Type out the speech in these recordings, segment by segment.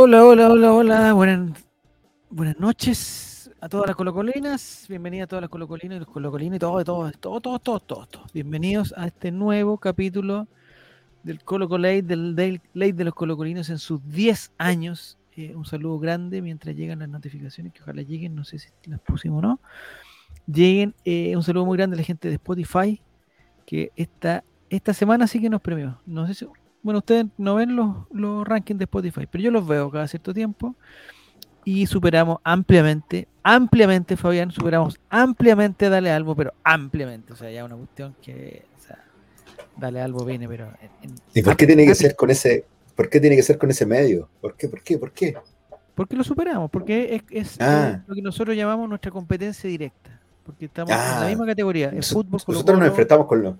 Hola, hola, hola, hola. Buenas, buenas noches a todas las colocolinas. Bienvenidas a todas las colocolinas y los colocolinos y todo, todo, todo, todo, todo, todo, todo. Bienvenidos a este nuevo capítulo del Colocolate, del, del Late de los colocolinos en sus 10 años. Eh, un saludo grande mientras llegan las notificaciones, que ojalá lleguen, no sé si las pusimos o no. Lleguen, eh, un saludo muy grande a la gente de Spotify, que esta, esta semana sí que nos premió. No sé si, bueno, ustedes no ven los, los rankings de Spotify, pero yo los veo cada cierto tiempo y superamos ampliamente, ampliamente, Fabián, superamos ampliamente Dale Albo, pero ampliamente, o sea, ya una cuestión que, o sea, Dale Albo viene, pero... en- en- ¿Y por qué tiene que ser con ese, por qué tiene que ser con ese medio? ¿Por qué? ¿Por qué? ¿Por qué? Porque lo superamos, porque es, es, Ah. lo que nosotros llamamos nuestra competencia directa, porque estamos en Ah. la misma categoría, el fútbol Nosotros nos enfrentamos con los,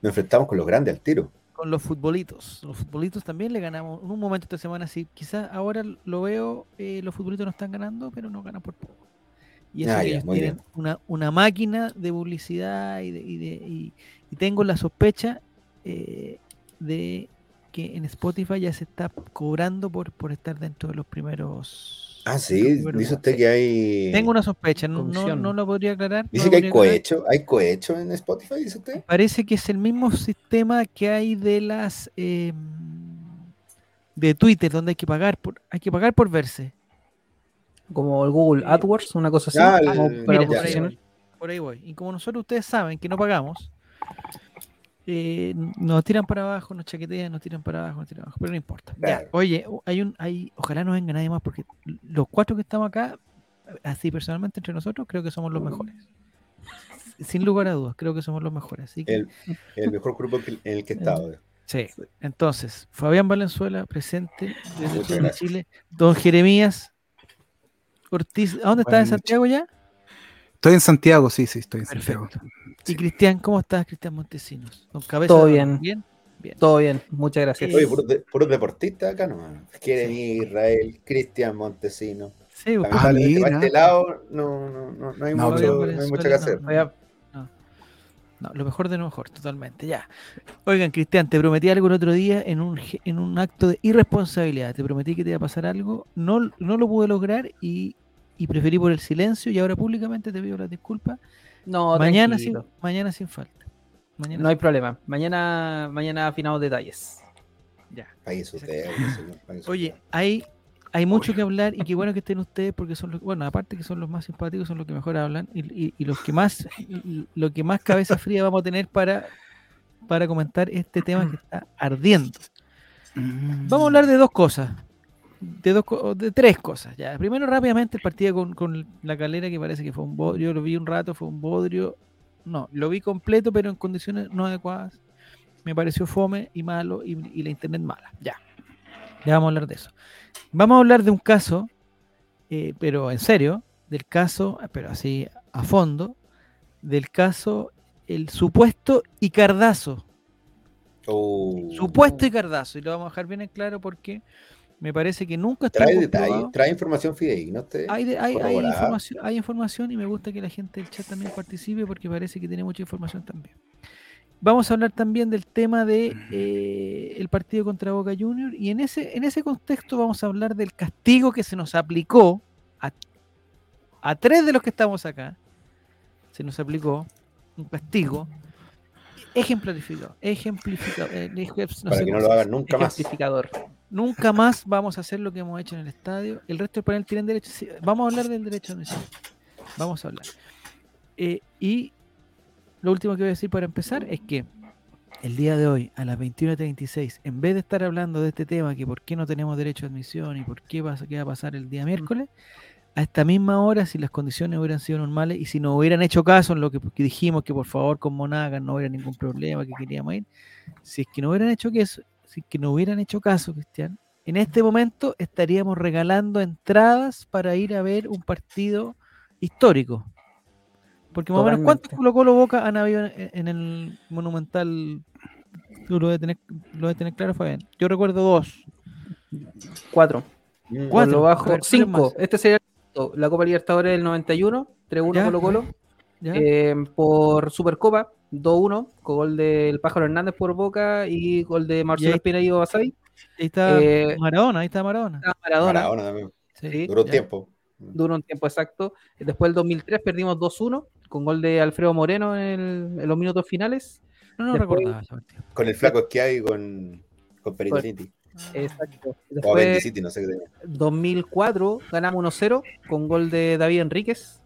nos enfrentamos con los grandes al tiro. Con los futbolitos. Los futbolitos también le ganamos en un momento esta semana, sí, quizás ahora lo veo, eh, los futbolitos no están ganando, pero no ganan por poco. Y eso Ah, que ya, ellos tienen una, una máquina de publicidad y, de, y, de- y- y tengo la sospecha eh, de que en Spotify ya se está cobrando por, por estar dentro de los primeros. Ah, sí, dice usted que hay. Tengo una sospecha, no, no, Comisión. no lo podría aclarar. Dice que hay aclarar. cohecho, hay cohecho en Spotify, dice usted. Parece que es el mismo sistema que hay de las eh, de Twitter, donde hay que pagar por, hay que pagar por verse. Como el Google AdWords, una cosa así. Ah, el- Mira, para Mira, por, ahí posicionar. voy, por ahí voy. Y como nosotros ustedes saben que no pagamos, eh, nos tiran para abajo, nos chaquetean, nos tiran para abajo, nos tiran para abajo, pero no importa. Ya, oye, hay un, hay, ojalá no venga nadie más, porque los cuatro que estamos acá, así personalmente entre nosotros, creo que somos los mejores. Sin lugar a dudas, creo que somos los mejores. Así que, El, el mejor grupo que- en el que he estado. Sí. Entonces, Fabián Valenzuela, presente desde Chile. Don Jeremías Ortiz, ¿a dónde está? ¿En Santiago ya? Estoy en Santiago, sí, sí, estoy en Santiago. Perfecto. Y Sí. Cristian, ¿cómo estás, Cristian Montesinos? Con cabeza Todo bien. Bien. Bien. Todo bien, muchas gracias. Eh, Oye, puros, de- puros deportistas acá nomás. Jeremy Israel, Cristian Montesino. Sí, pues, Ah, para mira. este lado no, no, no, no hay, No, mucho, no hay mucho que hacer. No, lo mejor de lo mejor, totalmente. Ya. Oigan, Cristian, te prometí algo el otro día en un, en un acto de irresponsabilidad. Te prometí que te iba a pasar algo. No, no lo pude lograr y, y preferí por el silencio y ahora públicamente te pido las disculpas. No, mañana, sin, mañana sin falta. Mañana no hay problema. Mañana, mañana afinados detalles. ya. País usted, señor, país Oye, usted. hay, hay mucho que hablar y qué bueno que estén ustedes porque son los, bueno, aparte que son los más simpáticos, son los que mejor hablan y, y- y los que más, y- lo que más cabeza fría vamos a tener para, para comentar este tema que está ardiendo. Vamos a hablar de dos cosas. De, dos, de tres cosas. Ya. Primero, rápidamente, el partido con, con la calera, que parece que fue un bodrio. Lo vi un rato, fue un bodrio. No, lo vi completo, pero en condiciones no adecuadas. Me pareció fome y malo y, y la internet mala. Ya. Ya vamos a hablar de eso. Vamos a hablar de un caso, eh, pero en serio, del caso, pero así a fondo, del caso, el supuesto Icardazo. Oh, Supuesto Icardazo. Y lo vamos a dejar bien en claro porque me parece que nunca está trae detalles, trae información fidedigna usted. hay, de- hay, hay información, hay información y me gusta que la gente del chat también participe porque parece que tiene mucha información también. Vamos a hablar también del tema de eh, el partido contra Boca Junior y en ese, en ese contexto vamos a hablar del castigo que se nos aplicó a, a tres de los que estamos acá. Se nos aplicó un castigo ejemplarificado, ejemplificado, eh, ej- no para sé que no lo hagan nunca más. Ejemplificador. Nunca más vamos a hacer lo que hemos hecho en el estadio. El resto del panel tienen derecho. sí, vamos a hablar del derecho a admisión. Vamos a hablar. Eh, y lo último que voy a decir para empezar es que el día de hoy, a las 21.36, en vez de estar hablando de este tema, que por qué no tenemos derecho a admisión y por qué, pasa, qué va a pasar el día miércoles, a esta misma hora, si las condiciones hubieran sido normales y si no hubieran hecho caso en lo que, que dijimos, que por favor con Monagas no hubiera ningún problema, que queríamos ir, si es que no hubieran hecho caso, si que no hubieran hecho caso, Cristian, en este momento estaríamos regalando entradas para ir a ver un partido histórico. Porque más o menos, ¿cuántos. Colo Colo Boca han habido en, en el Monumental? Tú lo debes tener, lo debes tener claro, Fabián. Yo recuerdo dos. Cuatro. Mm, Por Cuatro. lo A bajo, ver, ¿cuáles cinco. Este sería la Copa Libertadores del 91, 3-1 Ya. Colo Colo. Eh, por Supercopa, 2-1, con gol del Pájaro Hernández por Boca y gol de Marcelo ahí- Espina y Basay. Ahí está Eh, Maradona, ahí está Maradona. Estaba Maradona, Maradona también. Sí, Duró un tiempo. duró un tiempo exacto. Después del 2003 perdimos 2-1 con gol de Alfredo Moreno en, el- en los minutos finales. No, no Después- recordaba. Con el flaco Schiavi y con, con Peritoniti. Exacto. O Después, Bendiciti, no sé qué tenía. 2004 ganamos 1-0 con gol de David Enríquez.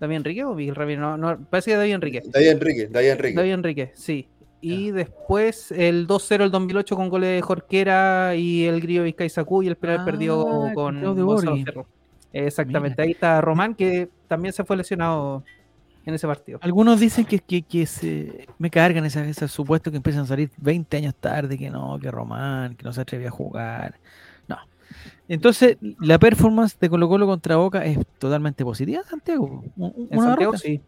¿David Enríquez o Miguel Ramírez? No, no, parece que David Enríquez. David Enrique, David Enrique. David Enríquez, sí. Y después el 2-0 el 2008 con goles de Jorquera y el Grillo Vizcaizacú y el penal Ah, perdió con Gonzalo. Cerro. Exactamente, ahí está Román que también se fue lesionado en ese partido. Algunos dicen que, que, que se, me cargan esas, esos supuestos que empiezan a salir 20 años tarde, que no, que Román, que no se atreve a jugar. Entonces, la performance de Colo Colo contra Boca es totalmente positiva, Santiago. Una Santiago sí.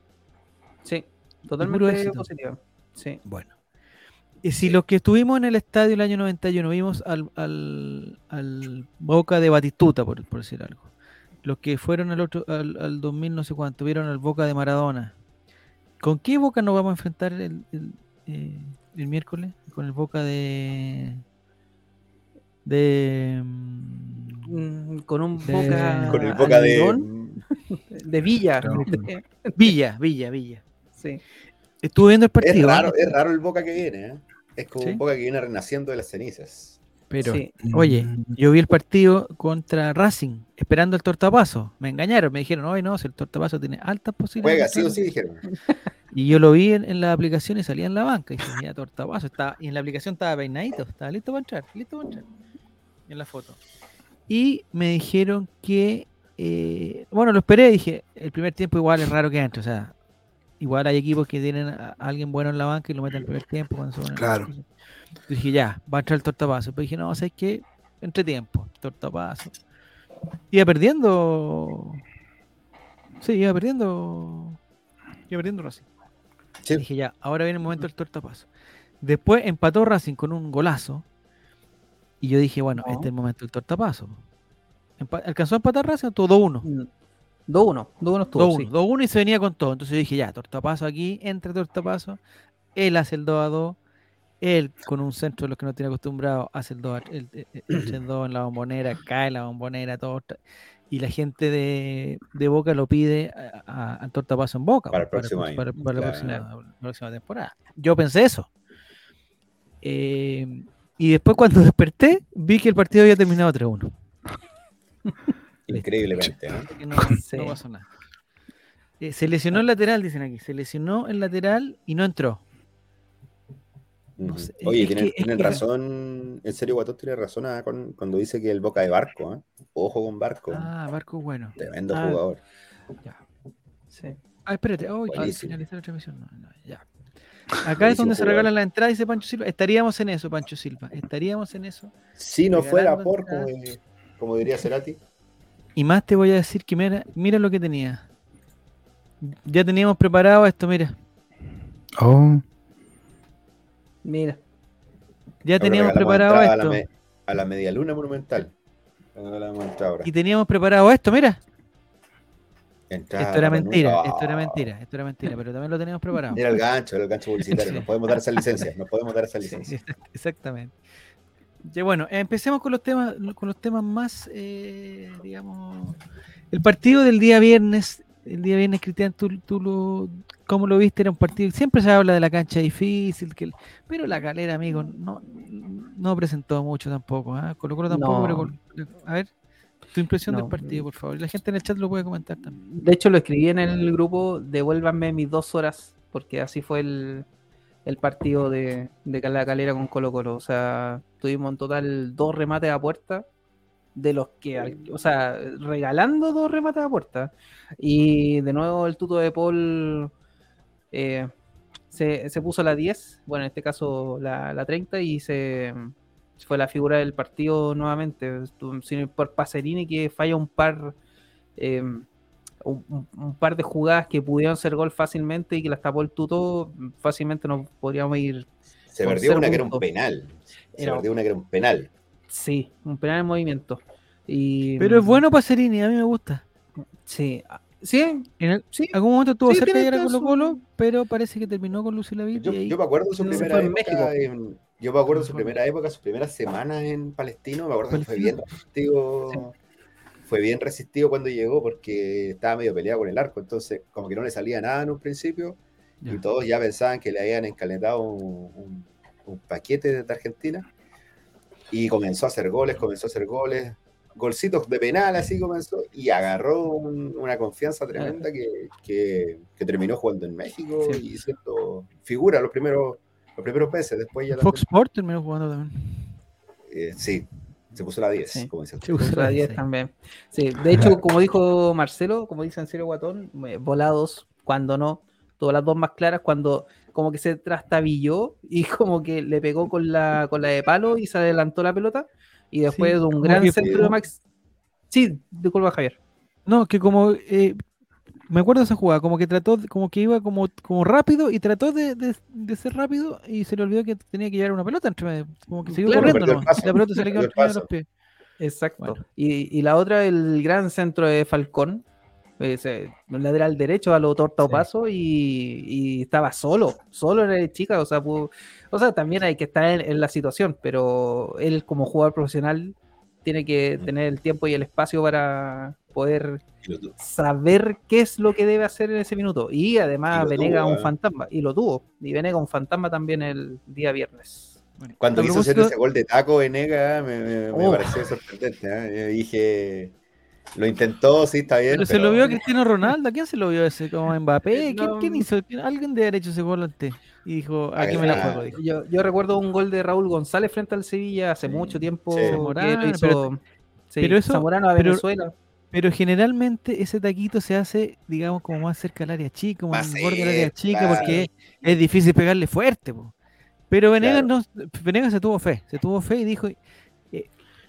Sí, totalmente positiva. Sí. Bueno. Y si los que estuvimos en el estadio el año 91 vimos al, al, al Boca de Batistuta, por, por decir algo. Los que fueron al otro al, al 2000 no sé cuánto, vieron al Boca de Maradona. ¿Con qué Boca nos vamos a enfrentar el, el, eh, el miércoles? Con el Boca de... de... mm, Mm, Con un De- boca. Con el boca de. almidón, de Villa. Villa, Villa, Villa. sí. Estuve viendo el Es partido. raro, ¿eh? es raro el boca que viene, ¿eh? Es como Sí. un boca que viene renaciendo de las cenizas. Pero, sí. Oye, yo vi el partido contra Racing, esperando el tortapaso. Me engañaron, me dijeron, oye, no, si el tortapaso tiene altas posibilidades. Juega, sí o sí, entrar". dijeron. Y yo lo vi en, en la aplicación y salía en la banca. Y dije, mira, tortapaso. Estaba, y en la aplicación estaba peinadito, estaba listo para entrar, listo para entrar. En la foto. Y me dijeron que, eh, bueno, lo esperé, dije, el primer tiempo igual es raro que entre. O sea, igual hay equipos que tienen a alguien bueno en la banca y lo meten el primer tiempo. Cuando se Claro. Yo dije, ya, va a entrar el tortapaso. Pero dije, no, ¿sabes qué? Entre tiempo, tortapaso. Iba perdiendo. Sí, iba perdiendo. Iba perdiendo Racing. Sí. Dije, ya, ahora viene el momento del tortapaso. Después empató Racing con un golazo. Y yo dije, bueno, No. este es el momento del tortapaso. Empa- ¿Alcanzó a empatar Racing o todo uno? Mm, 2-1. 2-1 estuvo. 2-1, sí. 2-1 y se venía con todo. Entonces yo dije, ya, tortapaso aquí, entre tortapaso. Él hace el 2 a 2. Él, con un centro de los que no tiene acostumbrado, hace el 2 a- el, el- el- hace el 2 en la bombonera, cae la bombonera, todo. Y la gente de, de Boca lo pide al tortapaso en Boca. Para el pues, próximo año, para- para la claro. próxima, la próxima temporada. Yo pensé eso. Eh, y después cuando desperté, vi que el partido había terminado 3-1. Increíblemente, ¿no? No, pasó nada. Eh, se lesionó el lateral, dicen aquí. Se lesionó el lateral y no entró. No sé, Oye, tienen, que- que- razón, en serio, Guatón tiene razón ah, con- cuando dice que el Boca de Barco, ¿eh? Ojo con Barco, Ah, Barco bueno. tremendo ah. jugador. Sí. Ah, espérate. Oh, finalizar la transmisión. No, no, ya. Acá es donde se regalan la entrada, dice Pancho Silva. Estaríamos en eso, Pancho Silva. Estaríamos en eso. Si no fuera por, como, entradas. como diría Cerati, Y más te voy a decir que mira, mira lo que tenía. Ya teníamos preparado esto, mira. Oh, Mira. Ya ahora teníamos preparado entrada a la, esto. me- a la media luna monumental. No la hemos entrado ahora. Y teníamos preparado esto, mira. Entrada Esto era mentira, nunca. esto era mentira, esto era mentira, pero también lo teníamos preparado. Era el gancho, era el gancho publicitario. Nos podemos dar esas licencias, nos podemos dar Sí, licencias. exact- exactamente. Ya, bueno, empecemos con los temas, con los temas más, eh, digamos, el partido del día viernes, el día viernes, Cristian, tú, tú lo, ¿cómo lo viste? Era un partido, siempre se habla de la cancha difícil, que el- pero la calera, amigo, no, no presentó mucho tampoco, ¿ah? Colo Colo tampoco, No. pero a ver, tu impresión del partido, por favor. La gente en el chat lo puede comentar también. De hecho, lo escribí en el grupo, devuélvanme mis dos horas, porque así fue el, el partido de, de la calera con Colo Colo. O sea, tuvimos en total dos remates a puerta, de los que, o sea, regalando dos remates a puerta. Y de nuevo el tuto de Paul eh, se, se puso la 10, bueno, en este caso la, la 30, y se fue la figura del partido nuevamente. Sin por Pacerini que falla un par. eh, un, par de jugadas que pudieron ser gol fácilmente y que las tapó el tuto, fácilmente nos podríamos ir. Se perdió una que era un penal. Se Era- perdió una que era un penal. Sí, un penal en movimiento. Y, Pero es bueno Pacerini, a mí me gusta. Sí, ah, sí, En el- sí. algún momento estuvo Sí, cerca de llegar a Colo Colo, pero parece que terminó con Lucy Lavit Yo, yo me acuerdo de su primera fue en época México. en, Yo me acuerdo de su primera época, sus primeras semanas en Palestino, me acuerdo que fue bien resistido. Fue bien resistido cuando llegó porque estaba medio peleado con el arco, entonces como que no le salía nada en un principio Ya. y todos ya pensaban que le habían encalentado un, un- un paquete desde Argentina y comenzó a hacer goles, comenzó a hacer goles, golcitos de penal así comenzó y agarró un- una confianza tremenda que, que- que terminó jugando en México Sí. y siendo figura los primeros, los primeros meses, después ya Fox Sport terminó jugando también. eh, sí, se puso la 10, Sí. como decía Se puso la 10 10. también. Sí, de hecho, como dijo Marcelo, como dice Anselio Guatón, eh, volados, cuando no, todas las dos más claras, cuando como que se trastabilló y como que le pegó con la, con la de palo y se adelantó la pelota. Y después Sí, de un gran centro de Max. Sí, disculpa, Javier. No, que como eh, me acuerdo de esa jugada, como que trató, como que iba como, como rápido y trató de, de- de ser rápido y se le olvidó que tenía que llevar una pelota entre medio. Como que siguió Claro, corriendo el nomás. paso, La pelota se le quedó el entre los pies. Exacto. Bueno. Y, y la otra, el gran centro de Falcón, ese lateral derecho a lo torta o Sí. paso y, y estaba solo, solo era de chica, o sea, pudo- o sea, también hay que estar en, en la situación, pero él como jugador profesional tiene que Mm. tener el tiempo y el espacio para poder saber qué es lo que debe hacer en ese minuto. Y además Y Venega tuvo, un ¿eh? fantasma, y lo tuvo, y Venega un fantasma también el día viernes. Bueno, Cuando quiso hacer ese gol de taco Venega, me, me, me Oh. pareció sorprendente. ¿eh? Yo dije, lo intentó, sí, está bien. Pero se lo vio a Cristiano Ronaldo, ¿a quién se lo vio ese? Como Mbappé, ¿quién, No. quién hizo? ¿Alguien debe haber hecho ese gol antes? Y dijo, aquí me la Ah, juego, dijo. Yo, yo recuerdo un gol de Raúl González frente al Sevilla hace Sí. mucho tiempo. Sí. hizo- pero- sí, pero eso- Zamorano a Venezuela. Pero generalmente ese taquito se hace, digamos, como más cerca al área chica, como Más en el borde del área chica, claro. porque es difícil pegarle fuerte. po. Pero Venegas, Claro. no, Venegas se tuvo fe, se tuvo fe y dijo,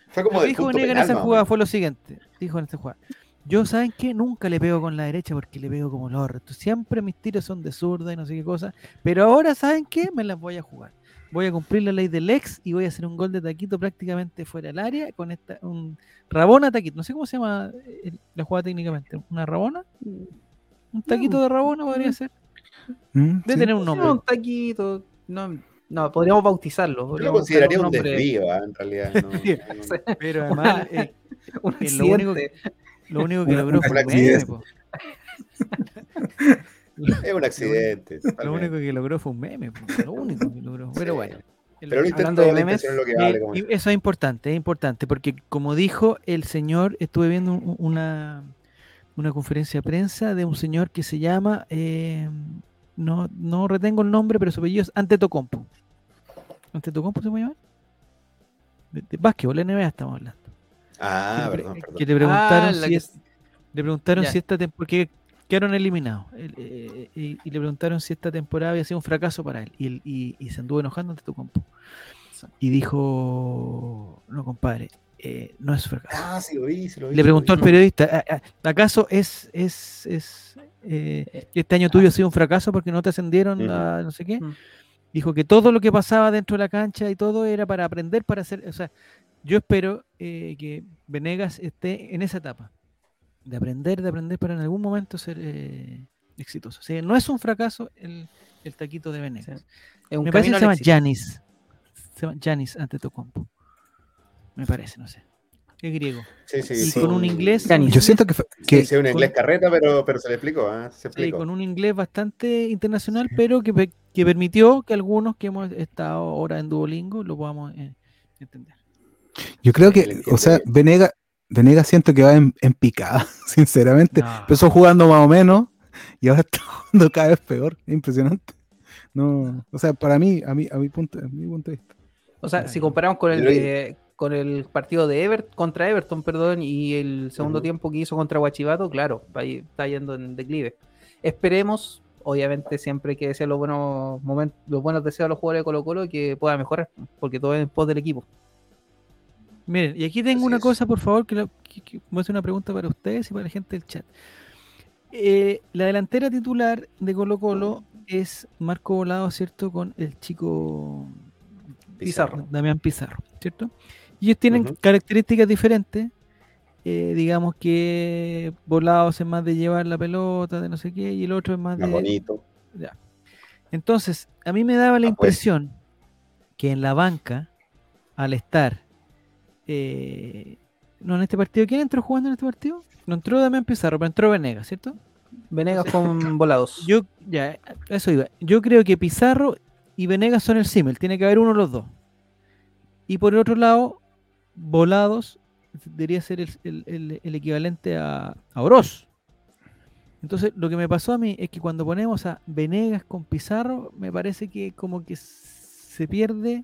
Fue como lo que de dijo Venegas en esa jugada fue lo siguiente, dijo en esta jugada, yo saben que nunca le pego con la derecha porque le pego como el orto, siempre mis tiros son de zurda y no sé qué cosa, pero ahora saben qué, me las voy a jugar. Voy a cumplir la ley del ex y voy a hacer un gol de taquito prácticamente fuera del área con esta un rabona taquito, no sé cómo se llama eh, la jugada técnicamente, una rabona, un taquito de rabona podría ser, Mm, debe sí. tener un nombre. un taquito. No, no, podríamos bautizarlo. Yo lo consideraría un desvío, ah, en realidad. no, Sí. no. Pero además, eh, un Eh, lo único accidente. lo único que logró fue un meme. Es un accidente. Lo único que logró fue un meme, lo único que logró. Pero Sí. bueno. Pero lo intentó, Hablando de memes, lo que Eh, vale. como y dice. eso es importante, es importante, porque como dijo el señor, estuve viendo un- una, una conferencia de prensa de un señor que se llama, eh, no, no retengo el nombre, pero su apellido es Antetokounmpo. ¿Antetokounmpo se puede llamar? De, de básquetbol, NBA estamos hablando. Ah, que, perdón, perdón. que le preguntaron Ah, si que- es- le preguntaron si esta temporada porque quedaron eliminados. El- eh, y, y le preguntaron si esta temporada había sido un fracaso para él. Y, él- y- y se anduvo enojando ante tu compo y dijo no compadre eh, no es fracaso Ah, sí, lo vi, sí lo vi. le preguntó lo al periodista "¿A- a- ¿acaso es es, es eh, este año tuyo ha sido un fracaso porque no te ascendieron a no sé qué Mm. dijo que todo lo que pasaba dentro de la cancha y todo era para aprender para hacer o sea yo espero eh, que Venegas esté en esa etapa de aprender, de aprender para en algún momento ser eh, exitoso. O sea, no es un fracaso el, el taquito de Venegas. Es un Me parece que se llama. Janis. Se llama Janis Antetokounmpo. Me parece, no sé. Es griego. Sí, sí, Y sí, con un inglés. Janis. Yo siento que, fue- que Sí, sí, un inglés carreta, pero, pero se le explicó, ¿ah? Se Sí, explicó. con un inglés bastante internacional, pero que, que permitió que algunos que hemos estado ahora en Duolingo lo podamos eh, entender. yo creo que, o sea, bien. Venega, Venega siento que va en, en picada, sinceramente. No. Empezó jugando más o menos y ahora está jugando cada vez peor. Es impresionante. No, o sea, para mí, a mí, a mi punto, a mi punto de vista. O sea, si comparamos con el de- con el partido de Everton contra Everton, perdón, y el segundo tiempo que hizo contra Guachivato, claro, está yendo en declive. Esperemos, obviamente, siempre que desean los buenos momentos, los buenos deseos a los jugadores de Colo Colo que pueda mejorar, porque todo es en pos del equipo. Miren, y aquí tengo Así una es. cosa, por favor, que, la- que- que voy a hacer una pregunta para ustedes y para la gente del chat. Eh, la delantera titular de Colo Colo es Marco Volado, ¿cierto? Con el chico Pizarro. Damián Pizarro, ¿cierto? Y ellos tienen características diferentes. eh, digamos que Volado es más de llevar la pelota, de no sé qué, y el otro es más Más de, bonito. ya. Entonces, a mí me daba la Ah, pues. impresión que en la banca, al estar. Eh, no, en este partido, ¿quién entró jugando en este partido? No entró Damián Pizarro, pero entró Venegas, ¿cierto? Venegas con volados. Yo, ya, eso iba. Yo creo que Pizarro y Venegas son el símil, tiene que haber uno de los dos. Y por el otro lado, Volados debería ser el, el- el- el equivalente a, a Oroz. Entonces, lo que me pasó a mí es que cuando ponemos a Venegas con Pizarro, me parece que como que se pierde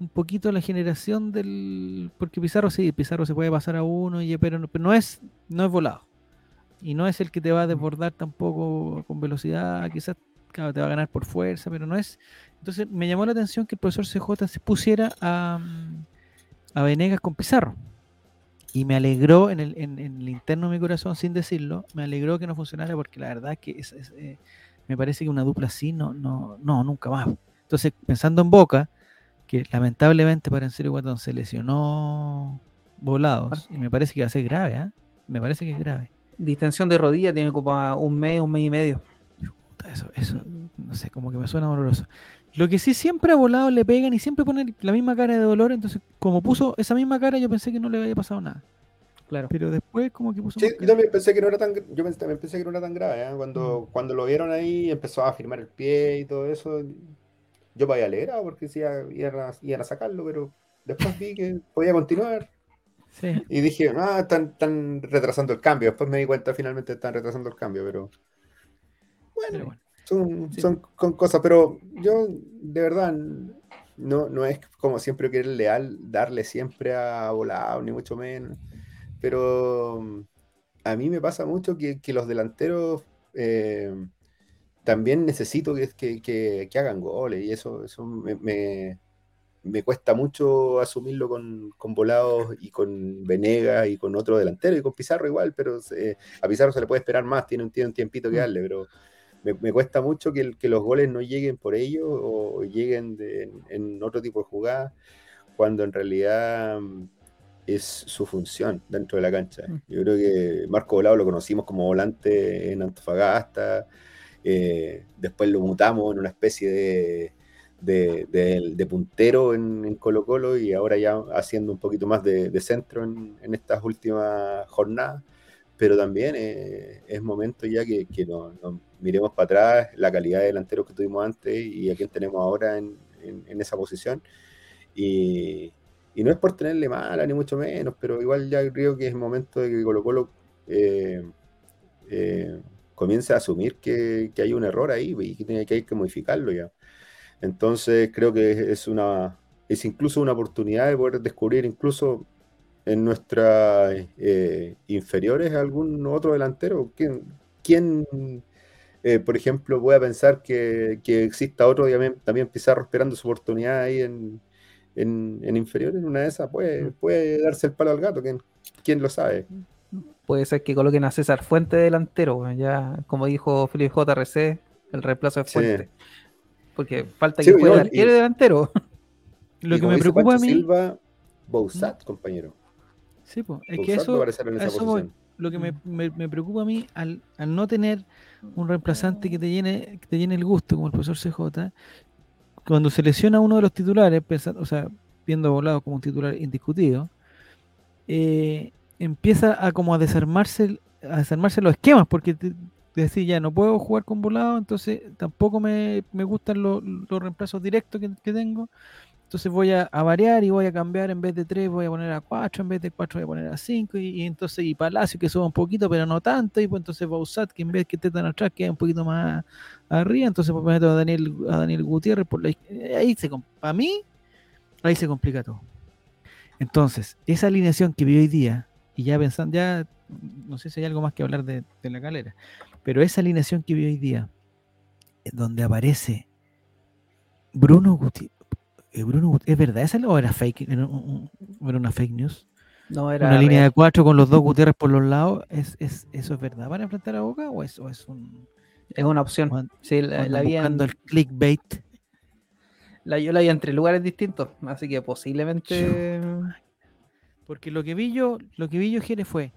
un poquito la generación del. Porque Pizarro sí, Pizarro se puede pasar a uno, y, pero, no, pero no es no es volado. Y no es el que te va a desbordar tampoco con velocidad, quizás te va a ganar por fuerza, pero no es. Entonces me llamó la atención que el profesor CJ se pusiera a, a Venegas con Pizarro. Y me alegró en el, en, el interno de mi corazón, sin decirlo, me alegró que no funcionara porque la verdad es que es- es, eh, me parece que una dupla así no, no, no, nunca más. Entonces, pensando en Boca, que lamentablemente para en serio Guatón se lesionó volados, y me parece que va a ser grave, ¿ah? Me parece que es grave. Distensión de rodilla tiene como un mes, un mes y medio. Puta, Eso, eso, no sé, como que me suena doloroso. Lo que sí siempre a volado le pegan y siempre ponen la misma cara de dolor, entonces como puso esa misma cara yo pensé que no le había pasado nada. Claro. Pero después como que puso Sí, yo también pensé que no era tan, yo pens- también pensé que no era tan grave, ¿eh? Cuando, cuando lo vieron ahí, empezó a firmar el pie y todo eso. Yo me había alegrado porque sí, iban a, iban a sacarlo, pero después vi que podía continuar Sí, y dije, ah, están, están retrasando el cambio. Después me di cuenta finalmente están retrasando el cambio, pero pero bueno, son, Sí. son con cosas, pero yo de verdad no, no es como siempre querer leal, darle siempre a volado, ni mucho menos. Pero a mí me pasa mucho que, que los delanteros eh, también necesito que, que, que- que hagan goles y eso, eso me, me- me cuesta mucho asumirlo con, con Volados y con Venegas y con otro delantero y con Pizarro igual, pero se- a Pizarro se le puede esperar más, tiene un, tiene un tiempito que Mm. darle, pero me, me cuesta mucho que, el- que los goles no lleguen por ellos o lleguen de- en, en otro tipo de jugada, cuando en realidad mm, es su función dentro de la cancha. Mm. Yo creo que Marco Volado lo conocimos como volante en Antofagasta, eh, después lo mutamos en una especie de, de, puntero en, Colo Colo y ahora ya haciendo un poquito más de, centro en, estas últimas jornadas. Pero también eh, es momento ya que, nos, miremos para atrás la calidad de delanteros que tuvimos antes y a quién tenemos ahora en, esa posición. Y, y no es por tenerle mala, ni mucho menos, pero igual ya creo que es momento de que Colo Colo eh, comience a asumir que, que hay un error ahí y que, tiene, que hay que modificarlo ya. Entonces creo que es una es incluso una oportunidad de poder descubrir incluso en nuestras eh, inferiores algún otro delantero. ¿Quién, quién, eh, por ejemplo, pueda pensar que, que exista otro también, también Pizarro esperando su oportunidad ahí en, en, en inferiores? En una de esas puede, puede darse el palo al gato, ¿quién, quién lo sabe? Puede ser que coloquen a César Fuente delantero, ya como dijo Felipe JRC, el reemplazo de Sí. Fuente. Porque falta Sí, que juegue arquero y delantero. Lo Y que me preocupa a mí, Silva, Bouzat, compañero. sí, po, es que Bouzat eso, aparecer en a esa eso voy. posición. lo que me, me- me preocupa a mí al, al no tener un reemplazante que te llene que te llene el gusto como el profesor CJ cuando se lesiona uno de los titulares pensando, o sea viendo volado como un titular indiscutido eh, empieza a como a desarmarse a desarmarse los esquemas porque te, te decís ya no puedo jugar con volado entonces tampoco me, me gustan los, los reemplazos directos que, tengo entonces voy a, variar y voy a cambiar en vez de 3 voy a poner a 4, en vez de 4 voy a poner a 5 y, entonces y Palacio que suba un poquito pero no tanto y pues entonces Bausat que en vez que esté tan atrás queda un poquito más arriba, entonces pues meto a Daniel, a Daniel Gutiérrez por la ahí se para mí ahí se complica todo. Entonces, esa alineación que vi hoy día y ya pensando ya no sé si hay algo más que hablar de, de la calera, pero esa alineación que vi hoy día en donde aparece Bruno Gutiérrez Bruno Gut- ¿Es verdad esa o era fake? ¿Era, un- un- era una fake news? No era una línea de cuatro con los dos Gutiérrez por los lados. ¿Es, es, ¿Eso es verdad para enfrentar a Boca o es, o es un... es una opción. o an- Sí, la, la vi en- el clickbait? la- yo la vi entre lugares distintos, así que posiblemente Porque lo que vi yo, lo que vi yo, Jere, fue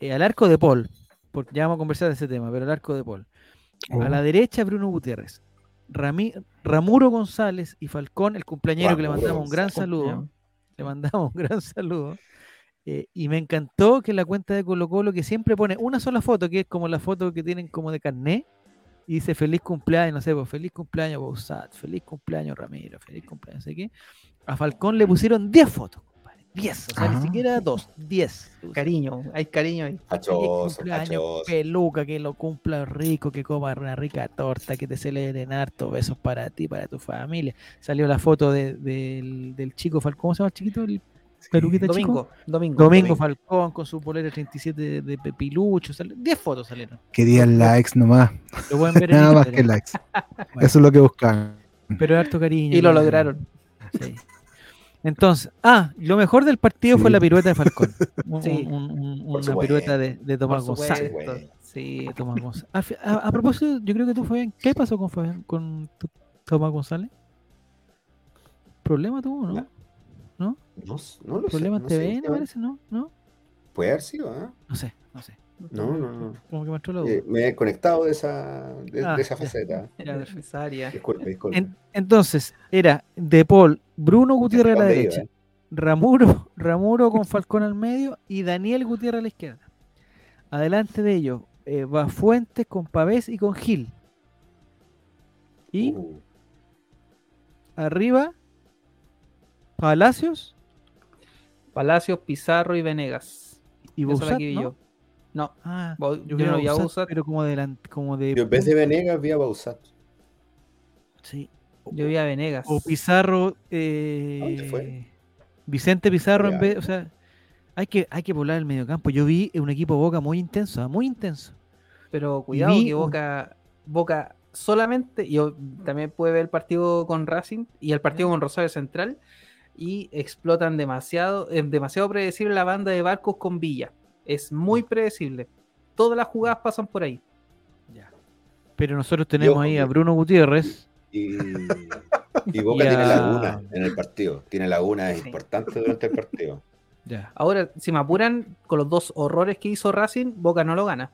eh, al arco de Paul, porque ya vamos a conversar de ese tema, pero al arco de Paul. Oh. A la derecha Bruno Gutiérrez. Rami- Ramuro González y Falcón, el cumpleañero que le mandamos un gran saludo. Le mandamos un gran saludo. Eh, y me encantó que la cuenta de Colo Colo, que siempre pone una sola foto, que es como la foto que tienen como de carné, y dice feliz cumpleaños, no sé, pues, feliz cumpleaños Bausat, feliz cumpleaños Ramiro, feliz cumpleaños, no sé qué. A Falcón le pusieron 10 fotos. 10, o sea, ni siquiera dos, 10. Cariño, hay cariño ahí. Peluca, que lo cumpla rico, que coma una rica torta, que te celebren harto, besos para ti, para tu familia. Salió la foto de- del, del chico Falcón, ¿cómo se llama el chiquito? El peluquita chico. Domingo, domingo. Domingo Domingo. Falcón con su polera 37 de, de Pepilucho. sal- 10 fotos salieron. Querían likes nomás. Lo pueden ver en Nada más que likes. Bueno. Eso es lo que buscaban. Pero harto cariño. Y lo lograron. Sí. Entonces, ah, lo mejor del partido fue la pirueta de Falcón. Un- Sí. un- un- Por una pirueta de, de Tomás González. Sí, Tomás González. A, fi- a- a propósito, yo creo que tú, Fabián, ¿qué pasó con Fabián, con tu- Tomás González? ¿Problema tuvo, no? ¿No? No, no lo sé. ¿Problema no sé, TVN, no- parece? ¿No? ¿No? Puede haber sido, ¿ah? No sé, no sé. No, no, no. Como que me entró la duda. Eh, me he conectado de esa, de, Ah, de esa faceta. era necesaria. Disculpe, disculpe. En- entonces, era De Paul, Bruno Gutiérrez a la iba, derecha, eh? Ramuro, Ramuro con Falcón al medio y Daniel Gutiérrez a la izquierda. Adelante de ellos eh, va Fuentes con Pavés y con Gil. Y Uh, arriba, Palacios Palacios, Pizarro y Venegas. y Bouzat, ¿no? yo. No, Ah, yo yo no vi a pero como de, la- como de yo en vez de Venegas vi a Bausat. sí. yo vi a Venegas. o Pizarro eh, dónde fue? Vicente Pizarro en vez, o sea, hay que hay que poblar el mediocampo. Yo vi un equipo Boca muy intenso, ah, muy intenso. Pero cuidado vi que Boca, Boca solamente, yo también pude ver el partido con Racing y el partido con Rosario Central y explotan demasiado, es demasiado predecible la banda de barcos con Villa. Es muy predecible. Todas las jugadas pasan por ahí. Pero nosotros tenemos ahí a Bruno Gutiérrez. Y, y Boca Y tiene laguna en el partido. Tiene lagunas Sí. importantes durante el partido. Ya. Ahora, si me apuran, con los dos horrores que hizo Racing, Boca no lo gana.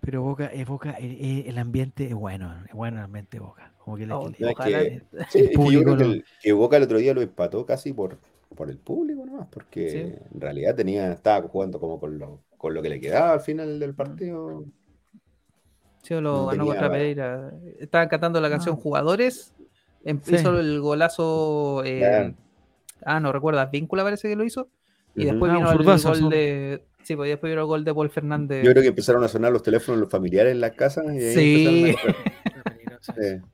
Pero Boca, es Boca, eh, eh, el ambiente es bueno, es bueno el ambiente de Boca. Como que le- Oh, que le- No, es Sí, público el- que Boca el otro día lo empató casi por, por el público nomás, porque Sí. en realidad tenía, estaba jugando como con lo, con lo que le quedaba al final del partido. Sí, lo No ganó contra Pereira. Estaban cantando la canción Ah. Jugadores. em- Sí. Hizo el golazo. eh, Claro. Ah, no recuerdas, Víncula parece que lo hizo. Y después Ah, vino el gol de. Sí, pues después vino el gol de Paul Fernández. Yo creo que empezaron a sonar los teléfonos de los familiares en las casas. Y ahí Sí. empezaron a- Sí.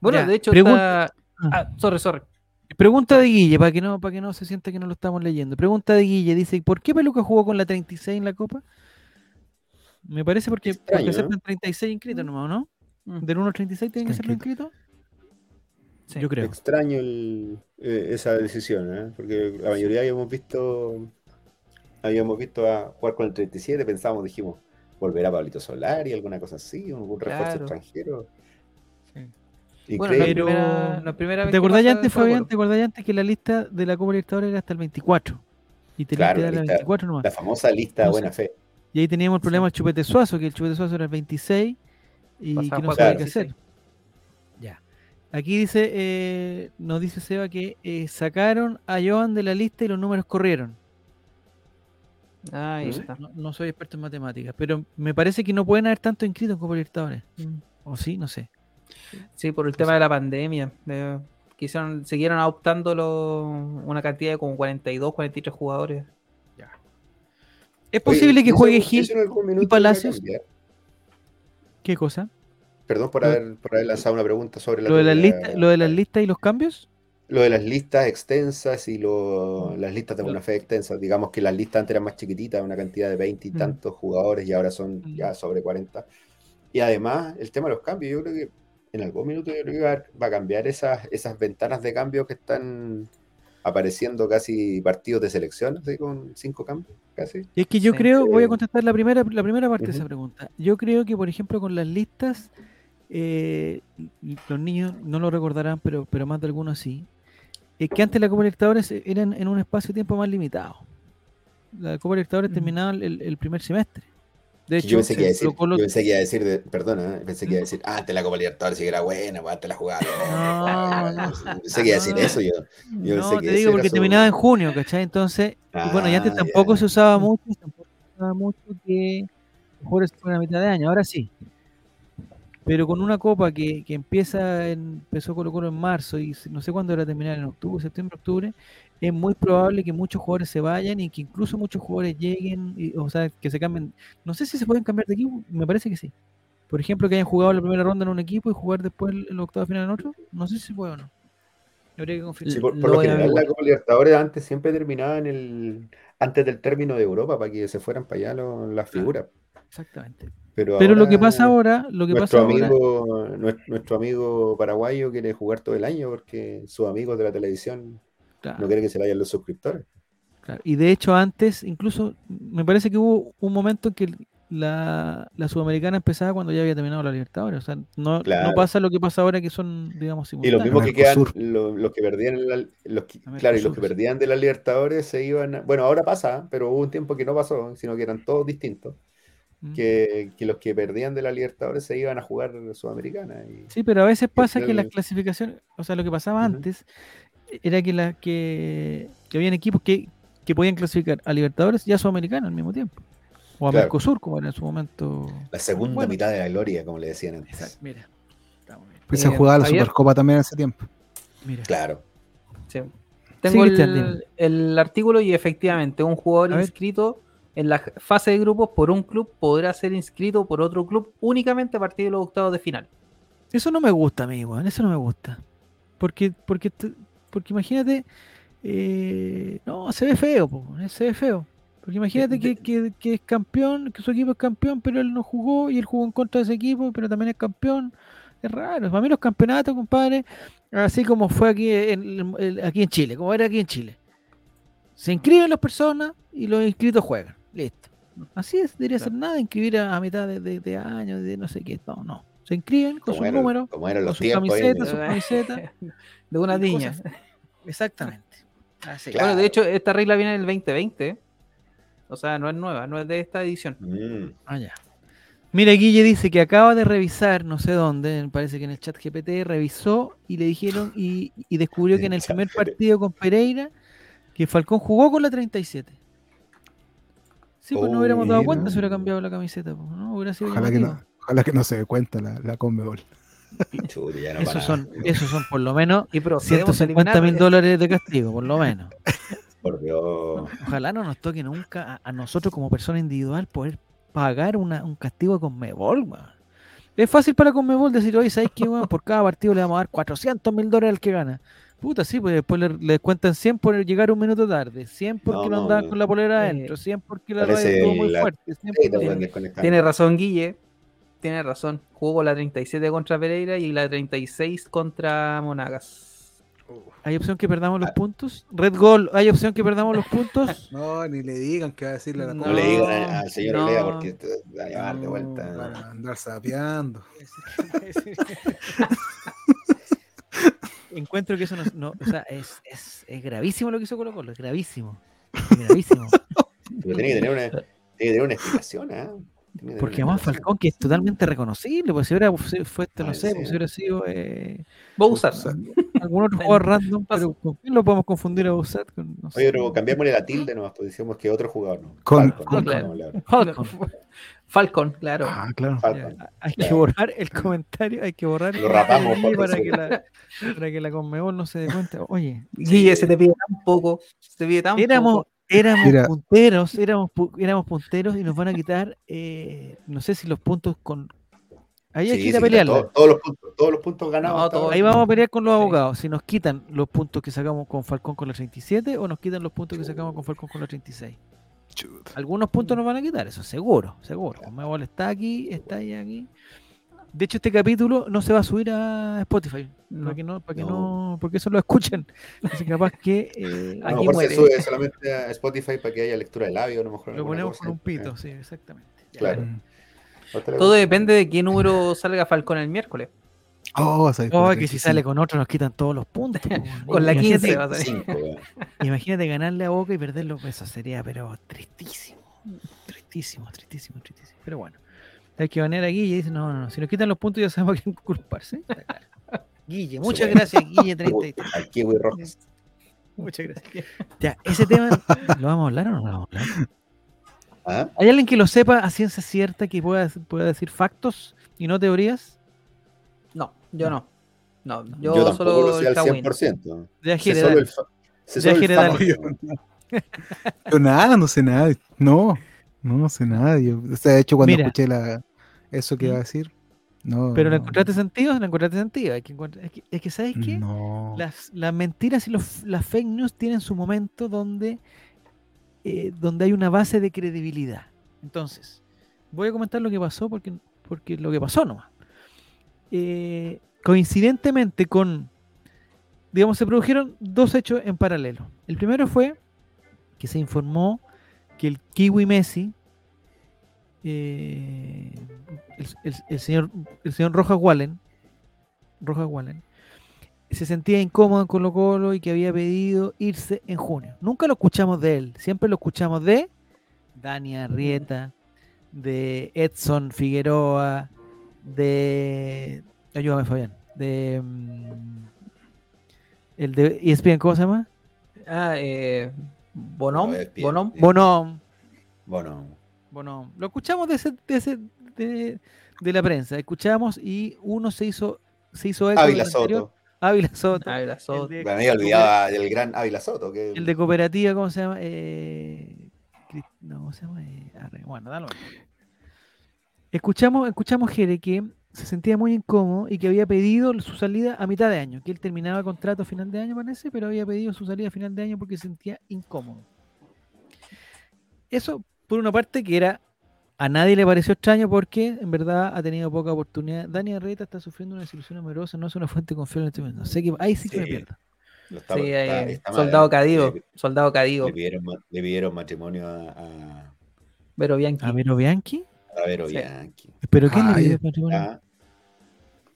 Bueno, Ya, de hecho, pregunta- está. Ah, sorry, sorry. Pregunta de Guille, para que no, para que no se sienta que no lo estamos leyendo. Pregunta de Guille, dice, ¿por qué Peluca jugó con la 36 en la Copa? Me parece porque, Extraño, porque aceptan 36 inscritos nomás, ¿no? Mm. Del 1 al 36 tienen que ser inscritos. Sí. Yo creo. Extraño el- eh, esa decisión, ¿eh? porque la mayoría habíamos visto habíamos visto a jugar con el 37, pensábamos, dijimos, volverá Pablito Solari, alguna cosa así, algún refuerzo Claro. extranjero. Bueno, la primera, la primera vez ¿Te acordás ya antes. Fabián? ¿Te acordás ya antes que la lista de la Copa Libertadores era hasta el 24? Y tenías Claro, que la dar la lista- 24 nomás. La famosa lista de No sé. buena fe. Y ahí teníamos el problema del Chupete Suazo, que el Chupete Suazo era el 26 y Pasaba que no sabía Claro. qué hacer. Ya. Aquí dice, eh, nos dice Seba que eh, sacaron a Joan de la lista y los números corrieron. Ahí ¿Mm? está. No, no soy experto en matemáticas, pero me parece que no pueden haber tanto inscritos en Copa Libertadores. ¿O sí? No sé. Sí, por el tema de la pandemia. eh, quisieron, siguieron adoptando lo- una cantidad de como 42, 43 jugadores. ¿Es Oye, posible que ¿eso- juegue Gil? minuto Palacios? ¿Qué cosa? Perdón por Lo- haber, por haber lanzado una pregunta sobre la ¿Lo de, las listas, ¿Lo de las listas y los cambios? Lo de las listas extensas y lo- las listas de buena fe extensas. Digamos que las listas antes eran más chiquititas, una cantidad de 20 y tantos jugadores y ahora son ya sobre 40. Y además, el tema de los cambios, yo creo que en algún minuto yo creo que va, va a cambiar esas, esas ventanas de cambio que están apareciendo casi partidos de selección, así con cinco cambios, casi. Es que yo Sí. creo, voy a contestar la primera, la primera parte de esa pregunta. Yo creo que, por ejemplo, con las listas, eh, y los niños no lo recordarán, pero, pero más de algunos sí, es que antes la Copa Libertadores eran en un espacio de tiempo más limitado. La Copa Libertadores Mm. terminaba el, el primer semestre. De yo hecho, pensé que iba a decir, Colo yo pensé que iba a decir, de- perdona, ¿eh? pensé que iba a decir, ah, antes la Copa Libertadores sí que era buena, pues antes la jugaba. No, no. Pensé que iba a decir eso yo. yo no, pensé que te digo porque su- terminaba en junio, ¿cachai? Entonces, y bueno, y antes Ah, tampoco se usaba mucho, tampoco se usaba mucho que jugadores fueran a mitad de año, ahora sí. Pero con una copa que, que empieza en, empezó Colo Colo en marzo y no sé cuándo era terminar en octubre, septiembre, octubre, es muy probable que muchos jugadores se vayan y que incluso muchos jugadores lleguen, y- o sea, que se cambien. No sé si se pueden cambiar de equipo, me parece que sí. Por ejemplo, que hayan jugado la primera ronda en un equipo y jugar después el, el octavo final en otro, no sé si se puede o no. Habría que confirmar. Sí, por, Lo por lo general, la. Copa Libertadores antes siempre terminaba en el, antes del término de Europa para que se fueran para allá las figuras. Exactamente. Pero, Pero lo que pasa ahora, lo que nuestro pasa ahora, amigo, nues- nuestro, amigo paraguayo quiere jugar todo el año porque sus amigos de la televisión claro, no quieren que se vayan los suscriptores. claro. y de hecho antes, incluso me parece que hubo un momento en que la, la sudamericana empezaba cuando ya había terminado la Libertadores, o sea, no, pasa lo que pasa ahora que son, digamos, Y los simultáneos. mismos que quedan, los, que perdían la- los que- claro, y los que perdían de la Libertadores se iban, a- bueno, ahora pasa, pero hubo un tiempo que no pasó, sino que eran todos distintos, Mm. que, que los que perdían de la Libertadores se iban a jugar Sudamericana. Y, Sí, pero a veces pasa que las clasificaciones, o sea, lo que pasaba antes era que, la, que, que habían equipos que, que podían clasificar a Libertadores y a Sudamericana al mismo tiempo. O a Claro. Mercosur, como era en su momento. la segunda Bueno. mitad de la gloria, como le decían antes. Exacto, mira. Pues se Eh, jugaba la Javier. Supercopa también hace tiempo. Mira. Claro. Sí. Tengo dime. el, el artículo y efectivamente un jugador A ver. inscrito en la fase de grupos por un club podrá ser inscrito por otro club únicamente a partir de los octavos de final. Eso no me gusta a mí, weón. Eso no me gusta. Porque, porque, porque imagínate. eh, no, se ve feo, po, eh, se ve feo. Porque imagínate que, que- que es campeón, que su equipo es campeón, pero él no jugó y él jugó en contra de ese equipo, pero también es campeón. Es raro. Para mí los campeonatos, compadre, así como fue aquí en, en- aquí en Chile, como era aquí en Chile. Se inscriben las personas y los inscritos juegan. Listo. Así es, debería ser nada, inscribir a, a mitad de, de, de año, de no sé qué. No, no. Se inscriben con como eran con en camisetas, el- sus camisetas. de una niña. Exactamente. Así. Claro. Bueno, de hecho, esta regla viene del 2020. O sea, no es nueva, no es de esta edición. Mm, Ah, ya. Mira, Guille dice que acaba de revisar, no sé dónde, parece que en el chat GPT revisó y le dijeron y, y descubrió que en el primer partido con Pereira, que Falcón jugó con la 37. Sí, pues no hubiéramos dado cuenta si hubiera cambiado la camiseta. pues, ¿no? Hubiera sido Ojalá que, no, ojalá que no se dé cuenta la, la Conmebol. chuta, ya no Esos son, esos son por lo menos Y a 150 mil dólares de castigo, por lo menos. Por Dios. Ojalá no nos toque nunca a, a nosotros como persona individual poder pagar una, un castigo con Conmebol, weón. Es fácil para Conmebol decir, oye, ¿sabes qué? Por cada partido le vamos a dar 400 mil dólares al que gana. Puta, sí, pues después le, le cuentan 100 por llegar un minuto tarde, 100 porque No, no, no, andaban no. con la polera Eh, adentro, 100 porque la radio estuvo muy la- fuerte. 100 Sí, porque-. Tiene razón, Guille. Tiene razón. Jugó la 37 contra Pereira y la 36 contra Monagas. ¿Hay opción que perdamos los puntos? Red Goal, ¿hay opción que perdamos los puntos? No, ni le digan que va a decirle a la No, No le digan al señor no. Olea porque te va a llevar de vuelta. Para andar sapeando. Encuentro que eso no, no- o sea, es, es, es gravísimo lo que hizo Colo Colo, es gravísimo. Es gravísimo. Pero tiene que tener una, tiene que tener una explicación, ¿ah? Tener Porque además. Falcón, que es totalmente reconocible, pues si hubiera si fue, este, no sé, sí. pues si hubiera sido eh, Bouzat. algún otro jugador random, pero ¿con quién lo podemos confundir a Boussat? Con, no sé. Oye, pero cambiémosle la tilde nomás, pues decimos que otro jugador, ¿no? Con- Falcon, con- no, Falcon. Falcon, claro. Ah, claro. Falcon. Hay que borrar el comentario, hay que borrar el Lo rapamos, comentario por para que, la, para que la Conmebol no se dé cuenta. Oye, Guille, se te pide tan poco. Se te pide tan éramos, poco. Éramos Mira. punteros, éramos, éramos punteros y nos van a quitar, eh, no sé si los puntos con... Ahí hay Sí, que ir a sí, todo- todos, los puntos, todos los puntos ganados. No, todo-. Ahí vamos a pelear con los Sí. abogados. Si nos quitan los puntos que sacamos con Falcón con la 37 o nos quitan los puntos que sacamos con Falcón con la 36. Chuta. Algunos puntos nos van a quitar, eso seguro, seguro. Conmebol está aquí, está ahí aquí. De hecho, este capítulo no se va a subir a Spotify. No. Para que no, para que No. no, porque eso lo escuchan. Así que capaz que eh, A lo Aquí mejor muere. se sube solamente a Spotify para que haya lectura de labio, a lo mejor. lo ponemos con un pito, sí, exactamente. Claro. Mm. Todo depende de qué número salga Falcón el miércoles. Oh, Oh, que si 35. sale con otro nos quitan todos los puntos. Con la Imagínate- 15 va a salir. Imagínate ganarle a Boca y perder los pesos. Sería, pero. Tristísimo. tristísimo, tristísimo, tristísimo. Pero bueno, hay que banear a Guille y dice, no, no, no, si nos quitan los puntos ya sabemos a quién culparse. Guille, muchas gracias, Guille 33. Al Kiwi Rojas. Muchas gracias. Ya, ese tema, ¿lo vamos a hablar o no lo vamos a hablar? ¿Ah? ¿Hay alguien que lo sepa a ciencia cierta que pueda, pueda decir factos y no teorías? No, yo no. No, Yo, yo, solo lo sé el al Kawin. 100%. Ya, Sé Jere, solo el, sé Ya, solo el. Yo nada, no sé nada. No, no sé nada. Yo, o sea, de hecho, cuando Mira. escuché la, eso que ¿Mm? iba a decir, no. Pero ¿le no, encontraste sentido? ¿Le encontraste sentido? Hay que encontrar- es, que, es que, ¿sabes qué? No. Las, las mentiras y los, las fake news tienen su momento donde, eh, donde hay una base de credibilidad. Entonces, voy a comentar lo que pasó porque, porque lo que pasó nomás. Eh, coincidentemente con, digamos, se produjeron dos hechos en paralelo. El primero fue que se informó que el Kiwi Messi, eh, el, el- el señor, el señor Rojas Wallen, Rojas Wallen, se sentía incómodo en Colo Colo y que había pedido irse en junio. Nunca lo escuchamos de él, siempre lo escuchamos de Dani Arrieta, de Edson Figueroa, de... Ayúdame Fabián, de... mm, el de ESPN, ¿cómo se llama? Ah, eh, Bonom. Bien. Bonom. Sí. Bonom. Bueno. Lo escuchamos de, ese, de, ese- de- de la prensa, escuchamos y uno se hizo, se hizo eco Ávila. Soto. Ávila Soto. Ávila Soto. el de- Me había olvidado del gran Ávila Soto. Que... El de cooperativa, ¿cómo se llama? Eh, no, ¿cómo se llama? Eh, bueno, da lo mismo. Escuchamos, escuchamos Jere que se sentía muy incómodo y que había pedido su salida a mitad de año, que él terminaba contrato a final de año, parece, pero había pedido su salida a final de año porque se sentía incómodo. Eso, por una parte, que era a nadie le pareció extraño porque en verdad ha tenido poca oportunidad. Dani Arreta está sufriendo una desilusión amorosa, no es una fuente confiable en este momento. Sé que ahí sí que me pierdo. Está- Sí, está- está soldado ¿eh? Cadigo. Le, Soldado Cadigo. le pidieron, ma- le pidieron matrimonio a, a, Pero Bianchi. A Vero Bianchi. a Vero Sí. Bianchi. ¿Pero quién le Ay, pidió matrimonio? Ah,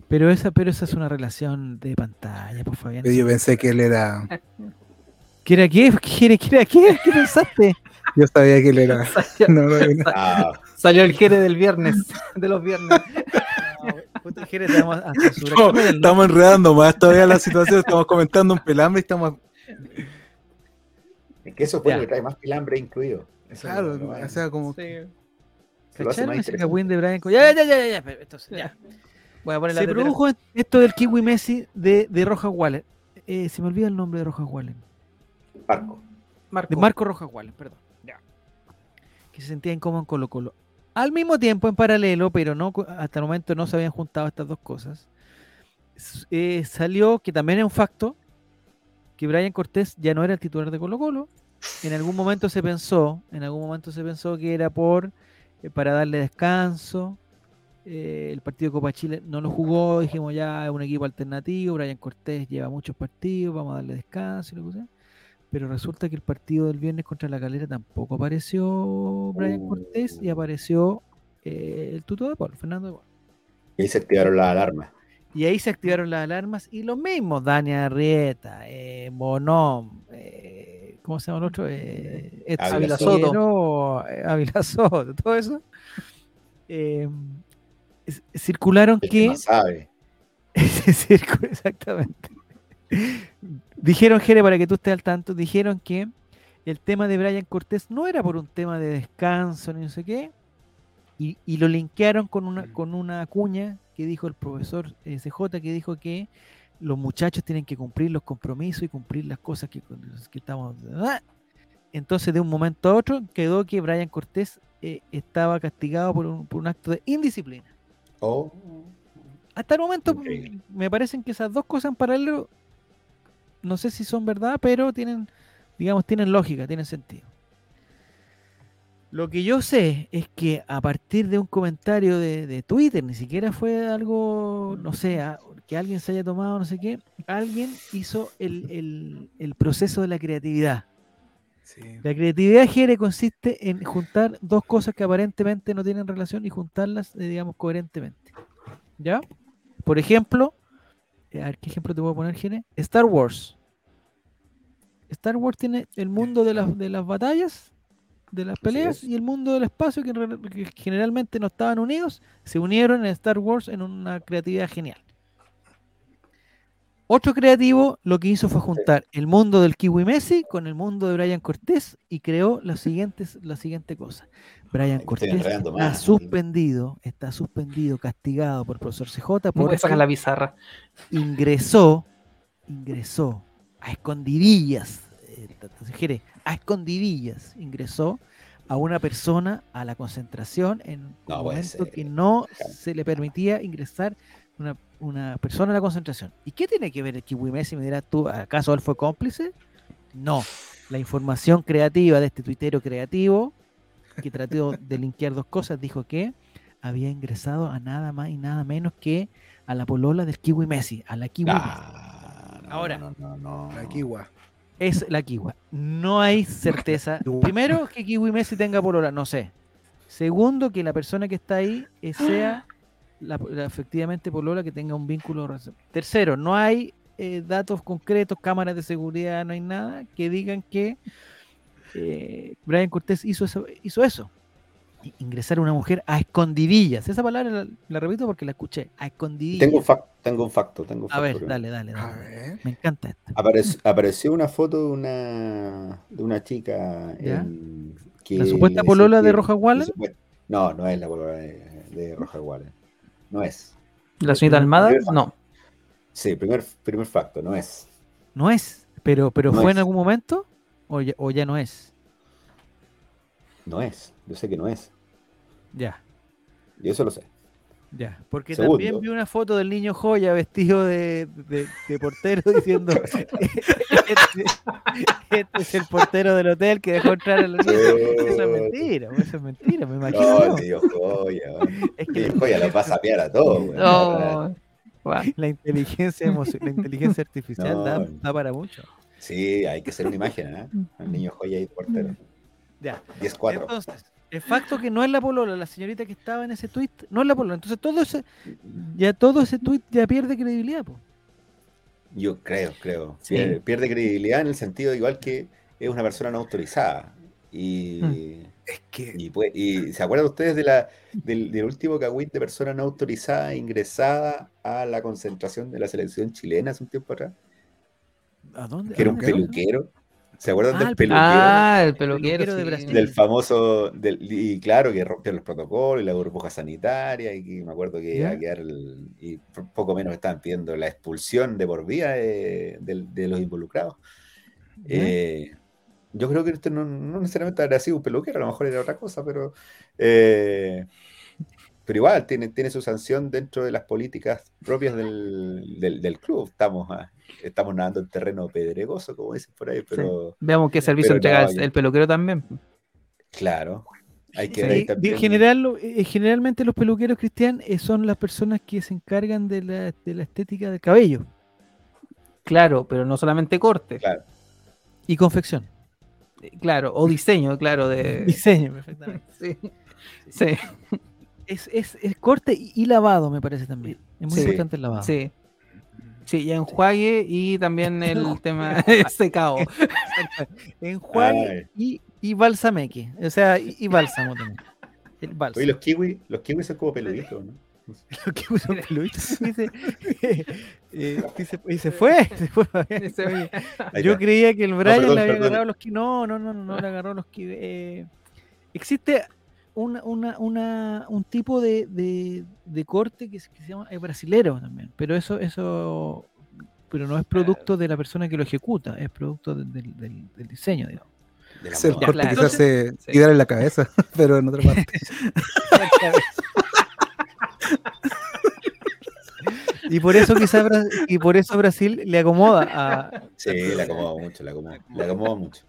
Pero esa, pero esa es una relación de pantalla, por Fabián. Pero yo pensé que él era. ¿Qué era qué? ¿Qué era qué? Era qué? ¿Qué pensaste? Yo sabía que él era. Salió, No, no, no. ah, salió el Jere del viernes. De los viernes. Puta, Jere, estamos enredando más todavía la situación. Estamos comentando un pelambre y estamos. es que eso fue Ya. lo que trae más pilambre incluido. Eso Claro, o sea, como. Sí. lo hace ¿Cacharon más ese cagüín de Brian? Ya, ya, ya, ya, esto- ya. Voy a poner la Se produjo esto del Kiwi Messi de, de Rojas Waller. Eh, se me olvida el nombre de Rojas Waller. Marco. Marco. De Marco Rojas Waller, perdón. Que se sentía incómodo en Colo Colo. Al mismo tiempo, en paralelo, pero no hasta el momento no se habían juntado estas dos cosas, eh, salió, que también es un facto, que Brian Cortés ya no era el titular de Colo Colo. En algún momento se pensó, en algún momento se pensó que era por eh, para darle descanso. Eh, el partido de Copa Chile no lo jugó, dijimos ya es un equipo alternativo, Brian Cortés lleva muchos partidos, vamos a darle descanso y lo que sea. Pero resulta que el partido del viernes contra la Calera tampoco apareció Brian Cortés y apareció eh, el tuto de Paul, Fernando de Paul. Y ahí se activaron las alarmas. Y ahí se activaron las alarmas y los mismos, Dani Arrieta, eh, Bonom, eh, ¿cómo se llama el otro? Eh, Ávila Soto. Eh, Ávila Soto, todo eso. es- circularon El que que... no sabe. Exactamente. Dijeron, Jere, para que tú estés al tanto, dijeron que el tema de Brian Cortés no era por un tema de descanso ni no sé qué, y, y lo linkearon con una, con una cuña que dijo el profesor eh, CJ, que dijo que los muchachos tienen que cumplir los compromisos y cumplir las cosas que, que estamos... Entonces, de un momento a otro, quedó que Brian Cortés eh, estaba castigado por un, por un acto de indisciplina. Oh, Hasta el momento me parecen que esas dos cosas en paralelo, no sé si son verdad, pero tienen, digamos, tienen lógica, tienen sentido. Lo que yo sé es que a partir de un comentario de, de Twitter, ni siquiera fue algo, no sé, a- que alguien se haya tomado, no sé qué, alguien hizo el, el- el proceso de la creatividad. La creatividad Jere consiste en juntar dos cosas que aparentemente no tienen relación y juntarlas, eh, digamos, coherentemente. ¿Ya? Por ejemplo, eh, a ver, ¿qué ejemplo te puedo poner, Jere? Star Wars. Star Wars tiene el mundo de las, de las batallas de las peleas y el mundo del espacio, que, generalmente no estaban unidos, se unieron en Star Wars en una creatividad genial. Otro creativo lo que hizo fue juntar el mundo del Kiwi Messi con el mundo de Brian Cortés y creó la siguiente, la siguiente cosa. Brian Cortés está más. suspendido, está suspendido, castigado por el profesor CJ sacar la pizarra. ingresó, ingresó a escondidillas, eh, sugiere, a escondidillas, ingresó a una persona a la concentración en un No momento que no se le permitía ingresar una, una persona a la concentración. ¿Y qué tiene que ver el Kiwi Messi? Me dirás tú, ¿acaso él fue cómplice? No. La información creativa de este tuitero creativo, que trató de linkear dos cosas, dijo que había ingresado a nada más y nada menos que a la polola del Kiwi Messi, a la Kiwi Messi. Ah, Ahora. no, no, no, no. La kiwa. Es la Kiwi. No hay certeza. Primero, que Kiwi Messi tenga polola, no sé. Segundo, que la persona que está ahí eh, sea la, la efectivamente polola que tenga un vínculo. Tercero, no hay eh, datos concretos, cámaras de seguridad, no hay nada que digan que eh, Brian Cortés hizo eso, hizo eso. Ingresar a una mujer a escondidillas. Esa palabra la, la repito porque la escuché. A escondidillas. Tengo un, fac- tengo un facto. Tengo un a facto ver, dale, dale, A dale. ver. Me encanta esto. Apareció, apareció una foto de una, de una chica en- que ¿La supuesta polola de Roja Wallen? No, no es la polola de, de Roja Wallen. No es. ¿La señorita Almada? No. Sí, primer, primer facto, no es. No es, pero, pero No fue en algún momento o ya, o ya no es. No es. Yo sé que no es. Ya, Yo eso lo sé. ya. Porque Segundo. también vi una foto del niño joya vestido de, de- de portero diciendo este, este es el portero del hotel que dejó entrar a los niños. Eso es mentira, eso es mentira, me imagino. No, yo. tío joya. Es que Tío la joya los va a sapear a todos. No. La inteligencia la inteligencia artificial da, para mucho. Sí, hay que hacer una imagen, ¿eh? El niño joya y portero. Ya. 10-4. Entonces, el facto que no es la polola, la señorita que estaba en ese tweet, no es la polola. Entonces todo ese, ya todo ese tweet ya pierde credibilidad, po. Yo creo, creo. Sí. Pierde, pierde credibilidad en el sentido igual que es una persona no autorizada. Y, Mm. Es que y, pues- y ¿se acuerdan ustedes de la, del, del último cagüín de persona no autorizada ingresada a la concentración de la selección chilena hace un tiempo atrás? ¿A dónde? Que era un peluquero. ¿Se acuerdan Ah, del el peluquero? Ah, el peluquero peluquero de sí. Brasil. del famoso, del, y claro, que rompió los protocolos y la burbuja sanitaria, y que me acuerdo que iba a quedar, el- y poco menos estaban pidiendo la expulsión de por vida de, los involucrados. Eh, yo creo que este no, no necesariamente habrá sido un peluquero, a lo mejor era otra cosa, pero, eh, pero igual tiene, tiene su sanción dentro de las políticas propias del, del- del club. Estamos, ah, estamos nadando en terreno pedregoso, como dicen por ahí, pero Veamos qué servicio entrega no, el, peluquero también. claro, hay que Sí, ver ahí de- también. general, eh, generalmente los peluqueros cristian eh, son las personas que se encargan de la, de la estética del cabello Claro, pero no solamente corte. Claro. y confección. Eh, Claro, o diseño, claro, de. Diseño, perfectamente. Sí. Sí, Es, es, es corte y, y lavado, me parece también. Es muy Sí. importante el lavado. sí. Sí, y enjuague y también el tema secado. Enjuague Ay. y, y balsameque. O sea, y, y bálsamo también. El bálsamo. Oye, los kiwis, los kiwis son como peluditos, ¿no? Lo que usa un peluche. Dice, eh, dice, y se fue. Se fue. Oye, Ahí yo creía que el Brian perdón, le había perdón. agarrado los ki- No, no, no, no, no le agarró los ki- eh, existe una, una, una, un tipo de, de, de corte que, se- que se llama es brasilero también, pero eso, eso pero no es producto de la persona que lo ejecuta, es producto de- del, del- del diseño, digamos. De la es el corte claro. que se hace Sí. tirar en la cabeza, pero en otra parte. Y por eso quizás y por eso Brasil le acomoda a. Sí, le acomodo mucho, le acomodo mucho.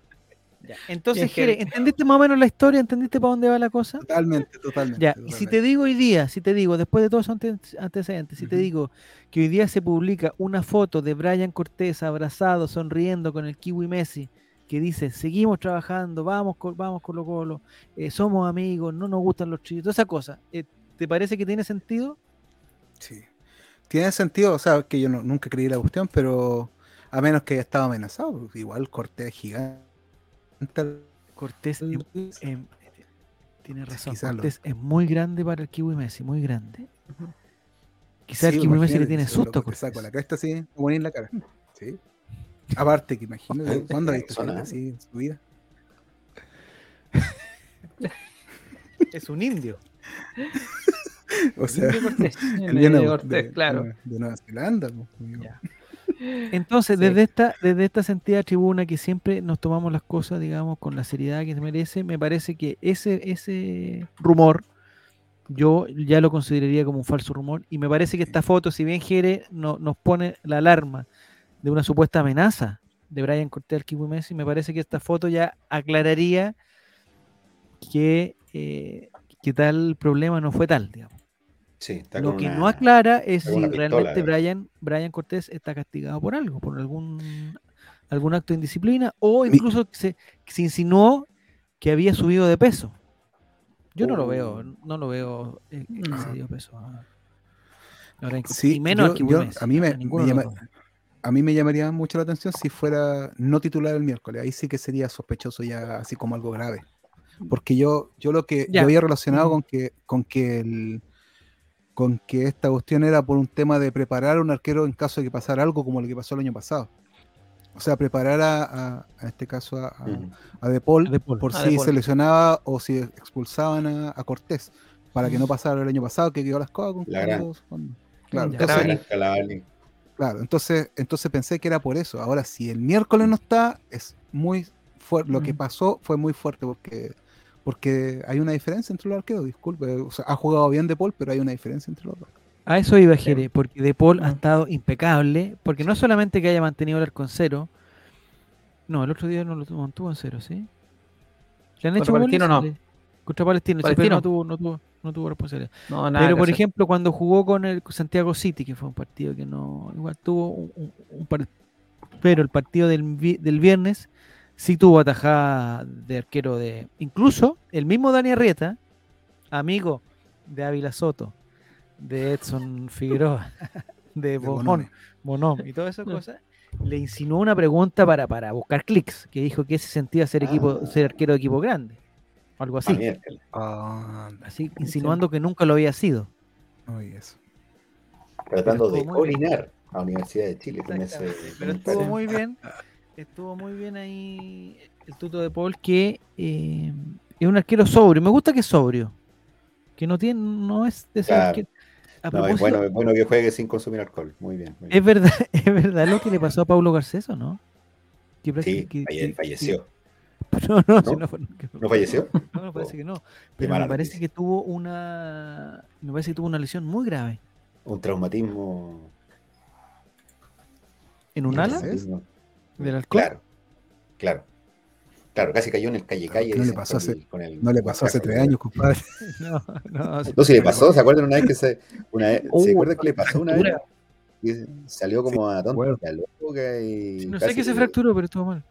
Entonces, Jere, ¿entendiste más o menos la historia? ¿Entendiste para dónde va la cosa? Totalmente, totalmente. Ya, y si te digo hoy día, si te digo, después de todos esos ante- antecedentes, si te digo que hoy día se publica una foto de Brian Cortés abrazado, sonriendo con el Kiwi Messi, que dice, seguimos trabajando, vamos, vamos Colo Colo, eh, somos amigos, no nos gustan los chillos, toda esa cosa, eh, ¿te parece que tiene sentido? Sí. Tiene sentido, o sea, que yo no- nunca creí la cuestión, pero a menos que haya estado amenazado, igual corté gigante. Cortés em, tiene razón. Quizá lo- Cortés es muy grande para el Kiwi Messi, muy grande. Quizás Sí, el Kiwi Messi le tiene susto te saco Cortés. la cresta así, ponía en la cara. Sí. Aparte que imagínate, ¿cuándo has visto ¿eh? así en su vida? Es un indio. O sea, Indio Cortés, el el Indio de, Cortés, claro. de- de Nueva Zelanda. pues. Entonces, Sí. desde esta, desde esta sentida tribuna que siempre nos tomamos las cosas, digamos, con la seriedad que se merece, me parece que ese, ese rumor yo ya lo consideraría como un falso rumor. Y me parece que esta foto, si bien Jere no- nos pone la alarma de una supuesta amenaza de Brian Cortés al Kiwi Messi, me parece que esta foto ya aclararía que, eh, que tal problema no fue tal, digamos. Sí, está Lo con que una- no aclara es si pistola, realmente eh. Brian, Brian Cortés está castigado por algo, por algún, algún acto de indisciplina, o Mi- incluso se, se insinuó que había subido de peso. Yo no lo veo, no lo veo eh, que se dio peso. a- a Brian Cortés, Sí, y menos yo- a yo- mí me- me llama-. A mí me llamaría mucho la atención si fuera no titular el miércoles. Ahí sí que sería sospechoso ya así como algo grave. Porque yo, yo lo que yo había relacionado con que, con que el con que esta cuestión era por un tema de preparar a un arquero en caso de que pasara algo como lo que pasó el año pasado. O sea, preparar a, a- a este caso a, a, De Paul A De Paul. por A si Paul. se lesionaba o si expulsaban a, a Cortés para que no pasara el año pasado que quedó las cosas con La gran. Claro, entonces. Claro, entonces, entonces pensé que era por eso. Ahora, si el miércoles no está, es muy fuerte. Lo que Mm. pasó fue muy fuerte porque, porque hay una diferencia entre los arqueros, disculpe. O sea, ha jugado bien De Paul, pero hay una diferencia entre los dos. A eso iba Jere, porque De Paul ha Ah. estado impecable, porque no solamente que haya mantenido el arco en cero, no, el otro día no lo tuvo- mantuvo en cero, ¿sí? ¿Le han hecho? Palestino no. Contra Palestino, sí, pero Palestino. no tuvo, no tuvo, no tuvo responsabilidad. No, nada pero por hacer. ejemplo, cuando jugó con el Santiago City, que fue un partido que no, igual tuvo un, un- un par- pero el partido del, vi- del viernes sí tuvo atajada de arquero de, incluso el mismo Dani Arrieta, amigo de Ávila Soto, de Edson Figueroa, de De Bonón, y todas esas Mm. cosas, le insinuó una pregunta para, para buscar clics, que dijo que se sentía ser equipo, Ah. ser arquero de equipo grande. Algo así. Ah. Ah, así, insinuando que nunca lo había sido. oye, eso. Tratando de coordinar a Universidad de Chile con ese Pero estuvo muy bien. Estuvo muy bien ahí el tuto de Paul, que eh, es un arquero sobrio. Me gusta que es sobrio. Que no tiene, no es de ser Claro. A No, es bueno, es bueno que juegue sin consumir alcohol. Muy bien. muy es verdad, es verdad lo que le pasó a Pablo Garcés, ¿o no? Que Sí, que- ayer que- falleció. que- no, no, si ¿No? no fue- que- ¿No falleció? No, me parece Oh, que no. Pero me parece noticia. que tuvo una. Me parece que tuvo una lesión muy grave. Un traumatismo. ¿En un un ala? Traumatismo. ¿Del alcohol? Claro, claro. Claro, casi cayó en el calle calle. No le pasó con hace- el- con el- No le pasó hace tres años, compadre. No, no. No, si le pasó, ¿se acuerdan una vez que se. Una vez, Uh, ¿Se acuerdan que le pasó una vez? Y salió como a tonta, loca y. No sé qué se fracturó, pero estuvo mal.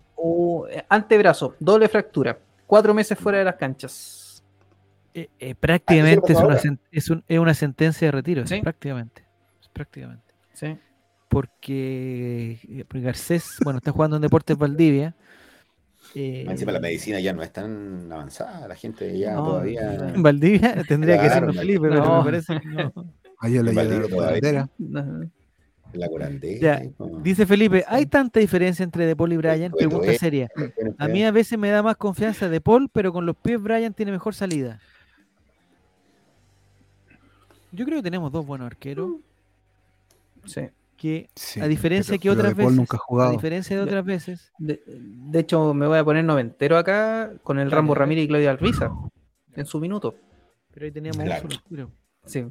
Eh, antebrazo, doble fractura. Cuatro meses fuera de las canchas. Eh, eh, prácticamente es una, un- es una sentencia de retiro, Sí. prácticamente. Prácticamente. Sí. Porque, eh, porque Garcés, bueno, está jugando en Deportes Valdivia. eh, Encima la medicina ya no es tan avanzada, la gente ya No, todavía. en Valdivia tendría que ser Felipe, pero no. me parece que no. Le la. La curandera. Ya, Dice Felipe, ¿hay tanta diferencia entre De Paul y Brian? Bueno, Pregunta seria. A mí a veces me da más confianza De Paul, pero con los pies Brian tiene mejor salida. Yo creo que tenemos dos buenos arqueros Sí. Que, Sí, a diferencia pero- que otras veces, nunca a diferencia de De- otras veces, De, de hecho, me voy a poner noventero acá con el Rambo. Ramírez y Claudia Alviza en su minuto. pero ahí teníamos Claro. un. Sí.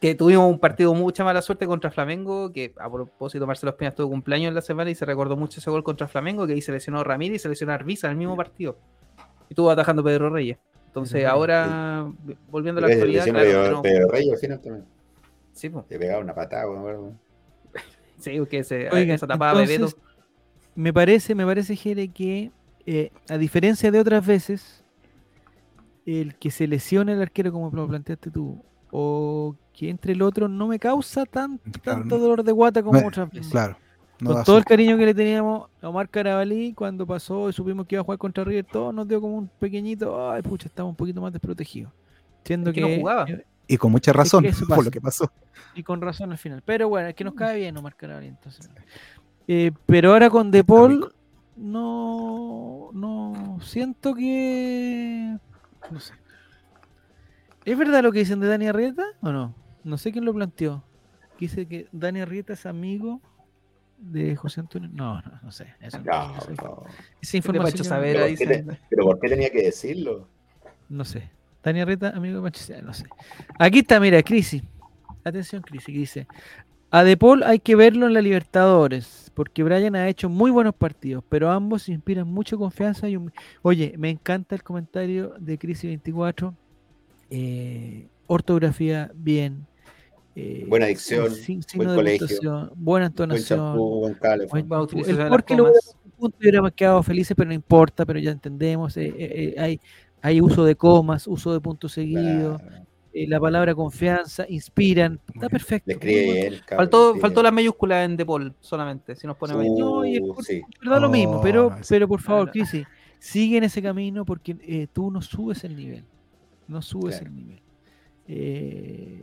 Que tuvimos un partido mucha mala suerte contra Flamengo, que a propósito Marcelo Espina tuvo cumpleaños en la semana y se recordó mucho ese gol contra Flamengo, que ahí se lesionó Ramírez y se lesionó Arbiza en el mismo partido. Y estuvo atajando Pedro Reyes. Entonces ahora, volviendo a la Ves, actualidad, claro, Pedro, tenemos- Pedro Reyes al final también. sí. Le pegaba una patada, me acuerdo. Sí, que se, Oigan, esa tapada de entonces, me parece, me parece, Jere, que eh, a diferencia de otras veces, el que se lesione el arquero como lo planteaste tú, o que entre el otro, no me causa tan, Claro, tanto dolor de guata como Me- otras veces. Claro. No con todo el cariño que le teníamos a Omar Carabalí cuando pasó y supimos que iba a jugar contra River, todo nos dio como un pequeñito, ay, pucha, estamos un poquito más desprotegidos. Siendo Es que no jugaba. Y con mucha razón que eso por lo que pasó. y con razón al final. Pero bueno, es que nos cae bien Omar Carabalí, entonces. Eh, pero ahora con De Paul, no, no siento que. No sé. ¿Es verdad lo que dicen de Dani Arrieta o no? No sé quién lo planteó. Que Dice que Dani Arrieta es amigo de José Antonio. No, no, no sé. Eso, No, esa, no. esa información. No- Pero, dice. ¿qué Pero ¿por qué tenía que decirlo? No sé. Dani Arrieta, amigo de Manchester, no sé. Aquí está, mira, Crisi. Atención, Crisi, que dice. A De Paul hay que verlo en la Libertadores, porque Brian ha hecho muy buenos partidos, pero ambos inspiran mucha confianza. Y Oye, me encanta el comentario de Crisi 24. Eh, ortografía, bien. eh, Buena dicción, sin- buen signo de colegio, buena Buen entonación. champú, buen cable. buen- Buena utilización el porque lo punto y hubiéramos quedado felices, pero no importa, pero ya entendemos. eh, eh, eh, hay, hay uso de comas, uso de puntos seguidos, Claro, eh, la palabra confianza, inspiran. Está perfecto. Cabrón, Faltó, las mayúsculas en De Paul solamente, si nos ponemos. Uh, No, y el curso, sí. pero da lo mismo, pero, Oh, pero por favor, Claro. Crisi, sigue en ese camino porque eh, tú no subes el nivel. No subes Claro. el nivel. Eh,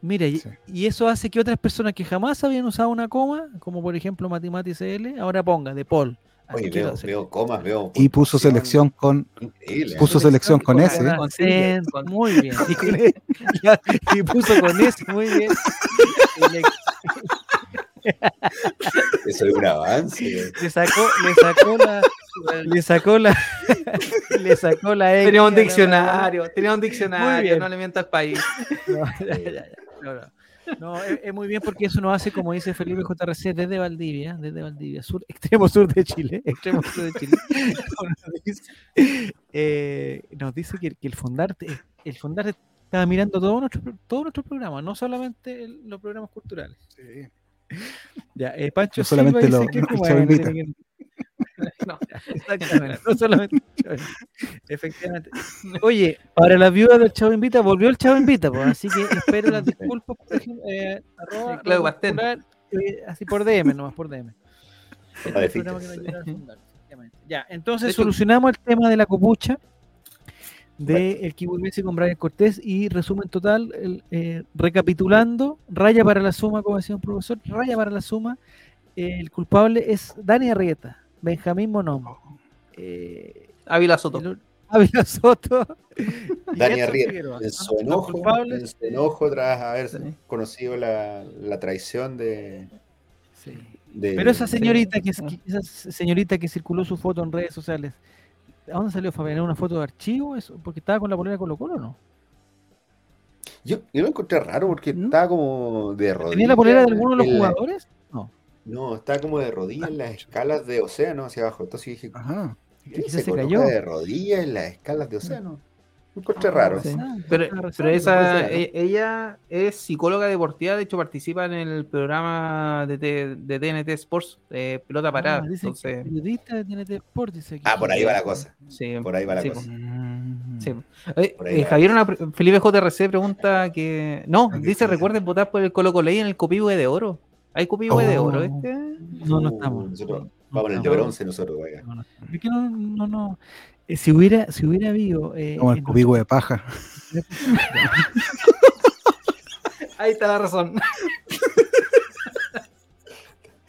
mira, y eso hace que otras personas que jamás habían usado una coma, como por ejemplo Matimati CL, ahora ponga de Paul. Oye, veo, veo comas, veo. Y puso selección con. Increíble. Puso selección con Con S. Con con- muy bien. Y, con- y puso con S, muy bien. Eso es un avance. le sacó, le sacó la, le sacó la, le sacó la X Tenía un diccionario, tenía un diccionario, bien. no le mientas al país. No, ya, ya, ya. No, no. No, es, es muy bien porque eso nos hace, como dice Felipe JRC, desde Valdivia, desde Valdivia, sur, extremo sur de Chile, extremo sur de Chile. nos dice, eh, nos dice que, que el Fondarte, el Fondarte estaba mirando todo nuestro, todo nuestro programa, no solamente el- los programas culturales. Ya, eh, Pancho No solamente Silva lo- dice que tiene que- No, exactamente. no solamente efectivamente. Oye para las viudas del Chavo Invita volvió el Chavo Invita pues, así que espero las disculpas por ejemplo, eh, arroba. Popular, eh, así por DM nomás por DM Este el que ya entonces hecho- solucionamos el tema de la copucha de el Kiwi Messi con Brian Cortés y resumen total el, eh, recapitulando raya para la suma como decía un profesor raya para la suma eh, el culpable es Dani Arrieta Benjamín Monón eh, Ávila Soto. el- Ávila Soto. y Dani Edson Arrieta, Figueroa. en su enojo, en su enojo tras haber Sí. conocido la, la traición de, sí. de- Pero esa señorita que, que- esa señorita que circuló su foto en redes sociales, ¿a dónde salió Fabián? ¿Era una foto de archivo? Eso? Porque estaba con la polera Colo Colo, ¿no? Yo, yo lo encontré raro porque ¿No? estaba como de rodillas. ¿Tenía la polera de alguno de los jugadores? No. Estaba como de rodillas en las escalas de océano hacia abajo. Entonces dije, Ajá. ¿quién Quizás se, se cayó. de rodillas en las escalas de océano? Lo encontré raro. Sí. Ah, Pero, esa, ser. e- ella es psicóloga deportiva, de hecho participa en el programa de, de TNT Sports, eh, Pelota Parada. Ah, entonces, periodista de TNT Sport, dice aquí. Ah, por ahí va la cosa. sí, Por ahí va la sí, cosa. Mm. sí. Eh, va. Javier, una pre- Felipe JRC pregunta que. No, Ah, qué dice: recuerden votar por el Colo Colo en el Copihue de Oro. ¿Hay Copihue de Oro? Oh. este? No, no estamos. nosotros No Vamos en el número 11 nosotros, vaya. No, no. Es que no, no, no. Eh, si hubiera, si hubiera habido. eh, Como el cubigo de paja. Ahí está la razón.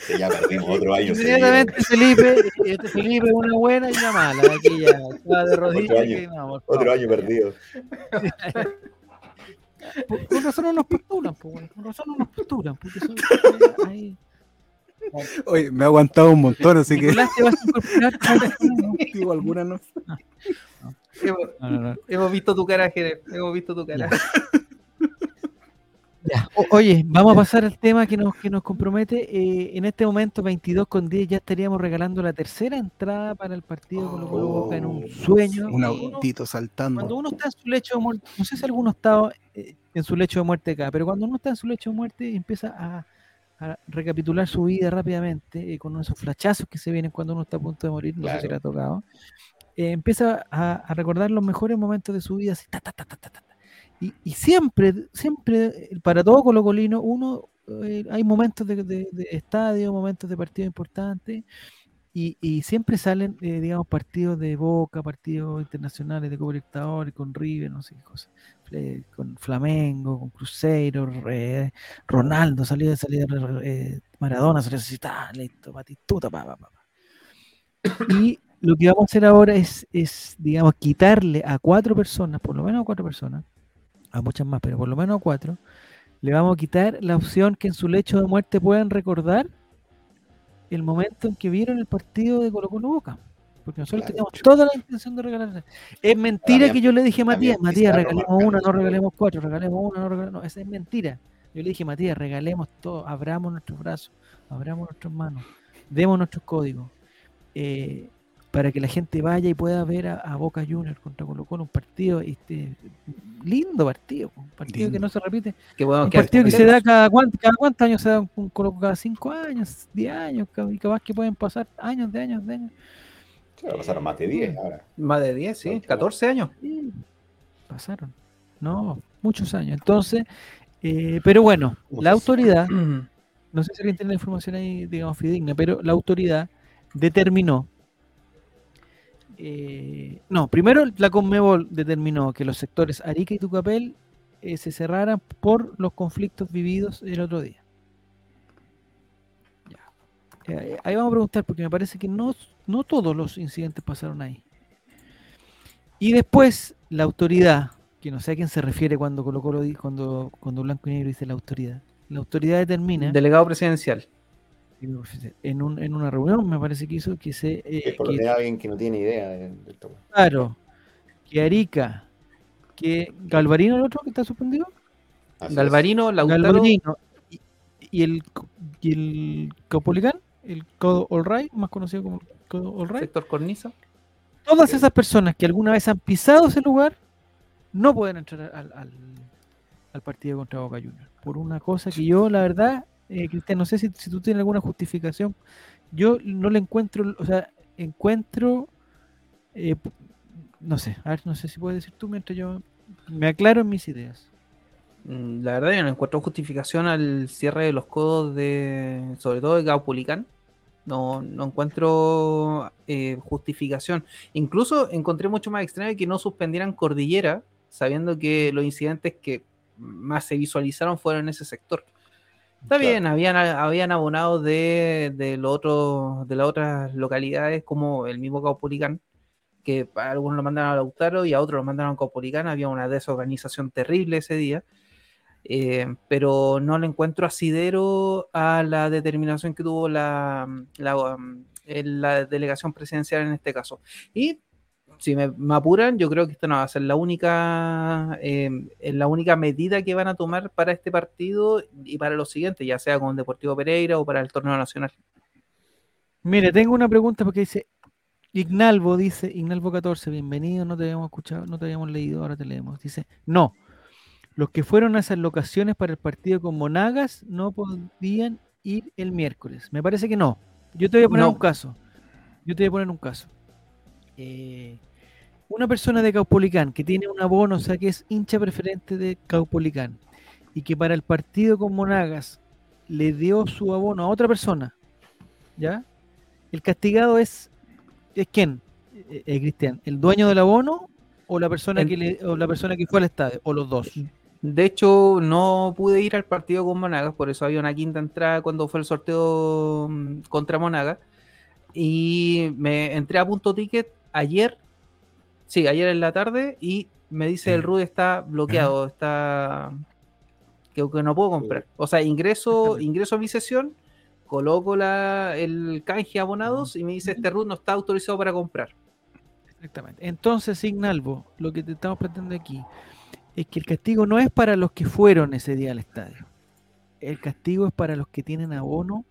Que ya perdimos otro año. Inmediatamente Felipe, este Felipe una buena y una mala. Aquí ya está de rodillas. año, que no, por Otro año perdido. Por- Con razón no nos postulan, bueno, con razón no nos postulan. Porque son, ahí. Oye, me ha aguantado un montón, así que ¿te vas a incorporar? digo alguna no. hemos, No, no, no. hemos visto tu cara, Jerez. Hemos visto tu cara. Ya. O- oye, vamos a pasar al tema que nos, que nos compromete. Eh, en este momento, 22 con 10, ya estaríamos regalando la tercera entrada para el partido Colo Colo Boca en un sueño. Un autito saltando. Cuando uno está en su lecho de muerte, no sé si alguno está eh, en su lecho de muerte acá, pero cuando uno está en su lecho de muerte empieza a, a recapitular su vida rápidamente, eh, con esos flachazos que se vienen cuando uno está a punto de morir, no sé si Claro. le ha tocado, eh, empieza a, a recordar los mejores momentos de su vida, así, ta, ta, ta, ta, ta, ta. Y, y siempre, siempre, para todo colocolino, uno eh, hay momentos de, de- de estadio, momentos de partido importantes, y, y siempre salen, eh, digamos, partidos de Boca, partidos internacionales de Copa Libertadores, con River, no sé qué cosa, eh, con Flamengo, con Cruzeiro, Ronaldo, salió de salida, eh, Maradona, salió ta, listo, Batistuta, pa, pa, pa. Y lo que vamos a hacer ahora es, es, digamos, quitarle a cuatro personas, por lo menos a cuatro personas, a muchas más, pero por lo menos a cuatro, le vamos a quitar la opción que en su lecho de muerte puedan recordar el momento en que vieron el partido de Colo Colo Boca. Porque nosotros Claro, teníamos toda la intención de regalar. Es mentira que yo le dije a Matías, Matías, regalemos una, no regalemos cuatro, regalemos una, no regalemos. No, esa es mentira. Yo le dije, Matías, regalemos todo, abramos nuestros brazos, abramos nuestras manos, demos nuestros códigos. eh, para que la gente vaya y pueda ver a, a Boca Juniors contra Colo Colo, un partido, este, lindo partido, un partido que no se repite Que bueno, un que partido que se da cada cuánto, cada cuántos años se da un, un Colo- cada cinco años, diez años, y capaz que pueden pasar años de años de años. Claro, pasaron más de 10 ahora. Más de 10, sí, Claro. 14 años. Sí, pasaron. No, muchos años. Entonces, eh, pero bueno, la autoridad, no sé si alguien tiene la información ahí, digamos, fidedigna, pero la autoridad determinó. Eh, no, primero la Conmebol determinó que los sectores Arica y Tucapel eh, se cerraran por los conflictos vividos el otro día. Ya. Eh, ahí vamos a preguntar porque me parece que no, no todos los incidentes pasaron ahí. Y después la autoridad, que no sé a quién se refiere cuando Colo Colo cuando, cuando Blanco y Negro dice la autoridad. La autoridad determina Delegado presidencial. En, un- en una reunión, me parece que hizo que se eh, Es por lo que- general alguien que no tiene idea de, de esto. claro que Arica, que Galvarino el otro que está suspendido, Así es. Galvarino, Lautaro, Galvarino y, y el y el Caupolicán, el Codo All Right, más conocido como Codo All Right, sector Cornisa. todas esas personas que alguna vez han pisado ese lugar no pueden entrar al, al- al partido contra Boca Juniors. Por una cosa que yo, la verdad, eh, Cristian, no sé si, si tú tienes alguna justificación. Yo no le encuentro, o sea, encuentro, eh, no sé, a ver, no sé si puedes decir tú mientras yo me aclaro en mis ideas. Mm, La verdad, yo no encuentro justificación al cierre de los codos de, sobre todo de Gaupulicán. No, no encuentro eh, justificación. Incluso encontré mucho más extraño que no suspendieran Cordillera, sabiendo que los incidentes que más se visualizaron fueron en ese sector. Está Claro. bien, habían, habían abonados de, de, lo otro, de las otras localidades, como el mismo Caupolicán, que a algunos lo mandaron a Lautaro y a otros lo mandaron a Caupolicán. Había una desorganización terrible ese día. Eh, pero no le encuentro asidero a la determinación que tuvo la, la, la delegación presidencial en este caso. Y si me, me apuran, yo creo que esta no va a ser la única, eh, la única medida que van a tomar para este partido y para los siguientes, ya sea con Deportivo Pereira o para el torneo nacional. Mire, tengo una pregunta porque dice Ignalvo, dice Ignalvo 14, bienvenido, no te habíamos escuchado, no te habíamos leído, ahora te leemos. Dice, no, los que fueron a esas locaciones para el partido con Monagas no podían ir el miércoles. Me parece que no. Yo te voy a poner No. un caso. Yo te voy a poner un caso. Eh, una persona de Caupolicán que tiene un abono, o sea que es hincha preferente de Caupolicán, y que para el partido con Monagas le dio su abono a otra persona, ¿ya? El castigado es, ¿es quién, eh, eh, Cristian? ¿El dueño del abono o la persona El- que le, o la persona que fue al estadio? ¿O los dos? De hecho, no pude ir al partido con Monagas, por eso había una quinta entrada cuando fue el sorteo mm, contra Monagas. Y me entré a punto ticket ayer, sí, ayer en la tarde, y me dice el Rude está bloqueado, está que, que no puedo comprar. O sea, ingreso, ingreso a mi sesión, coloco la, el canje abonados y me dice este root no está autorizado para comprar. Exactamente. Entonces, Ignalvo, lo que te estamos planteando aquí es que el castigo no es para los que fueron ese día al estadio. El castigo es para los que tienen abono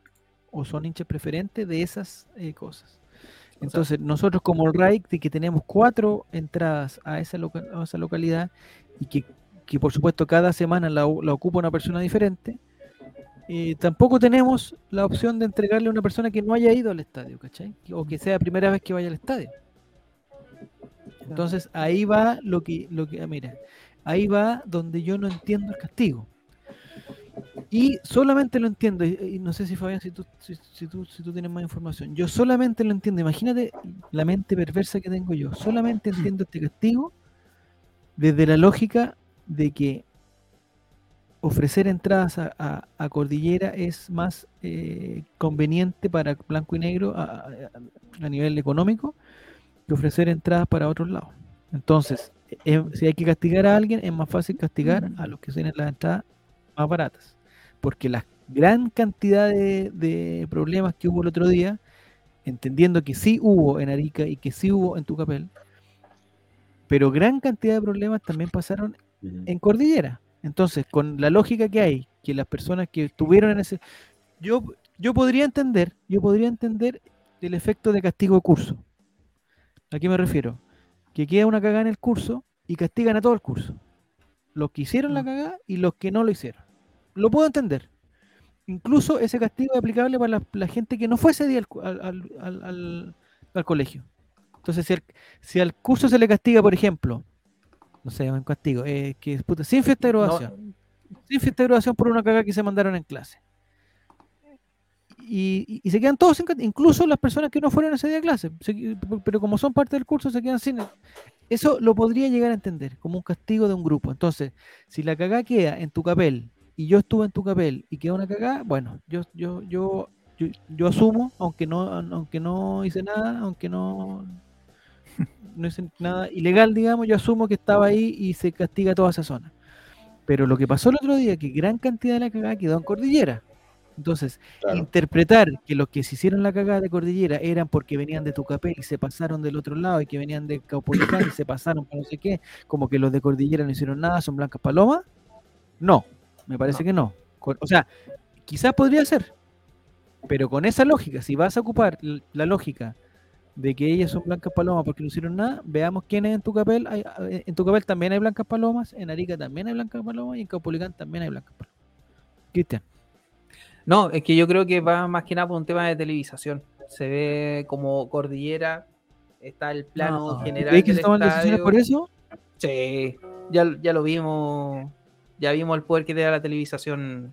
o son hinchas preferentes de esas eh, cosas. Entonces, nosotros como el RAIC, de que tenemos cuatro entradas a esa, loca- a esa localidad y que, que, por supuesto cada semana la, la ocupa una persona diferente, eh, tampoco tenemos la opción de entregarle a una persona que no haya ido al estadio, ¿cachai? O que sea primera vez que vaya al estadio. Entonces ahí va lo que, lo que, ah, mira, ahí va donde yo no entiendo el castigo. Y solamente lo entiendo, y, y no sé si Fabián, si tú, si, si tú, si tú tienes más información, yo solamente lo entiendo, imagínate la mente perversa que tengo yo, solamente entiendo este castigo desde la lógica de que ofrecer entradas a, a- a Cordillera es más eh, conveniente para Blanco y Negro a, a- a nivel económico que ofrecer entradas para otros lados. Entonces, eh, si hay que castigar a alguien, es más fácil castigar a los que tienen las entradas más baratas. Porque la gran cantidad de, de problemas que hubo el otro día, entendiendo que sí hubo en Arica y que sí hubo en Tucapel, pero gran cantidad de problemas también pasaron en Cordillera. Entonces, con la lógica que hay, que las personas que estuvieron en ese... Yo, yo podría entender, yo podría entender el efecto de castigo de curso. ¿A qué me refiero? Que queda una cagada en el curso y castigan a todo el curso. Los que hicieron la cagada y los que no lo hicieron. Lo puedo entender. Incluso ese castigo es aplicable para la, la gente que no fue ese día al, al- al- colegio. Entonces, si al, si al curso se le castiga, por ejemplo, no sé, un castigo, eh, que puta, sin fiesta de graduación, sin fiesta de graduación por una cagada que se mandaron en clase. Y, y- y se quedan todos incluso las personas que no fueron ese día a clase, se pero como son parte del curso se quedan sin. Eso lo podría llegar a entender como un castigo de un grupo. Entonces, si la cagada queda en tu papel y yo estuve en tu papel y queda una cagada, bueno, yo, yo, yo, yo, yo asumo, aunque no, aunque no hice nada, aunque no, no hice nada ilegal, digamos, yo asumo que estaba ahí y se castiga toda esa zona. Pero lo que pasó el otro día, que gran cantidad de la cagada quedó en Cordillera. Entonces, Claro. interpretar que los que se hicieron la cagada de Cordillera eran porque venían de Tucapel y se pasaron del otro lado y que venían de Caupolicán y se pasaron para no sé qué, como que los de Cordillera no hicieron nada, son blancas palomas. No, me parece que no. O sea, quizás podría ser, pero con esa lógica, si vas a ocupar la lógica de que ellas son blancas palomas porque no hicieron nada, veamos quiénes en Tucapel. Hay, eh, en Tucapel también hay blancas palomas, en Arica también hay blancas palomas y en Caupolicán también hay blancas palomas. Cristian. No, es que yo creo que va más que nada por un tema de televisación. Se ve como cordillera, está el plano No, general. ¿crees que se toman decisiones por eso? Sí, ya, ya lo vimos. Ya vimos el poder que te da la televisación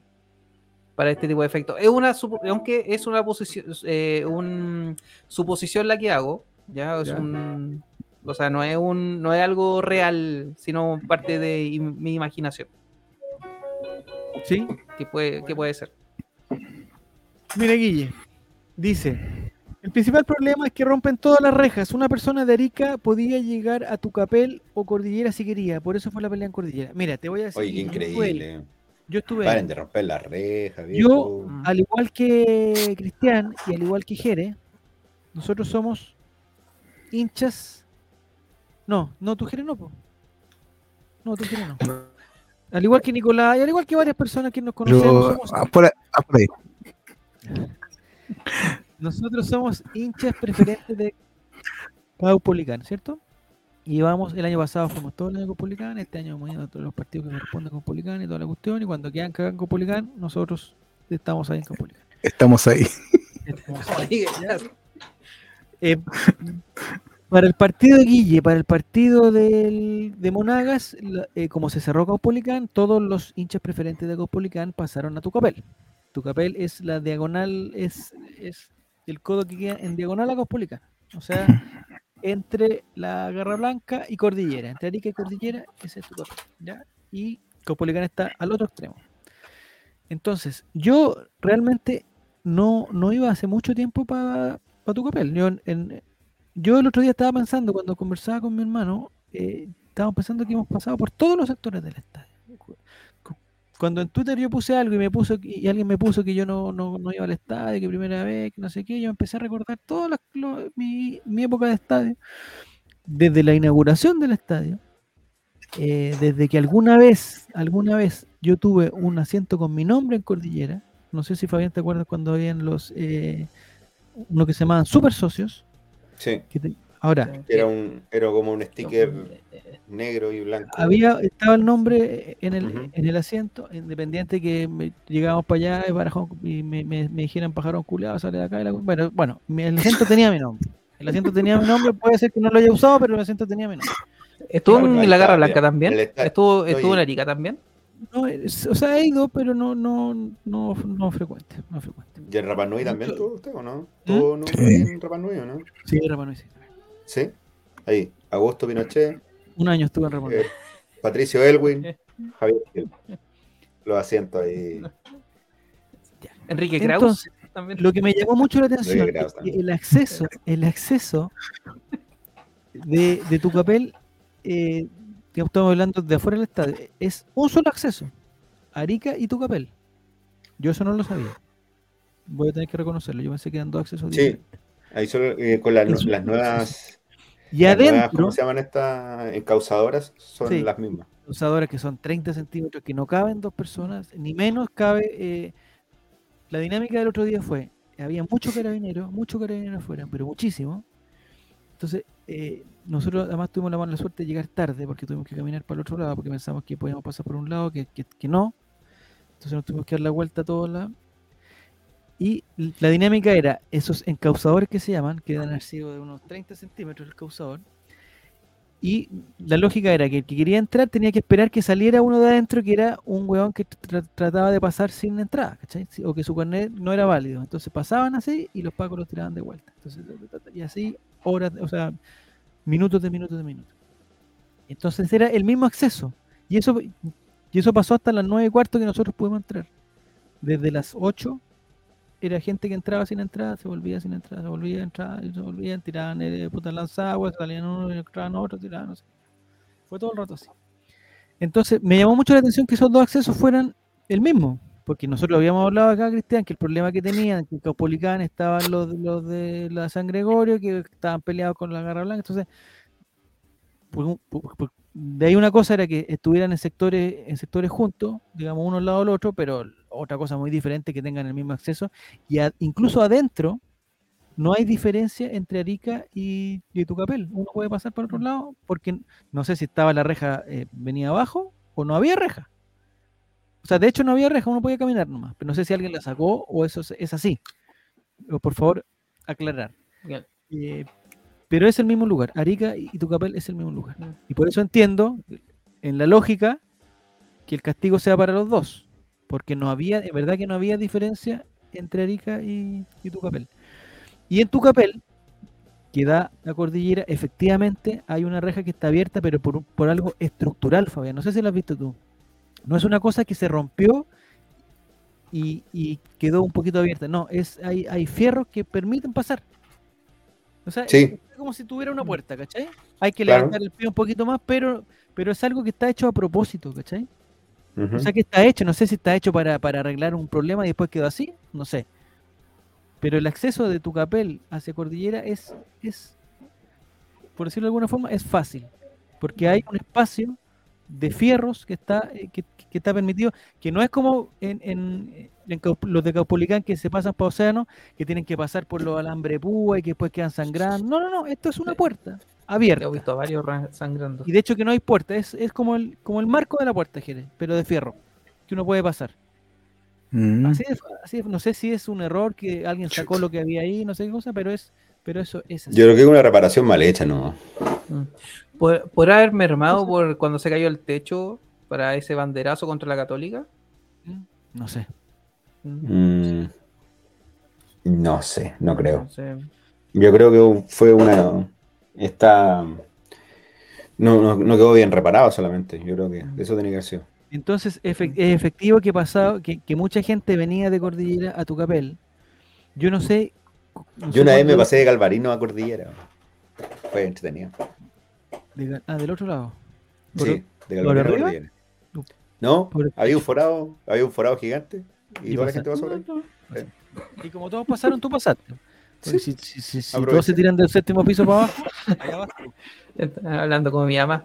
para este tipo de efectos. Es una, aunque es una posición, eh, un, suposición la que hago, ya es Ya. un, o sea, no es un, no es algo real, sino parte de im- mi imaginación. Sí. Que puede, que puede ser. Mira, Guille, dice, el principal problema es que rompen todas las rejas. Una persona de Arica podía llegar a Tucapel o Cordillera si quería. Por eso fue la pelea en Cordillera. Mira, te voy a decir. Oye, qué yo increíble. Yo estuve. Paren de romper las rejas, Yo, viejo. al igual que Cristian y al igual que Jere, nosotros somos hinchas. No, no, tú Jere no, po. No, tú Jere no. Al igual que Nicolás y al igual que varias personas que nos conocemos, Pero somos ah, por ahí- ah, por ahí. Nosotros somos hinchas preferentes de Caupolicán, ¿cierto? Y vamos, el año pasado fuimos todo el año con Caupolicán, este año hemos ido a todos los partidos que corresponden con Caupolicán y toda la cuestión, y cuando quedan cagados en Caupolicán, nosotros estamos ahí en Caupolicán. Estamos ahí. Estamos ahí. Eh, para el partido de Guille, para el partido del- de Monagas, eh, como se cerró Caupolicán, todos los hinchas preferentes de Caupolicán pasaron a Tucapel. Tucapel es la diagonal, es, es el codo que queda en diagonal a Caupolicán. O sea, entre la Garra Blanca y Cordillera, entre Arica y Cordillera, ese es Tucapel. ¿ya? Y Caupolicán está al otro extremo. Entonces, yo realmente no, no iba hace mucho tiempo para. Yo, en- en- yo el otro día estaba pensando, cuando conversaba con mi hermano, eh, estábamos pensando que hemos pasado por todos los sectores del estadio. Cu- cu- Cuando en Twitter yo puse algo y me puso y alguien me puso que yo no, no, no iba al estadio, que primera vez, que no sé qué, yo empecé a recordar toda mi, mi época de estadio, desde la inauguración del estadio, eh, desde que alguna vez, alguna vez yo tuve un asiento con mi nombre en Cordillera, no sé si Fabián te acuerdas cuando habían los, eh, uno que se llamaban super socios, Sí, que te- ahora, era, un, era como un sticker negro y blanco. había, estaba el nombre en el, en el asiento, independiente que me- llegábamos para allá y, Barajón- y me, me, me dijeran pajarón culeado, sale de acá. y la- bueno, bueno, mi- el asiento tenía mi nombre. El asiento tenía mi nombre, puede ser que no lo haya usado, pero el asiento tenía mi nombre. ¿Estuvo Claro, en la Garra Blanca también? ¿Estuvo, estuvo en. Arica también? No, es- o sea, he ido, pero no, no, no, no frecuente, no frecuente. ¿Y en Rapa Nui también tuvo usted o ¿Mm? no? ¿Tuvo no, Sí. en Rapa Nui o no? Sí, Rapa Nui, sí. Sí. Ahí, Augusto Pinochet, Un año estuve en Nui. eh, Patricio Elwin, Javier Gil. Los asientos ahí. Enrique Kraus Entonces. Lo que me llamó mucho la atención es que el acceso, el acceso de, de tu papel, eh, que estamos hablando de afuera del estadio, es un solo acceso. Arica y tu papel. Yo eso no lo sabía. Voy a tener que reconocerlo. Yo pensé que eran dos accesos Sí. diferentes. Ahí solo, eh, con las, Eso. las nuevas. Y las nuevas, adentro, ¿Cómo se llaman estas encauzadoras? Son Sí. las mismas. usadoras que son 30 centímetros, que no caben dos personas, ni menos cabe. eh, la dinámica del otro día fue: había muchos carabineros, muchos carabineros afuera, pero muchísimo. Entonces, eh, nosotros además tuvimos la mala suerte de llegar tarde porque tuvimos que caminar para el otro lado porque pensamos que podíamos pasar por un lado, que, que- que no. Entonces nos tuvimos que dar la vuelta a todos lados. Y la dinámica era esos encausadores que se llaman, que haber sido de unos 30 centímetros el causador. Y la lógica era que el que quería entrar tenía que esperar que saliera uno de adentro, que era un weón que tra- trataba de pasar sin entrada, ¿cachai? O que su carnet no era válido. Entonces pasaban así y los pacos los tiraban de vuelta. Entonces, y así, horas, o sea, minutos de minutos de minutos. Entonces era el mismo acceso. Y eso, y eso pasó hasta las 9 y cuarto que nosotros pudimos entrar. Desde las 8 era gente que entraba sin entrada, se volvía sin entrada, se volvía a entrar, y se volvían, tiraban eh, puta lanzaguas, salían uno, entraban otro, tiraban, no sé. Fue todo el rato así. Entonces, me llamó mucho la atención que esos dos accesos fueran el mismo, porque nosotros habíamos hablado acá, Cristian, que el problema que tenían, que en Caupolicán estaban los, los de la San Gregorio, que estaban peleados con la Garra Blanca, entonces, un- por- por- de ahí una cosa era que estuvieran en sectores, en sectores juntos, digamos, uno al lado del otro, pero otra cosa muy diferente que tengan el mismo acceso, y a- incluso adentro no hay diferencia entre Arica y, y Tucapel. Uno puede pasar por otro lado porque no sé si estaba la reja, eh, venía abajo o no había reja. O sea, de hecho no había reja, uno podía caminar nomás, pero no sé si alguien la sacó o eso es, es así. O por favor, aclarar. Eh, pero es el mismo lugar, Arica y y Tucapel es el mismo lugar. Y por eso entiendo, en la lógica, que el castigo sea para los dos. Porque no había, de verdad que no había diferencia entre Arica y, y Tucapel. Y en Tucapel, que da la cordillera, efectivamente hay una reja que está abierta, pero por, por algo estructural, Fabián. No sé si lo has visto tú. No es una cosa que se rompió y, y quedó un poquito abierta. No, es hay, hay fierros que permiten pasar. O sea, Sí. es como si tuviera una puerta, ¿cachai? Hay que Claro. levantar el pie un poquito más, pero, pero es algo que está hecho a propósito, ¿cachai? O sea que está hecho, no sé si está hecho para, para arreglar un problema y después quedó así, no sé. Pero el acceso de Tucapel hacia Cordillera es, es, por decirlo de alguna forma, es fácil. Porque hay un espacio de fierros que está, eh, que, que está permitido, que no es como en, en- los de Caupolicán que se pasan para Océano, que tienen que pasar por los alambres púa y que después quedan sangrando. No, no, no, esto es una puerta abierta. He visto a varios ra- sangrando. Y de hecho que no hay puerta, es, es como, el, como el marco de la puerta, Jere, pero de fierro, que uno puede pasar. Mm. Así de, así de- no sé si es un error que alguien sacó lo que había ahí, no sé qué cosa, pero es, pero eso es así. Yo creo que es una reparación mal hecha, ¿no? Mm. ¿Pod- ¿Podrá haber mermado por cuando se cayó el techo para ese banderazo contra la Católica? No sé. Mm. Mm, no sé, no creo. No sé. Yo creo que fue una. Está. No, no, no quedó bien reparado solamente. Yo creo que eso tenía que haber sido. Entonces, es efectivo que pasado, que, que mucha gente venía de Cordillera a Tucapel. Yo no sé. no Yo una vez me pasé de Galvarino a Cordillera. Fue entretenido. De- ah, del otro lado. Por- Sí, de por arriba? No, Por- había un forado, había un forado gigante y, y toda la gente pasó por ahí. Y como todos pasaron, tú pasaste. Porque si, si- si- si todos se tiran del séptimo piso para abajo, allá. Está Hablando como mi mamá.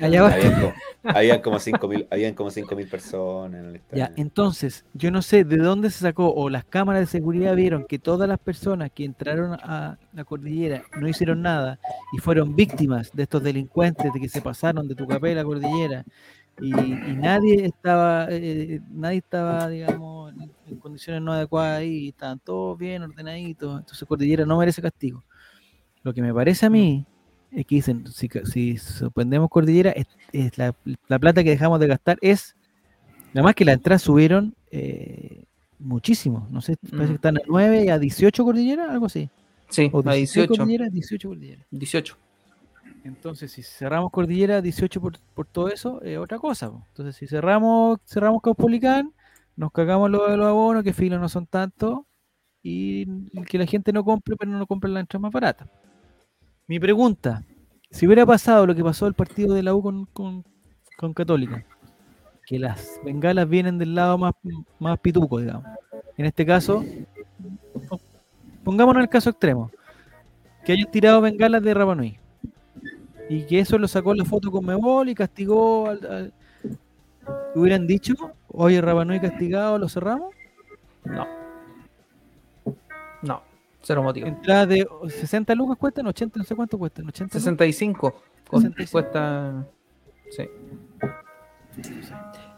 Allá. Habían como, habían como 5.000 habían como 5.000 personas en el estadio. Ya, entonces, yo no sé de dónde se sacó o las cámaras de seguridad vieron que todas las personas que entraron a la cordillera no hicieron nada y fueron víctimas de estos delincuentes de que se pasaron de Tucapel a la cordillera y, y nadie estaba, eh, nadie estaba, digamos, en, condiciones no adecuadas ahí, estaban todos bien ordenaditos, entonces cordillera no merece castigo. Lo que me parece a mí es que dicen, si, si suspendemos cordillera, es, es la, la plata que dejamos de gastar es Además que las entradas subieron eh, muchísimo. No sé, parece Mm. que están a 9 y a 18 cordilleras, algo así. Sí, O a 18. cordilleras, 18 cordilleras. 18. Entonces, si cerramos cordillera 18 por, por todo eso, es otra cosa. po. Entonces, si cerramos cerramos Caupolicán, nos cagamos lo de los abonos, que filo no son tantos, y que la gente no compre, pero no compre la entrada más barata. Mi pregunta, si hubiera pasado lo que pasó el partido de la U con, con, Católica, que las bengalas vienen del lado más, más pituco, digamos. En este caso, po- pongámonos el caso extremo, que hayan tirado bengalas de Rapanui y que eso lo sacó la foto con Mebol y castigó al, al- hubieran dicho oye Rapanui castigado lo cerramos No. Cero motivo. entradas de 60 lucas cuestan 80 no sé cuánto cuestan 80 lucas. 65. con- 65. Cuesta. Sí.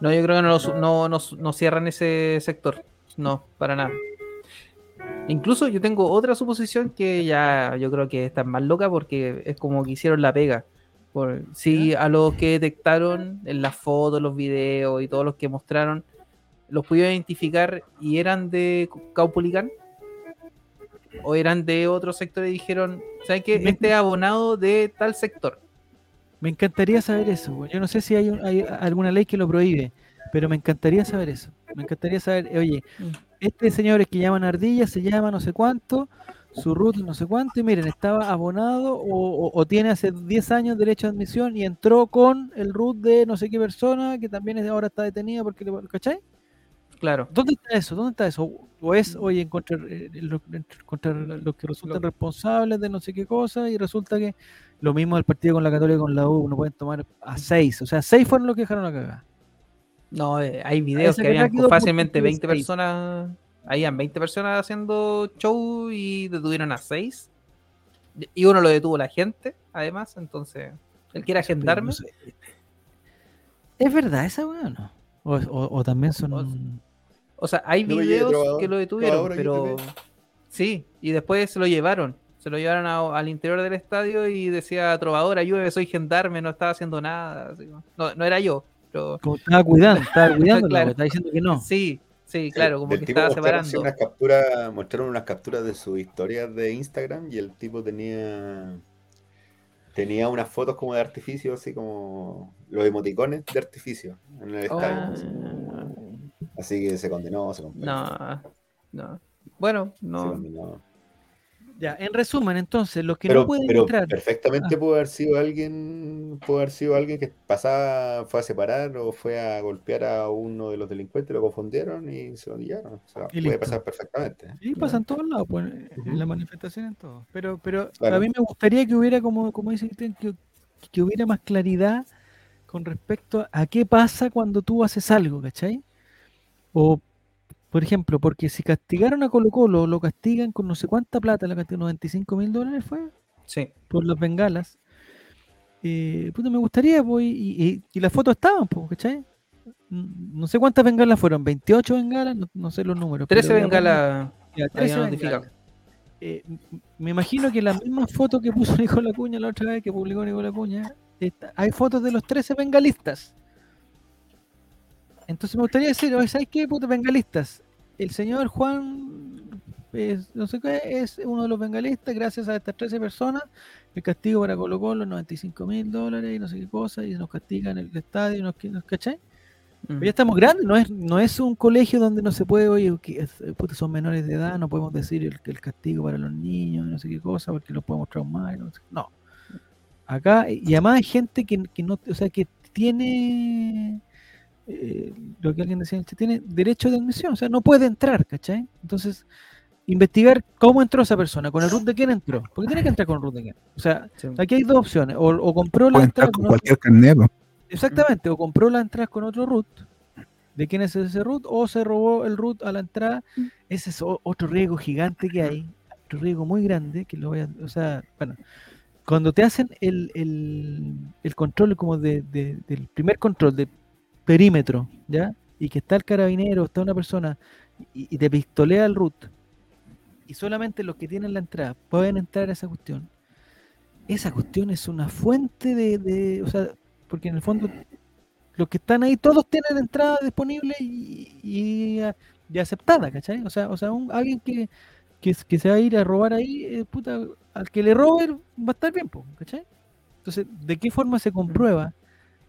No, yo creo que no, lo su- no, no, no cierran ese sector. No, para nada. Incluso yo tengo otra suposición que ya yo creo que está más loca porque es como que hicieron la pega. Por, si a los que detectaron en las fotos, los videos y todos los que mostraron, los pudieron identificar y eran de Caupolicán o eran de otro sector y dijeron, ¿sabes qué? Este es abonado de tal sector. me encantaría saber eso yo no sé si hay, un- hay alguna ley que lo prohíbe pero me encantaría saber eso me encantaría saber oye Mm. este señor es que llaman ardilla se llama no sé cuánto su ruta no sé cuánto y miren estaba abonado o, o- o tiene hace 10 años derecho a admisión y entró con el root de no sé qué persona que también ahora está detenida porque le ¿cachai? Claro. ¿Dónde está eso? ¿Dónde está eso? ¿O es, oye, contra, eh, lo- contra los que resultan responsables de no sé qué cosa y resulta que lo mismo del partido con la Católica con la U, no pueden tomar a seis, o sea, seis fueron los que dejaron la cagada. No, eh, hay videos que habían fácilmente 20 seis. personas. Habían 20 personas haciendo show y detuvieron a 6. Y uno lo detuvo la gente, además. Entonces, él quiere agendarme. no sé. ¿Es verdad esa weá o no? O, o- o también son... O- sea, hay No videos trovador, que lo detuvieron, pero. Sí, y después se lo llevaron. Se lo llevaron a- al interior del estadio y decía: Trovador, ayúdeme, soy gendarme, no estaba haciendo nada. así, ¿no? No, no era yo, pero. como estaba cuidando, estaba cuidando, Claro. estaba diciendo que no. Sí, sí, claro, como que estaba separando. unas capturas, mostraron unas capturas de sus historias de Instagram y el tipo tenía tenía unas fotos como de artificio, así como los emoticones de artificio en el estadio. Ah, así. Así que se condenó, se condenó. no, no. Bueno, se no. condenó. Ya, en resumen, entonces, los que Pero, no pueden pero entrar... perfectamente Ah. pudo haber sido alguien, pudo haber sido alguien que pasaba, fue a separar o fue a golpear a uno de los delincuentes, lo confundieron y se lo llevaron. O sea, Y puede pasar perfectamente. Sí, pasa en todos lados, pues, en la manifestación en todo. Pero, pero Claro. a mí me gustaría que hubiera, como, como dice Cristian, que, que hubiera más claridad con respecto a qué pasa cuando tú haces algo, ¿cachai? O, por ejemplo, porque si castigaron a Colo Colo, lo castigan con no sé cuánta plata, la cantidad 95 mil dólares fue, Sí. por las bengalas. Eh, puta, me gustaría, pues, y, y- y las fotos estaban, pues, ¿cachai? No sé cuántas bengalas fueron, 28 bengalas, no, no sé los números. 13 pero ya bengalas. ya, habían 13 notificado. bengalas. Eh, me imagino que las mismas fotos que puso Nicolás Cuña la otra vez que publicó Nicolás Cuña, está- hay fotos de los 13 bengalistas. Entonces me gustaría decir, oye, ¿sabes qué, puto bengalistas? El señor Juan, es- no sé qué, es uno de los bengalistas, gracias a estas 13 personas, el castigo para Colo Colo, 95 mil dólares y no sé qué cosa, y nos castigan el estadio, y nos, nos ¿cachai? Mm. Ya estamos grandes, no es, no es un colegio donde no se puede, oye, puta, son menores de edad, no podemos decir el, el castigo para los niños, no sé qué cosa, porque los podemos traumar. No. sé- no. Acá, y además hay gente que, que no, o sea, que tiene eh, lo que alguien decía, tiene derecho de admisión, o sea, no puede entrar, ¿cachai? Entonces, investigar cómo entró esa persona, con el root de quién entró, porque tiene que entrar con el root de quién. O sea, Sí. aquí hay dos opciones, o, o compró la entrada con cualquier carnet. po. Exactamente, o compró la entrada con otro root. ¿De quién es ese root? O se robó el root a la entrada. Ese es otro riesgo gigante que hay. Otro riesgo muy grande que lo voy a. O sea, bueno, cuando te hacen el, el, el control como de, de- del primer control de perímetro, ¿ya? Y que está el carabinero, está una persona y, y te pistolea el root. Y solamente los que tienen la entrada pueden entrar a esa cuestión. Esa cuestión es una fuente de, de- o sea, porque en el fondo los que están ahí, todos tienen entrada disponible y, y, y aceptada, ¿cachai? O sea, o sea un, alguien que, que, que se va a ir a robar ahí, eh, puta, al que le robe va a estar bien, ¿cachai? Entonces, ¿de qué forma se comprueba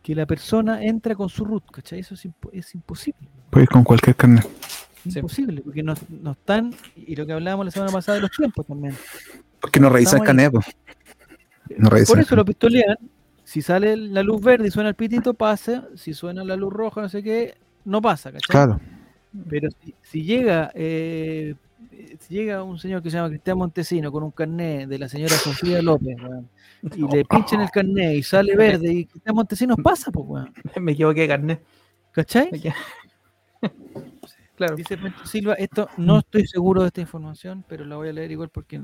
que la persona entra con su root, ¿cachai? Eso es, impo- es imposible. Puedes ir con cualquier carnet. Sí. Imposible, porque no, no están, y lo que hablábamos la semana pasada de los tiempos también. Porque no revisan el carnet, po. No revisan Por eso lo pistolean. Si sale la luz verde y suena el pitito, pasa. Si suena la luz roja, no sé qué, no pasa, ¿cachai? Claro. Pero si, si llega eh, llega un señor que se llama Cristian Montesino con un carnet de la señora Sofía López, weón, y le pinchan el carnet y sale verde y Cristian Montesinos pasa, pues, weón. Me equivoqué de carnet. ¿Cachai? Claro. Dice Silva, esto no estoy seguro de esta información, pero la voy a leer igual porque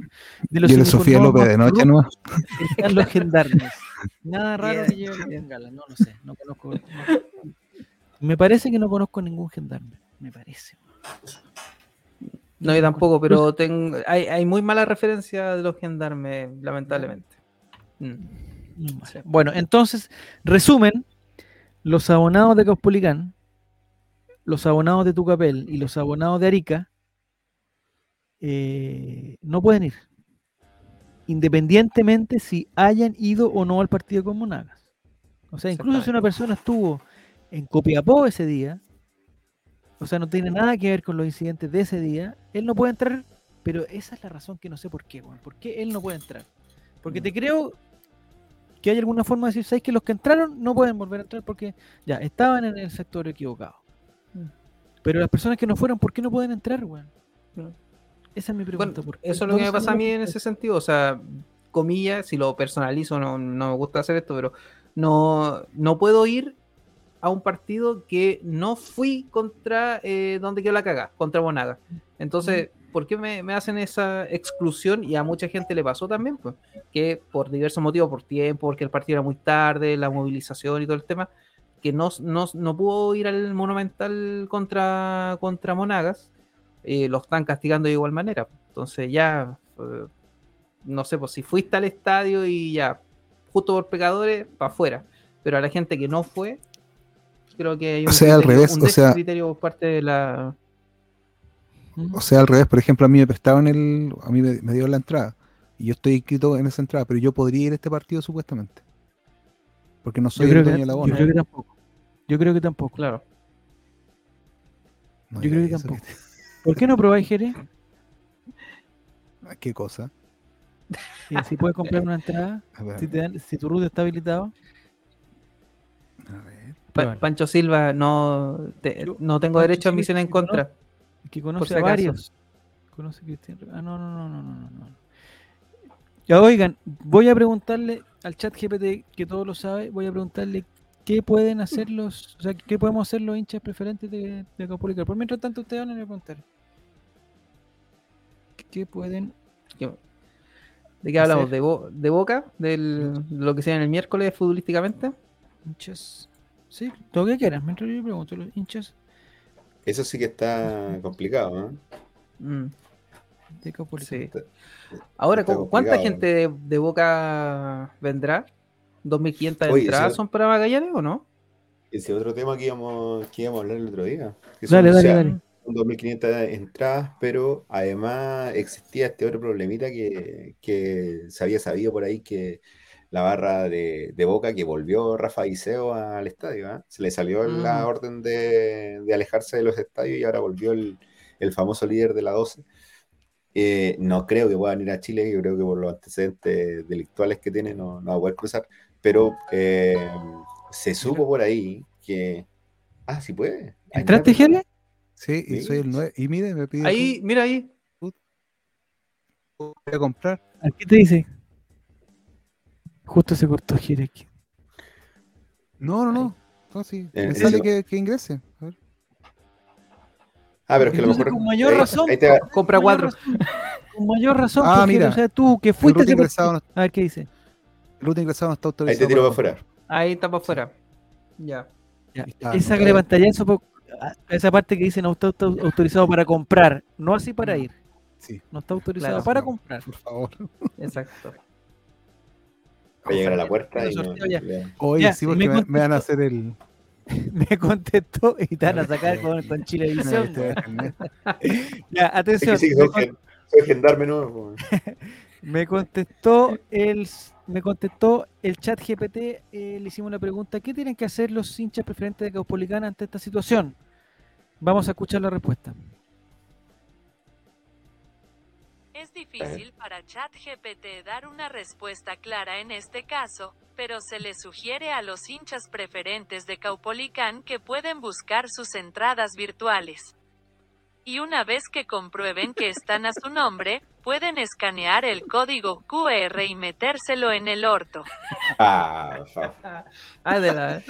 de los Yo de Sofía López de noche, ¿no? están los gendarmes. Nada raro que bengala, no lo sé, no conozco. no- Me parece que no conozco ningún gendarme, me parece. No, yo tampoco, pero tengo, hay, hay muy mala referencia de los gendarmes, lamentablemente. Mm. Bueno, entonces, resumen, los abonados de Caupolicán, los abonados de Tucapel y los abonados de Arica eh, no pueden ir, independientemente si hayan ido o no al partido con Monagas. O sea, incluso si una persona estuvo en Copiapó ese día, o sea, no tiene nada que ver con los incidentes de ese día, él no puede entrar, pero esa es la razón que no sé por qué, weón. ¿Por qué él no puede entrar? Porque te creo que hay alguna forma de decir, ¿sabes que los que entraron no pueden volver a entrar porque ya estaban en el sector equivocado? Mm. Pero las personas que no fueron, ¿por qué no pueden entrar, weón? Mm. Esa es mi Bueno, pregunta. ¿por qué? eso es lo que me ¿Dónde pasa a mí en ese sentido. O sea, comillas, si lo personalizo, no, no me gusta hacer esto, pero no, no puedo ir a un partido que no fui contra eh, donde quedó la caga, contra Bonaga. Entonces, ¿por qué me, me hacen esa exclusión? Y a mucha gente le pasó también, pues, que por diversos motivos, por tiempo, porque el partido era muy tarde, la movilización y todo el tema, que no, no, no pudo ir al Monumental contra, contra Monagas, eh, lo están castigando de igual manera. Entonces ya, eh, no sé, pues si fuiste al estadio y ya, justo por pecadores, para afuera. Pero a la gente que no fue, creo que hay un O sea, al criterio- revés, un o sea- criterio por parte de la... O sea, al revés, por ejemplo, a mí me prestaban el. A mí me, me dieron la entrada. Y yo estoy inscrito en esa entrada, pero yo podría ir a este partido supuestamente. Porque no soy Yo el creo, dueño que, de la yo bono. creo que tampoco. Yo creo que tampoco. Claro. No yo creo que tampoco. ¿Por qué no probáis, Jerez? ¿Qué cosa? Si, si puedes comprar una entrada, si, te dan- si tu root está habilitado. a ver. Pa-. Pancho Silva, no, te- Yo- no tengo Pancho derecho a admisión en contra. que conoce a varios. Conoce a Cristian. Ah, no, no, no, no, no, no. Ya, oigan, voy a preguntarle al chat GPT, que todo lo sabe, voy a preguntarle qué pueden hacer los, o sea, qué podemos hacer los hinchas preferentes de, de Católica. Por mientras tanto, ustedes van a preguntar. ¿Qué pueden ¿Qué- ¿De qué hablamos? ¿De, Bo- de Boca? ¿Del- ¿De lo que sea en el miércoles futbolísticamente? hinchas? Sí, todo lo que quieras, mientras yo pregunto, los hinchas Eso sí que está complicado, ¿eh? Mm, de sí. Está- Ahora, está ¿cu- ¿cuánta gente de, de Boca vendrá? ¿2.500 Oye, entradas son para Magallanes o no? Ese otro tema que íbamos, que íbamos a hablar el otro día. Que Dale, son, o dale, sea, dale. son 2.500 entradas, pero además existía este otro problemita que, que se había sabido por ahí que la barra de, de Boca que volvió Rafa Iseo al estadio, ¿ah? se le salió la Mm. orden de, de alejarse de los estadios y ahora volvió el, el famoso líder de la 12. Eh, no creo que puedan ir a Chile, yo creo que por los antecedentes delictuales que tiene no, no va a poder cruzar, pero eh, se supo por ahí que... Ah, sí puede. ¿Entraste. Gele? Sí, y Sí. soy el 9. Y mire, me pide. Ahí, mira ahí. Voy a comprar. ¿Qué te dice? Justo se cortó aquí. No, no, no. No, sí. Eh, Me sale que, que ingrese. A ver. Ah, pero es que a lo Entonces, mejor... con mayor ahí- razón, ahí te- Compra cuatro. Con mayor razón. Ah, porque, mira. O sea, tú que El fuiste. ese ingresado, no, A ver qué dice. el root ingresado no está ahí autorizado. te tiro para afuera. Ahí está para afuera. Ya. Ya, Ah, esa no. que le pantallazo po- a esa parte que dice no está auto- autorizado para comprar, no así para ir. Sí, No está autorizado Claro. para No. comprar. por favor. Exacto. Va a llegar a la puerta y no- ya. Oye, Ya, sí, porque me me, me van contestó. a hacer el. me contestó y te van a sacar con, con Chilevisión. Este. Ya, Es atención. que sí, me soy, con- soy gendarme nuevo. Me contestó el me contestó el chat GPT, eh, le hicimos la pregunta, ¿qué tienen que hacer los hinchas preferentes de Caupolicán ante esta situación? Vamos a escuchar la respuesta. Es difícil para ChatGPT dar una respuesta clara en este caso, pero se le sugiere a los hinchas preferentes de Caupolicán que pueden buscar sus entradas virtuales. Y una vez que comprueben que están a su nombre, pueden escanear el código QR y metérselo en el orto. Ah, fa- Ah, de la.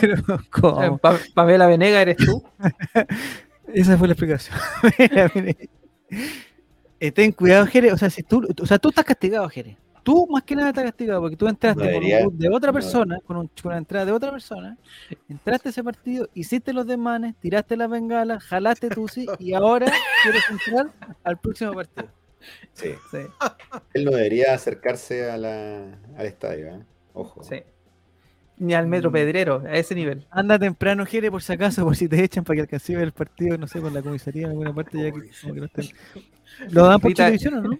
Pero, ¿cómo? Eh, Pa- Pamela Venega, ¿eres tú? Esa fue la explicación. Eh, ten cuidado, Jere. O sea, si tú, o sea, tú estás castigado, Jere. Tú más que nada estás castigado porque tú entraste No con un de otra No. persona, con, un- con una entrada de otra persona, entraste a ese partido, hiciste los desmanes, tiraste la bengala, jalaste tu sí y ahora quieres entrar al próximo partido. sí. Sí, Él no debería acercarse a la, al estadio, ¿eh? Ojo. sí. Ni al metro pedrero, a ese nivel. Anda temprano, Jere, por si acaso, por si te echan para que alcance el partido, no sé, con la comisaría en alguna parte, ya que, como que no estén- ¿Lo dan por televisión o no?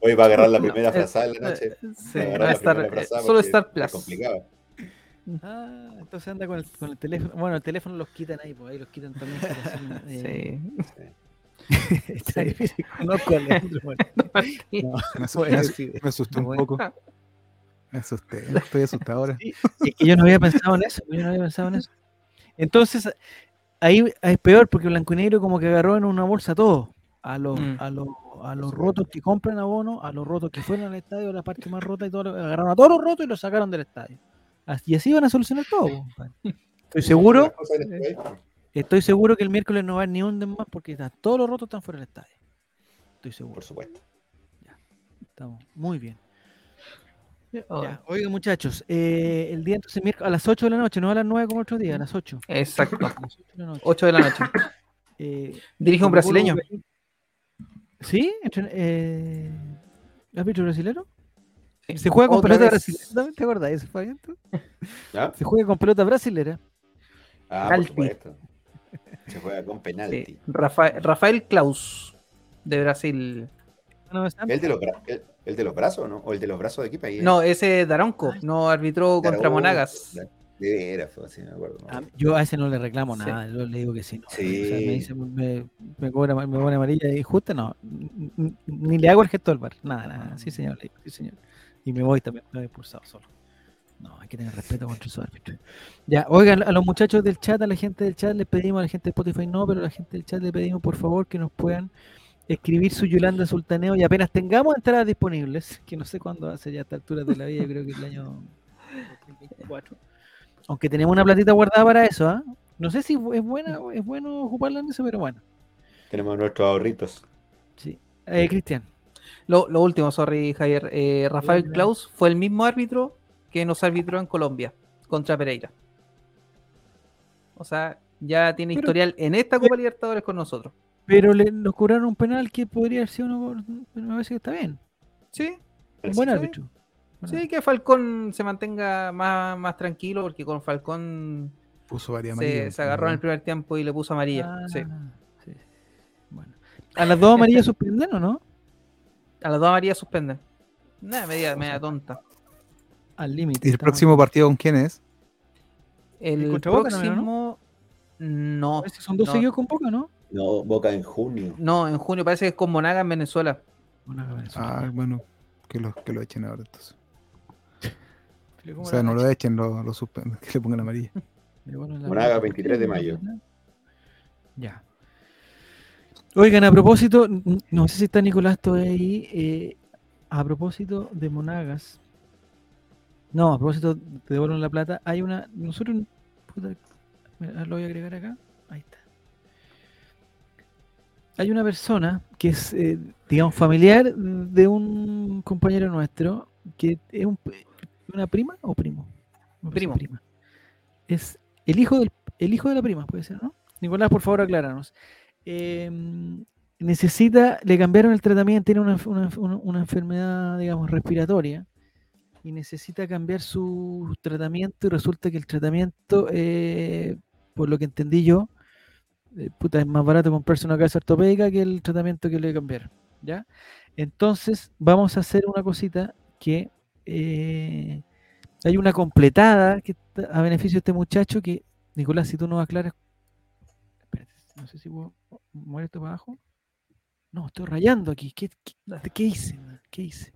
Hoy va a agarrar la No, primera eh, frazada en la noche. Sí, Va a va estar, eh, solo es complicado. Ah, entonces anda con el, con el teléfono. Bueno, el teléfono los quitan ahí, pues ahí los quitan también. para hacer, eh, Sí. Está difícil. Conozco a. No, Me asusté un poco. Me asusté, estoy asustado ahora. Es que yo no había pensado en eso. Yo no había pensado en eso. Entonces, ahí es peor porque Blanco y Negro como que agarró en una bolsa todo. A los, Mm. a los, a los rotos que compran abono, a los rotos que fueron al estadio, la parte más rota y todo. Agarraron a todos los rotos y los sacaron del estadio. Así- Y así van a solucionar todo. compadre. Estoy seguro, estoy seguro que el miércoles no va a haber ni un más porque está- todos los rotos están fuera del estadio. Estoy seguro. Por supuesto. Estamos muy bien. Oh, Ya, Oiga, muchachos, eh, el día entonces miércoles a las 8 de la noche, no a las 9 como otro día, a las 8. Exacto. A las 8 de la noche. 8 de la noche. Eh, Dirige un brasileño. ¿Sí? Eh, ¿Árbitro brasilero? Sí. Se juega con Otra pelota vez. brasilera, ¿también ¿te acordás? ¿Eso fue tú? ¿Ya? Se juega con pelota brasilera. Ah, por supuesto. Se juega con penalti. Sí. Rafa- Rafael Klaus, de Brasil. No, está- ¿El de, los bra- el, de los brazos, no? ¿O el de los brazos de equipo ahí? No, ese Daronco, no arbitró contra Monagas. De veras, fue así, me acuerdo. ¿no? Ah, yo a ese no le reclamo Sí. nada, yo le digo que sí. No. Sí. O sea, me, dice, me, me, cobra, me pone amarilla y justa, no. Ni le hago el gesto al bar. Nada, nada. Sí, señor, le digo, sí, señor. Y me voy también, me he expulsado solo. No, hay que tener respeto contra su árbitro. Ya, oigan, a los muchachos del chat, a la gente del chat les pedimos, a la gente de Spotify no, pero a la gente del chat le pedimos por favor que nos puedan escribir su Yolanda Sultaneo y apenas tengamos entradas disponibles, que no sé cuándo va a ser ya a esta altura de la vida, yo creo que el año 2024. Aunque tenemos una platita guardada para eso, ¿ah? No sé si es buena, es bueno ocuparla en eso, pero bueno. Tenemos nuestros ahorritos. Sí. Eh, Cristian. Lo, lo último, sorry, Javier. eh, Rafael. Klaus fue el mismo árbitro que nos arbitró en Colombia contra Pereira. O sea, ya tiene Pero- historial en esta Copa Libertadores con nosotros. Pero le, nos cobraron un penal que podría haber sido uno, pero me parece que está bien. Sí, Un buen Sí. árbitro. Bueno, sí, que Falcón se mantenga más, más tranquilo porque con Falcón Puso varias se, se agarró en el primer tiempo y le puso amarilla. ah, sí. sí. Bueno. ¿A las dos amarillas suspenden o no? A las dos amarillas suspenden. Nada, media, media tonta. Al límite. ¿Y el estamos. próximo partido con quién es? El próximo. No, Parece que son dos no. seguidos con Boca, ¿no? No, Boca en junio. no, en junio parece que es con Monaga en Venezuela. Una cabeza. Ah, bueno, que lo, que lo echen ahora entonces. O sea, no lo echen, lo, lo suspenden, que le pongan amarilla. Monaga, mancha. 23 de mayo. Ya. Oigan, a propósito, no sé si está Nicolás todavía ahí. eh, a propósito de Monagas. No, a propósito, te devuelven la plata. Hay una. Nosotros. puta, lo voy a agregar acá. Ahí está. Hay una persona que es, eh, digamos, familiar de un compañero nuestro, que es un- una prima o primo. Primo. prima. Es el hijo, del, el hijo de la prima, puede ser, ¿no? Nicolás, por favor, acláranos. Eh, necesita, le cambiaron el tratamiento, tiene una, una- una- una enfermedad, digamos, respiratoria. y necesita cambiar su tratamiento y resulta que el tratamiento, eh, por lo que entendí yo, eh, puta, es más barato comprarse una casa ortopédica que el tratamiento que le cambiaron, ¿ya? Entonces, vamos a hacer una cosita que eh, hay una completada que está a beneficio de este muchacho que, Nicolás, si tú nos aclaras, espérate, no sé si puedo mover esto para abajo. No, estoy rayando aquí. ¿Qué, qué, qué hice? ¿Qué hice?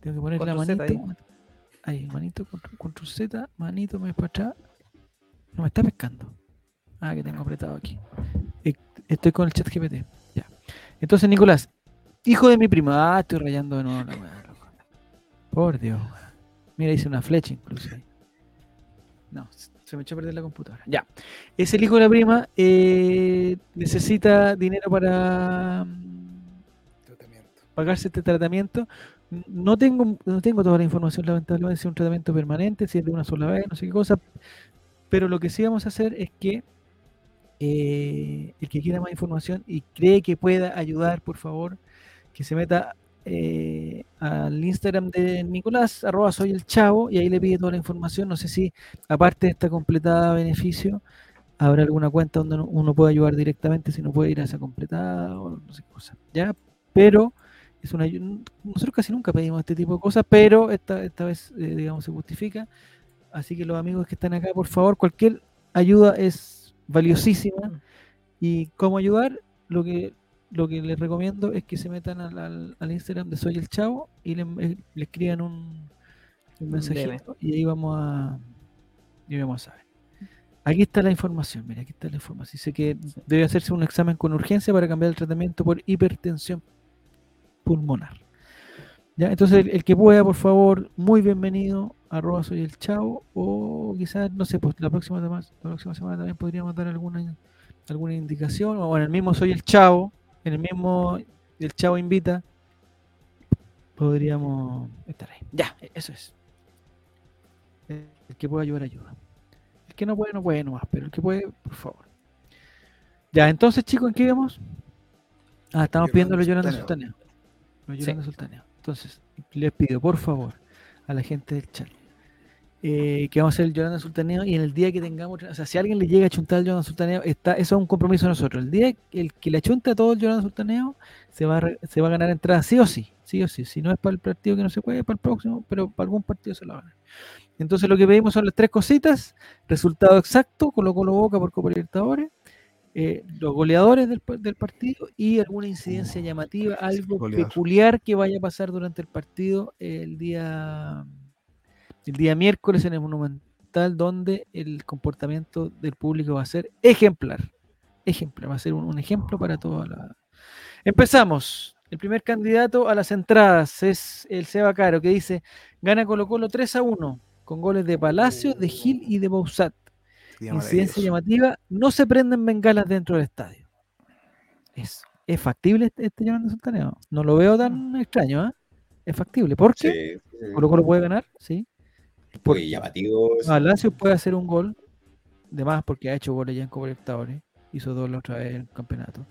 Tengo que poner la manito. Ahí, manito, control, control Z, manito, me voy para atrás. No me está pescando. Ah, que tengo apretado aquí. Eh, Estoy con el chat GPT. Ya. Entonces, Nicolás, hijo de mi prima. Ah, estoy rayando de nuevo la weá, loco. Por Dios. Mira, hice una flecha incluso ahí. No, se se me echó a perder la computadora. Ya. Es el hijo de la prima. eh, necesita dinero para mm, Tratamiento. pagarse este tratamiento. No tengo, no tengo toda la información, lamentablemente, si es un tratamiento permanente, si es de una sola vez, no sé qué cosa. Pero lo que sí vamos a hacer es que eh, el que quiera más información y cree que pueda ayudar, por favor, que se meta eh, al Instagram de Nicolás, arroba soy el chavo, y ahí le pide toda la información. No sé si, aparte de esta completada beneficio, habrá alguna cuenta donde uno- pueda ayudar directamente, si no puede ir a esa completada o no sé qué cosa. ¿Ya? Pero es una nosotros casi nunca pedimos este tipo de cosas, pero esta, esta vez, eh, digamos, se justifica. Así que los amigos que están acá, por favor, cualquier ayuda es valiosísima. Y cómo ayudar, lo que lo que les recomiendo es que se metan al, al- al Instagram de Soy el Chavo y le, eh, le escriban un, un mensajito y ahí vamos a y vamos a ver. Aquí está la información, mira, aquí está la información. Dice que debe hacerse un examen con urgencia para cambiar el tratamiento por hipertensión pulmonar. ¿Ya? Entonces, el, el que pueda, por favor, muy bienvenido, arroba soy el chavo, o quizás, no sé, pues la próxima, semana- la próxima semana también podríamos dar alguna, alguna indicación, o en el mismo soy el chavo, en el mismo el chavo invita, podríamos estar ahí. Ya, e- eso es. El que pueda ayudar, ayuda. El que no puede, no puede nomás, pero el que puede, por favor. Ya, entonces, chicos, ¿en qué vamos? Ah, estamos pidiendo los Yolanda Yolanda Sultaneo. Entonces, les pido, por favor, a la gente del chat, eh, que vamos a hacer el Yolanda Sultaneo y en el día que tengamos, o sea, si alguien le llega a chuntar el Yolanda Sultaneo, está, eso es un compromiso de nosotros. El día que el que le achunte a todo el Yolanda Sultaneo, se va, a se va a ganar entrada sí o sí, sí o sí. Si no es para el partido que no se puede, para el próximo, pero para algún partido se la van a ganar. Entonces lo que pedimos son las tres cositas, resultado exacto, Colo Colo Boca por Copa Libertadores, eh, los goleadores del, pa- del partido y alguna incidencia llamativa, algo goleador. peculiar que vaya a pasar durante el partido el día el día miércoles en el Monumental, donde el comportamiento del público va a ser ejemplar. Ejemplar, va a ser un, un ejemplo para toda la. Empezamos. El primer candidato a las entradas es el Seba Caro, que dice: gana Colo Colo 3 a 1, con goles de Palacio, de Gil y de Bausat. Incidencia llamativa: no se prenden bengalas dentro del estadio. Es, es factible este, este Yolanda Sultaneo. No lo veo tan extraño, ¿ah? Es factible. ¿Por qué? Sí, sí. Colo Colo puede ganar, sí. Llamativo. eso. Palacio puede hacer un gol, de más porque ha hecho goles ya en Copa Libertadores, hizo dos la otra vez en el campeonato.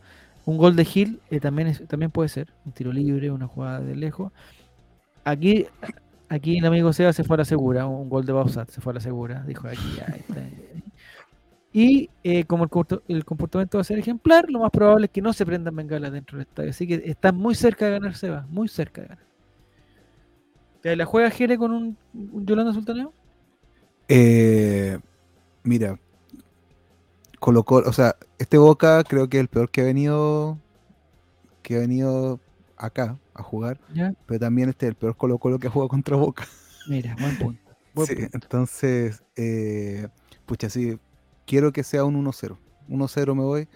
Un gol de Gil eh, también, es- también puede ser, un tiro libre, una jugada de lejos. Aquí, aquí el amigo Seba se fue a la segura, un gol de Bausat se fue a la segura, dijo aquí ya está. Y eh, como el, comporta- el comportamiento va a ser ejemplar, lo más probable es que no se prendan bengalas dentro del estadio. Así que está muy cerca de ganar Seba, muy cerca de ganar. ¿Te la juega Jere con un, un Yolanda Sultaneo? Eh, mira, Colo Colo, o sea, este Boca creo que es el peor que ha venido que ha venido acá a jugar, ¿Ya? pero también este es el peor Colo Colo que ha jugado contra Boca. Mira, buen punto. buen Sí, punto. entonces, eh, pucha, sí, quiero que sea un 1-0. 1-0 me voy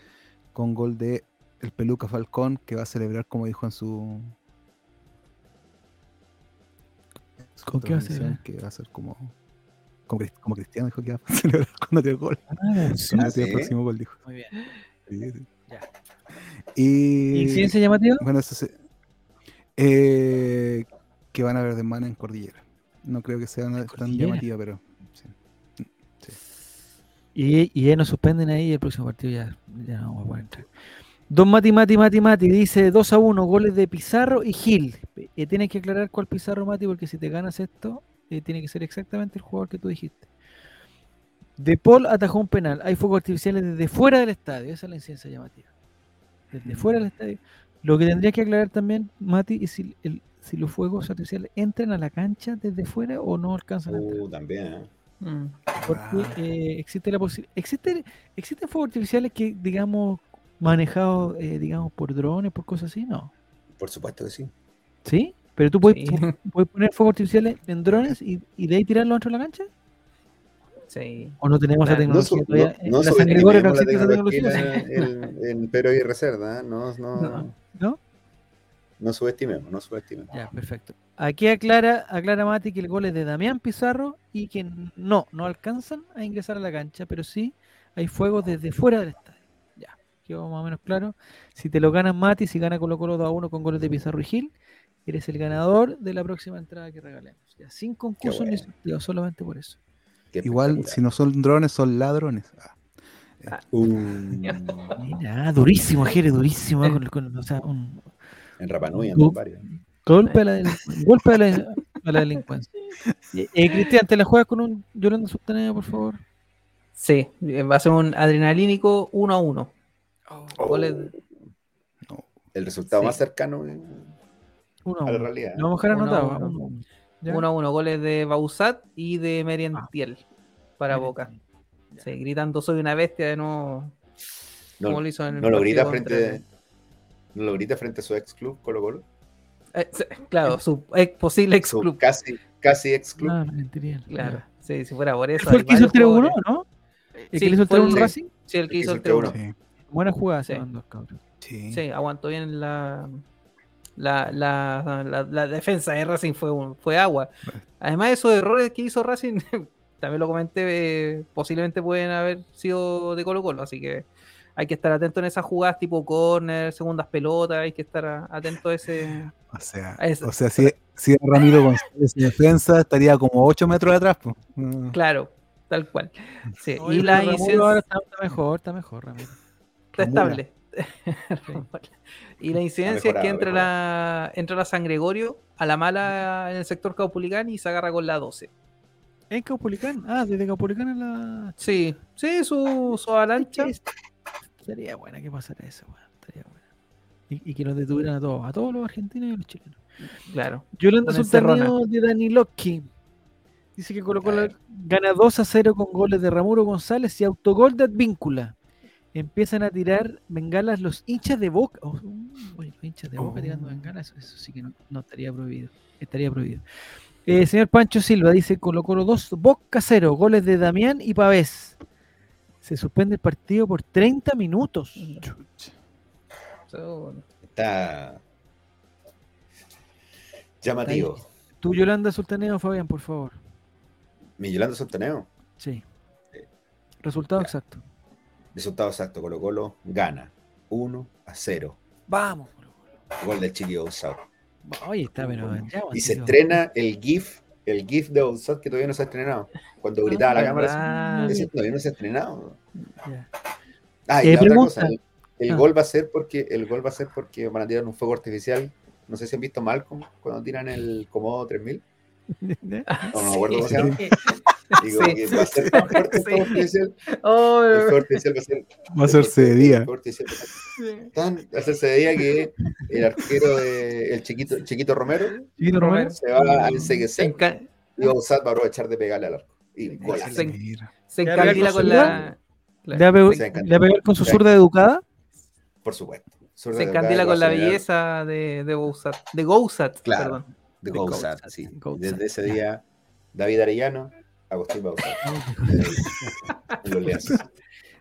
con gol de el Peluca Falcón que va a celebrar como dijo en su, su ¿Con qué va a celebrar? que va a ser como como, Crist- como Cristiano dijo que va a celebrar cuando tiene el gol, Ah, cuando Ah, tiene el ¿sí? próximo gol dijo. Muy bien. Sí, sí. Ya. Y ¿Incidencia llamativa? bueno, eso sí. Eh, que van a ver de mano en Cordillera. No creo que sea una- tan llamativa, pero. Y, y ya nos suspenden ahí el próximo partido ya, ya no vamos a poder entrar. Don Mati, Mati, Mati, Mati dice 2 a 1, goles de Pizarro y Gil. Eh, tienes que aclarar cuál Pizarro, Mati, porque si te ganas esto, eh, tiene que ser exactamente el jugador que tú dijiste. De Paul atajó un penal. Hay fuegos artificiales desde fuera del estadio. Esa es la incidencia llamativa. Desde fuera del estadio. Lo que tendría que aclarar también, Mati, es si, el- si los fuegos artificiales entran a la cancha desde fuera o no alcanzan a entrar. Uh, también, ¿eh? Mm. Porque eh, existe la posibilidad. Existe, ¿Existen fuegos artificiales que, digamos, manejados, eh, digamos, por drones, por cosas así? No. Por supuesto que sí. ¿Sí? Pero tú puedes, Sí. puedes poner fuegos artificiales en drones y, y de ahí tirarlos dentro de la cancha. Sí. ¿O no tenemos esa Claro. No, su- tecnología no, todavía? no en la no subestimemos la existe esa tecnología tecnología. en, en, Pedro y Reserva, ¿eh? no, no, No. ¿No? subestimemos, no subestimemos. Ya, perfecto. Aquí aclara, aclara Mati que el gol es de Damián Pizarro y que no, no alcanzan a ingresar a la cancha, pero sí hay fuegos desde fuera del estadio. Ya, quedó más o menos claro. Si te lo ganas Mati, si gana Colo Colo 2 a 1 con goles de Pizarro y Gil, eres el ganador de la próxima entrada que regalemos. Ya, sin concurso ni bueno. sorteo, solamente por eso. Qué Igual, si no son drones, son ladrones. Ah, Uh, Mira, durísimo, Jere, durísimo. eh, con- con- o sea, un en Rapanui andan varios. golpe a la, golpe a la, a la delincuencia. Eh, Cristian, ¿te la juegas con un Yolanda Sultaneo, por favor? Sí, eh, va a ser un adrenalínico 1 a 1. Goles- El resultado Sí. más cercano eh, Uno a a la uno. realidad. Lo vamos a dejar Uno anotado. uno. uno a uno. ¿Ya? 1 a 1, goles de Bausat y de Merientiel para Bien, Boca. Sí, gritando soy una bestia de nuevo. No, como lo hizo en el no lo grita frente, no lo grita frente a su ex club Colo Colo. Eh, claro, su ex- posible ex Su club. casi, casi ex club. Ah, mentiría. Claro, sí, si fuera por ¿Él eso. ¿Fue el que hizo el 3 varios 1 jugadores. no? ¿El Sí, que le hizo el fue 3 1 el- Racing? Sí, el que El hizo el que hizo 3 el 1. sí, Buena jugada, Sí. sí. Sí, aguantó bien la, la, la, la- la defensa de Racing fue, un- fue agua. Además, esos errores que hizo Racing, también lo comenté, eh, posiblemente pueden haber sido de Colo Colo, así que hay que estar atento en esas jugadas tipo corner, segundas pelotas, hay que estar atento a ese... O sea, o sea si, si Ramiro González en defensa, estaría como 8 metros atrás. po. Mm. Claro, tal cual. Sí, y la incidencia... ahora está, está mejor, está mejor, Ramiro. Está estable. y la incidencia es que entra la, entra la San Gregorio a la mala en el sector Caupulicán y se agarra con la 12. ¿En Caupolicán? Ah, desde Caupolicán a la... Sí, sí, su, su avalancha. Sería buena que pasara eso, weón. Estaría buena. Y, y que nos detuvieran a todos, a todos los argentinos y a los chilenos. Claro. Yolanda. Sultaneo de Dani Loki. Dice que Colo Colo A ver. gana 2 a 0 con goles de Ramuro González y autogol de Advíncula. Empiezan a tirar bengalas los hinchas de Boca. Oh, los hinchas de Boca Oh. tirando bengalas, eso, eso sí que no, no estaría prohibido. Estaría prohibido. Eh, señor Pancho Silva dice Colo Colo 2, Boca 0, goles de Damián y Pavés. Se suspende el partido por 30 minutos. Está llamativo. Tú, Yolanda Sultaneo, Fabián, por favor. Mi Yolanda Sultaneo. Sí. Resultado Ya. exacto. Resultado exacto. Colo Colo gana 1 a 0. Vamos, Colo Colo. Gol del Chiqui Ousao. Oye, está, pero ya, Y se estrena el GIF, el GIF de Ousao que todavía no se ha estrenado. Cuando gritaba a la cámara, ¿verdad? así, ese todavía no se ha estrenado. Ah, y Eh, la otra cosa, el, el Ah. gol va a ser porque el gol va a ser porque van a tirar un fuego artificial. No sé si han visto Malcolm cuando tiran el Comodo 3000. No, no me acuerdo cómo se llama. Digo Sí. que va a ser tan fuerte el fuego Sí. artificial. Oh, El fuego artificial va a ser Va a hacerse de día. Va a hacerse de día que el arquero de el chiquito, chiquito Romero Chiquito Romero. se va a se, enseguecer enca- y va a usar para aprovechar de pegarle al arco. Y. Se- Mira. se ¿Le va a pegar encandila con la. ¿Le va a pegar- Se encanta. le va a pegar con su zurda educada? Por supuesto. Se encandila con la belleza de, de Gousat. De Gousat, Claro. perdón. De sí. Gouzat, Desde ese día, David Arellano, Agustín Leones.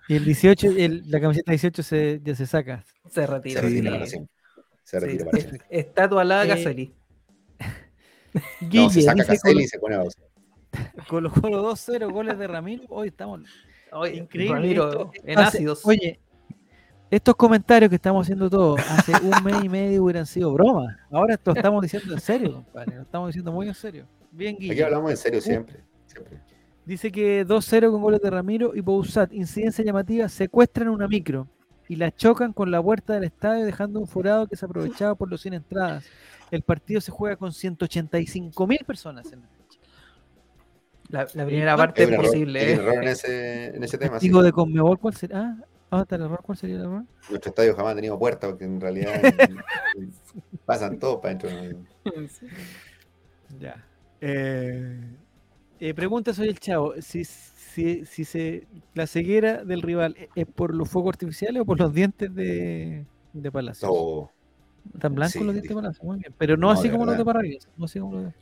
Y el 18, el- la camiseta 18 se, ya se saca. Se Se retira. retira sí. para siempre. Se Sí, retira para siempre. Estatua alada Eh, Caselli. No, se Guille, saca Caselli y se pone a Bauzat. Colo Colo 2-0, goles de Ramiro. Hoy estamos Oye, increíble. Ramiro, esto. en Hace- ácidos. Oye, estos comentarios que estamos haciendo todos hace un mes y medio hubieran sido bromas. Ahora esto estamos diciendo en serio, compadre. Lo estamos diciendo muy en serio. Bien, Aquí Guille. hablamos en serio siempre. Dice que 2-0 con goles de Ramiro y Bouzat. Incidencia llamativa, secuestran una micro y la chocan con la puerta del estadio dejando un forado que se aprovechaba por los 100 entradas. El partido se juega con 185 mil personas en la cancha. La, la primera ¿cuál- parte es error, posible. ¿eh? error en ese, en ese tema. sí. Digo de Conmebol, ¿cuál sería? Ah, ¿dónde está el error? ¿Cuál sería el error? Nuestro estadio jamás ha tenido puerta porque en realidad pasan todos para adentro. ¿no? Ya. Eh, eh, pregunta soy el chavo, si, si, si se, la ceguera del rival es por los fuegos artificiales o por los dientes de, de Palacio. No, Tan blancos sí, los dientes de Palacio, muy bien. Pero no, No, así como los de. Parragués. No así como los de...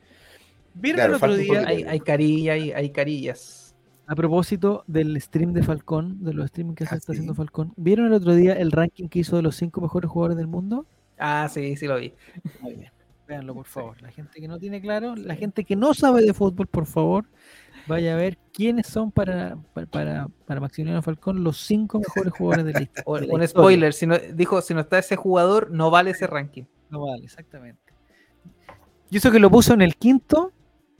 ¿Vieron Claro, el otro día. Hay, hay carilla, hay, hay carillas. a propósito del stream de Falcón, de los streaming que se Ah, está sí. haciendo Falcón, ¿vieron el otro día el ranking que hizo de los cinco mejores jugadores del mundo? Ah, sí, sí lo vi. Muy bien. Véanlo, por favor. La gente que no tiene claro, la gente que no sabe de fútbol, por favor, vaya a ver quiénes son para, para, para, Maximiliano Falcón los cinco mejores jugadores de la un spoiler, si no, dijo, si no está ese jugador, no vale ese ranking. No vale, exactamente. Y eso que lo puso en el quinto,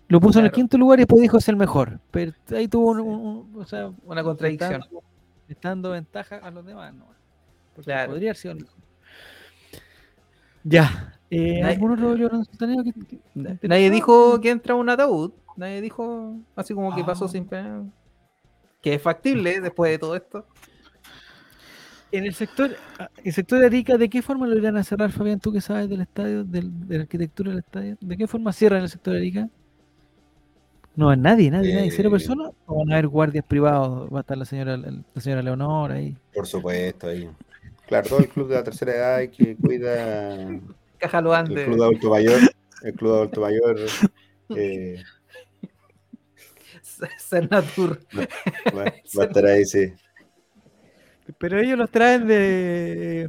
lo puso en el quinto lugar y después dijo es el mejor. Pero ahí tuvo un, un- un- o sea, Una contradicción. Dando ventaja a los demás, ¿no? Porque Claro. podría mejor. Ya. Eh, Nadie- ¿Algún otro Jordan Sultaneo que- que- Na- que- Nadie dijo que entra un ataúd. Nadie dijo así como que pasó Ah. sin pena. Que es factible después de todo esto. En el sector, el sector de Arica, ¿de qué forma lo irán a cerrar, Fabián? ¿Tú que sabes del estadio, del- de la arquitectura del estadio? ¿De qué forma cierran el sector de Arica? No nadie, nadie, nadie. ¿Cero Eh, personas? ¿O van a haber guardias privados? ¿Va a estar la señora, la señora Leonor ahí? por supuesto, ahí. Claro, todo el club de la tercera edad que cuida el Caja lo club de adulto mayor, el club de adulto mayor eh, Cernatur. va, va a estar ahí, sí. Pero ellos los traen de...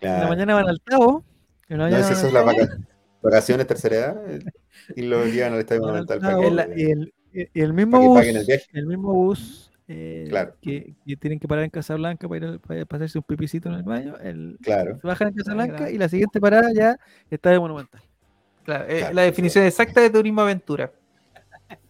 En la mañana van al Tavo. En la No, mañana si van eso al es la Tavo, vaca- vacaciones tercera edad eh, y lo llevan al estadio monumental Tavo, para que, y el, y el mismo bus, el el mismo bus eh, Claro. que, que tienen que parar en Casablanca para, ir, para, para hacerse un pipicito en el baño, el, Claro, se bajan en Casablanca y la siguiente parada ya está de Monumental. Claro, eh, Claro, la definición exacta de turismo aventura.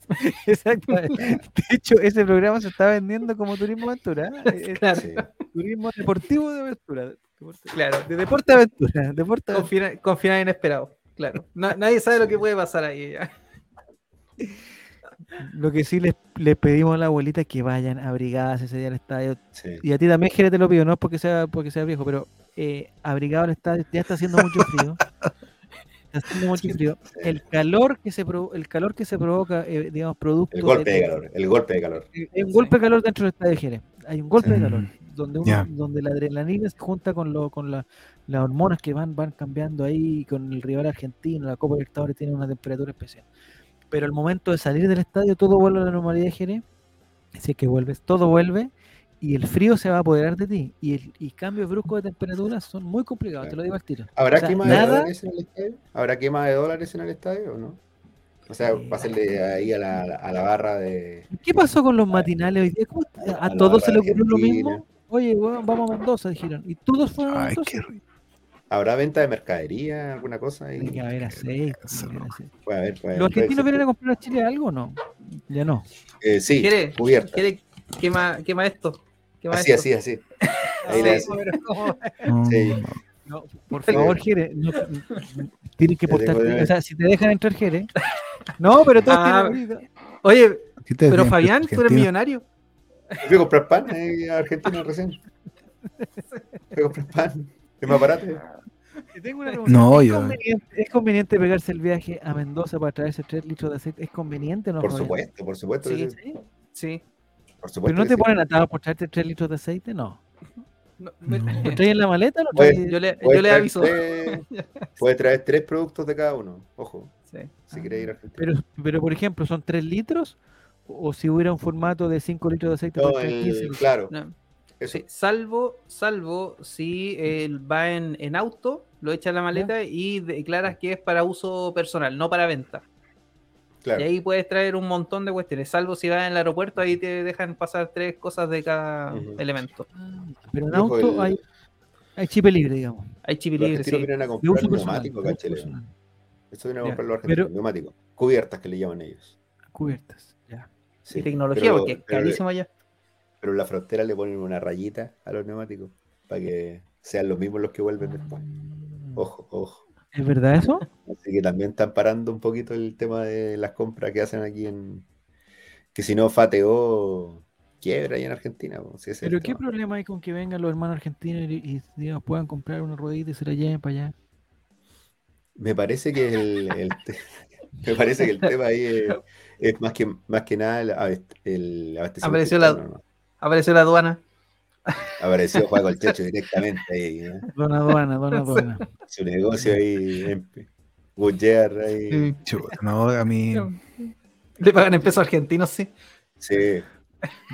Exactamente. De hecho, ese programa se está vendiendo como turismo aventura. ¿eh? Claro, sí. turismo deportivo de aventura. Deporte- claro. De deporte aventura. Deporte Con, aventura. fina- con final inesperado. Claro. Na- nadie sabe lo que puede pasar ahí. ya. Lo que sí les, les pedimos a la abuelita es que vayan abrigadas ese día al estadio. sí. Y a ti también, Jere, te lo pido, no es porque sea, porque sea viejo, pero eh, abrigado al estadio, ya está haciendo mucho frío. Está haciendo mucho frío. El calor que se, provo- el calor que se provoca, eh, digamos, producto El golpe de- de calor, el golpe de calor. Eh, Hay un golpe de calor dentro del estadio Jerez. Hay un golpe de calor. Mm, Donde, uno- donde la adrenalina se junta con, lo, con la- las hormonas que van, van cambiando ahí, con el rival argentino, la Copa Libertadores tiene una temperatura especial. Pero al momento de salir del estadio, todo vuelve a la normalidad de Jerez. Así que vuelves, todo vuelve y el frío se va a apoderar de ti. Y, el, y cambios bruscos de temperatura son muy complicados, te lo digo al tiro. ¿Habrá O sea, quema nada- de dólares en el estadio? ¿Habrá quema de dólares en el estadio o no? O sea, Eh, pásenle ahí a la, a la barra de. ¿Qué pasó con los matinales hoy día? ¿Cómo está? ¿A, todos se le ocurrió lo mismo? Oye, weón, vamos a Mendoza, dijeron. Y todos fueron a Ay, Mendoza. qué rico. ¿Habrá venta de mercadería, alguna cosa? Ahí? Tiene que haber aceite. No. Puede haber, puede haber, ¿Los argentinos vienen a comprar a Chile algo o no? Ya no. Eh, sí, ¿Quiere, cubierta. quiere quema, quema esto? Quema Así, esto. así, así. Ahí le hace. Sí. No, por favor, Jere, no, tienes que puede- O sea, si te dejan entrar, Jere. No, pero todos Ah, tienen. Oye, ¿Qué te pero Fabián, tú eres millonario. Fui a comprar pan eh, a Argentina recién. Fui a comprar pan. Es más barato. Tengo una. No, ¿Es, yo- conveniente, ¿Es conveniente pegarse el viaje a Mendoza para traerse 3 litros de aceite? ¿Es conveniente o no? Por supuesto, por supuesto. que Sí. sí. Por supuesto ¿Pero no te sí. ponen atado por traerte 3 litros de aceite? No. No, me- No. ¿Lo traes en la maleta o lo traes? yo le, yo le aviso. tres- Puede traer tres productos de cada uno. Ojo, Sí. si quieres ir a Argentina. Pero, pero, por ejemplo, ¿son 3 litros? ¿O si hubiera un formato de 5 litros de aceite? No, el- 15 litros? claro. No. Eso. Sí, salvo, salvo si él va en, en auto, lo echa en la maleta y declaras que es para uso personal, no para venta. Claro. Y ahí puedes traer un montón de cuestiones, salvo si vas en el aeropuerto, ahí te dejan pasar tres cosas de cada elemento. Ah, Pero en auto el- hay, hay chip libre, digamos. Hay chip Los libre, argentinos sí. vienen a comprar neumáticos. Eso vienen a Ya, comprar los argentinos, pero- neumáticos. Cubiertas que le llaman ellos. Cubiertas. Ya. Sí. Y tecnología, Pero- porque es carísimo allá. Pero en la frontera le ponen una rayita a los neumáticos para que sean los mismos los que vuelven después. Ojo, ojo. ¿Es verdad eso? Así que también están parando un poquito el tema de las compras que hacen aquí en, Que si no, Fateo quiebra ahí en Argentina. si Pero ¿qué tema. problema hay con que vengan los hermanos argentinos y, y, digamos, puedan comprar una ruedita y se la lleven para allá? Me parece que el, el te- me parece que el tema ahí es, es más que más que nada el, el abastecimiento Apareció la-. Apareció la aduana. Apareció Juan el Checho directamente ahí. Dona aduana, dona aduana. Su negocio ahí en ahí. Chuta, no, a mí. Le pagan en pesos argentinos, sí. Sí.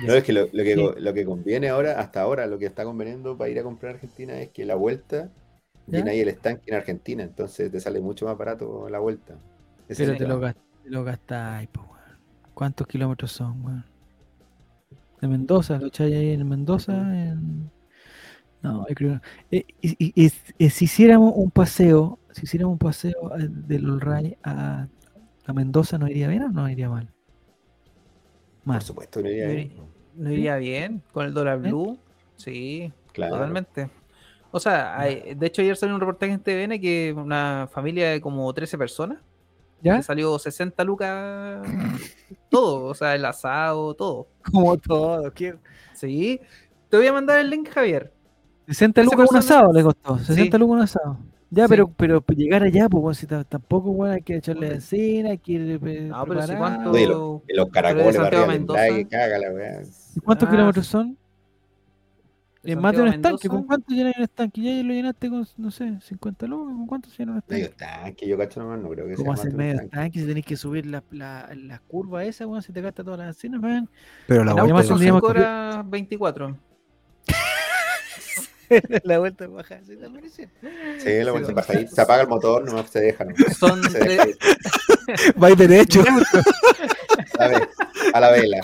No, es que lo, lo que lo que conviene ahora, hasta ahora, lo que está conveniendo para ir a comprar a Argentina es que la vuelta ¿Ya? viene ahí el estanque en Argentina, entonces te sale mucho más barato la vuelta. Ese Pero te lo, te lo gastáis, po, weón. ¿Cuántos kilómetros son, weón? De Mendoza, lo echáis ahí en Mendoza. en- No, yo creo. eh, y- y- y- y si hiciéramos un paseo, si hiciéramos un paseo eh, del Olray a, a Mendoza, ¿no iría bien o no iría mal? Mal. Por supuesto, no iría ahí, ¿No iría bien con el dólar blue? Sí, Claro. totalmente. O sea, hay- de hecho ayer salió un reportaje en TVN que una familia de como 13 personas ¿Ya? salió 60 lucas todo, o sea, el asado, todo. Como todo. ¿qué? Sí. Te voy a mandar el link, Javier. 60 Esa lucas un asado le costó. 60 Sí. lucas un asado. Ya, Sí. pero, pero llegar allá, pues, si tampoco, weón, hay que echarle encina, hay que ir eh, No, pero si cuánto. Oye, lo- Y los caracoles para Mendoza. ¿Y ¿Cuántos Ah, kilómetros son? Es más de un estanque. ¿Con cuánto llenas un estanque? Ya lo llenaste con, no sé, 50 lucas. ¿Con cuánto se llena un Medio estanque? tanque, yo cacho nomás, no creo que sea ¿Cómo más hacer de un medio tanque. estanque si tenés que subir la, la, la curva esa, weón? Se te gasta todas las encinas, weón. Pero la En vuelta son tendríamos cinco que- horas 24. la vuelta baja, sí, también es cierto. Sí, la vuelta baja se apaga el motor, nomás se deja. ¿no? Son, Se tre- deja ahí. va y derecho. a, la ve- a la vela,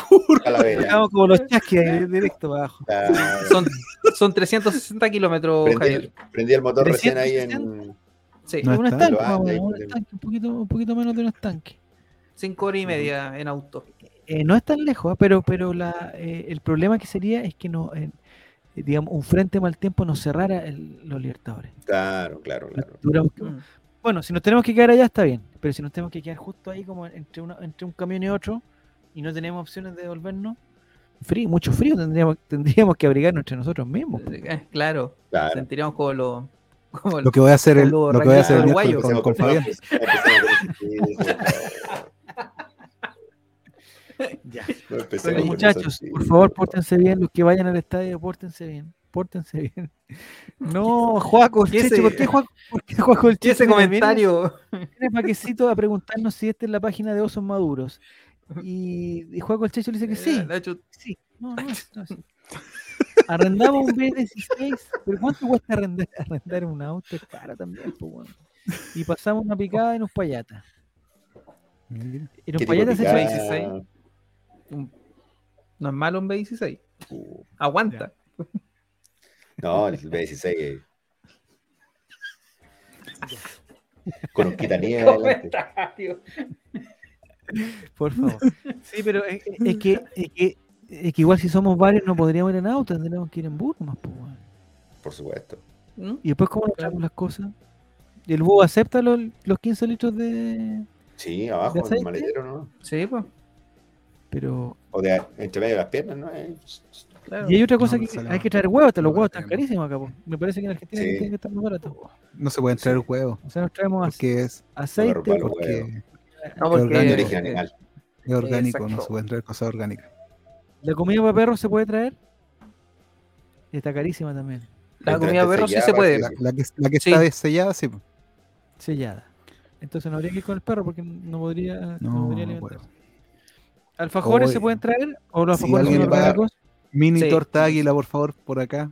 a la vela. Hagamos como los chasquis directo para abajo. Claro. son, son 360 kilómetros, Prendí, Javier. prendí el motor recién ahí 360. en. Sí, No un está. estanque, un estanque, poquito, un poquito menos de un estanque. 5 horas y media en auto. Eh, no es tan lejos, ¿ah? pero, pero la, eh, el problema que sería es que no, eh, digamos, un frente mal tiempo nos cerrara el- los Libertadores. Claro, claro, claro. Mm. Bueno, si nos tenemos que quedar allá está bien, pero si nos tenemos que quedar justo ahí como entre, una, entre un camión y otro y no tenemos opciones de devolvernos, frío, mucho frío tendríamos, tendríamos que abrigarnos entre nosotros mismos. Eh, Claro, claro. sentiríamos como lo. Como Lo que voy a hacer el, Boludo, lo que voy a hacer el miércoles con, con Fabián. Ya. No con muchachos, por favor, pórtense bien. Los que vayan al estadio, pórtense bien. Pórtense bien. No, Juaco, el ¿Qué Checho, ese- ¿por qué Juaco, por qué Juaco el Y Checho ese comentario. Viene paquecito a preguntarnos si esta es la página de osos maduros. Y, y Juaco el Checho le dice que sí. Eh, hecho, Sí. No, no, no es- Arrendamos un B16, pero ¿cuánto cuesta arrendar, arrendar un auto? Es caro también, pues, bueno. Y pasamos una picada en Uspallata. En ¿Qué tipo Uspallata se picada? fue 16. un- no es malo un B16. Uh, Aguanta. No, el B16. eh. Con un quitanieve adelante. Por favor. Sí, pero es, es que, es, que, es que igual si somos varios no podríamos ir en auto, tendríamos que ir en bus nomás, pues. Por supuesto. ¿Mm? Y después, ¿cómo traemos las cosas? ¿Y el bus acepta los, los 15 litros de...? Sí, abajo, ¿De en el maletero, ¿no? Sí, pues. Pero... O de entre medio de las piernas, ¿no? Claro. Y hay otra cosa no que hay que traer huevos, los huevos están carísimos acá, po. Me parece que en Argentina Sí. tienen que estar más baratos. No se pueden traer huevos. O sea, nos traemos Porque es, aceite, porque. No, porque- de porque, origen animal. es orgánico, no se pueden traer cosas orgánicas. la comida para perros se puede traer. Y está carísima también, la comida este perro sí sellada, se puede. La, la que, la que Sí. está desellada, sí. pues. sellada. Entonces no habría que ir con el perro porque no podría, no, No, podría alimentarse. ¿Alfajores Oye, se pueden traer? ¿O los si alfajores son alguien va- orgánicos? Mini Sí. torta águila, por favor, por acá.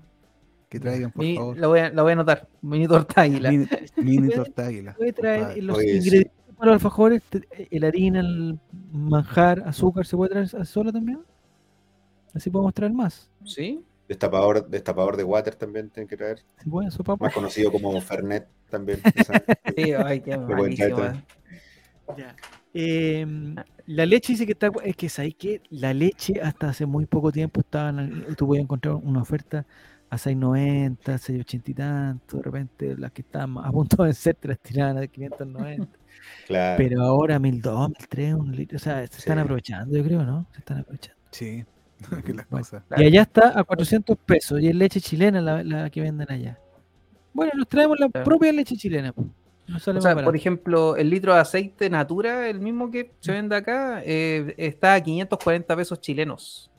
Que traigan, por Mi- favor. la, voy a, la voy a anotar. Mini torta águila. Mini, mini puede- torta águila. puede traer compadre. los Oye, sí. ingredientes para los alfajores, el harina, el manjar, azúcar, ¿se puede traer sola también? Así podemos traer más. ¿Sí? Destapador, destapador de water también tienen que traer. ¿Se puede sopa? Más conocido como Fernet también. Sí, ay, qué traer malísimo. también. Ya. Em, la leche dice que está. Es que sabéis que la leche hasta hace muy poco tiempo estaban. Tú podías encontrar una oferta a 6.90, 6.80 y tanto, de repente las que estaban a punto de vencer te las tiraban a 590. Claro. Pero ahora 1.200, 1.300, un litro, o sea, se están Sí. aprovechando, yo creo, ¿no? Se están aprovechando. Sí, que las Bueno. cosas. Y allá está a 400 pesos y es leche chilena la, la que venden allá. Bueno, nos traemos la propia leche chilena. Po. No sale O sea, más por ejemplo, el litro de aceite Natura, el mismo que se vende acá, eh, está a 540 pesos chilenos.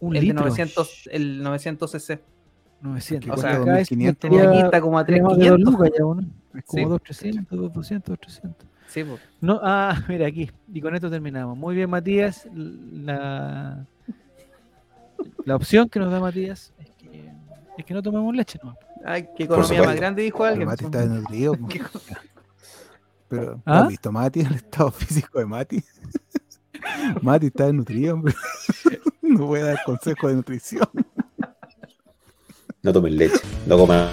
un el de litro. 900, el 900 cc. 900. Que o sea, cuesta acá es 2.500. sería- Aquí está como a sería más de dos 3.500. lucas ya, ¿o ¿no? Es como Sí. 2.300, 2.200, 2.300. Sí, po. No, ah, mira aquí. Y con esto terminamos. Muy bien, Matías. La, la opción que nos da Matías es que, es que no tomemos leche, ¿no? Ay, qué economía más grande, dijo alguien. Mati está desnutrido. Pero, ¿Ah? ¿has visto Mati, el estado físico de Mati? Mati está desnutrido, hombre. No puede dar consejos de nutrición. No tomen leche, no coman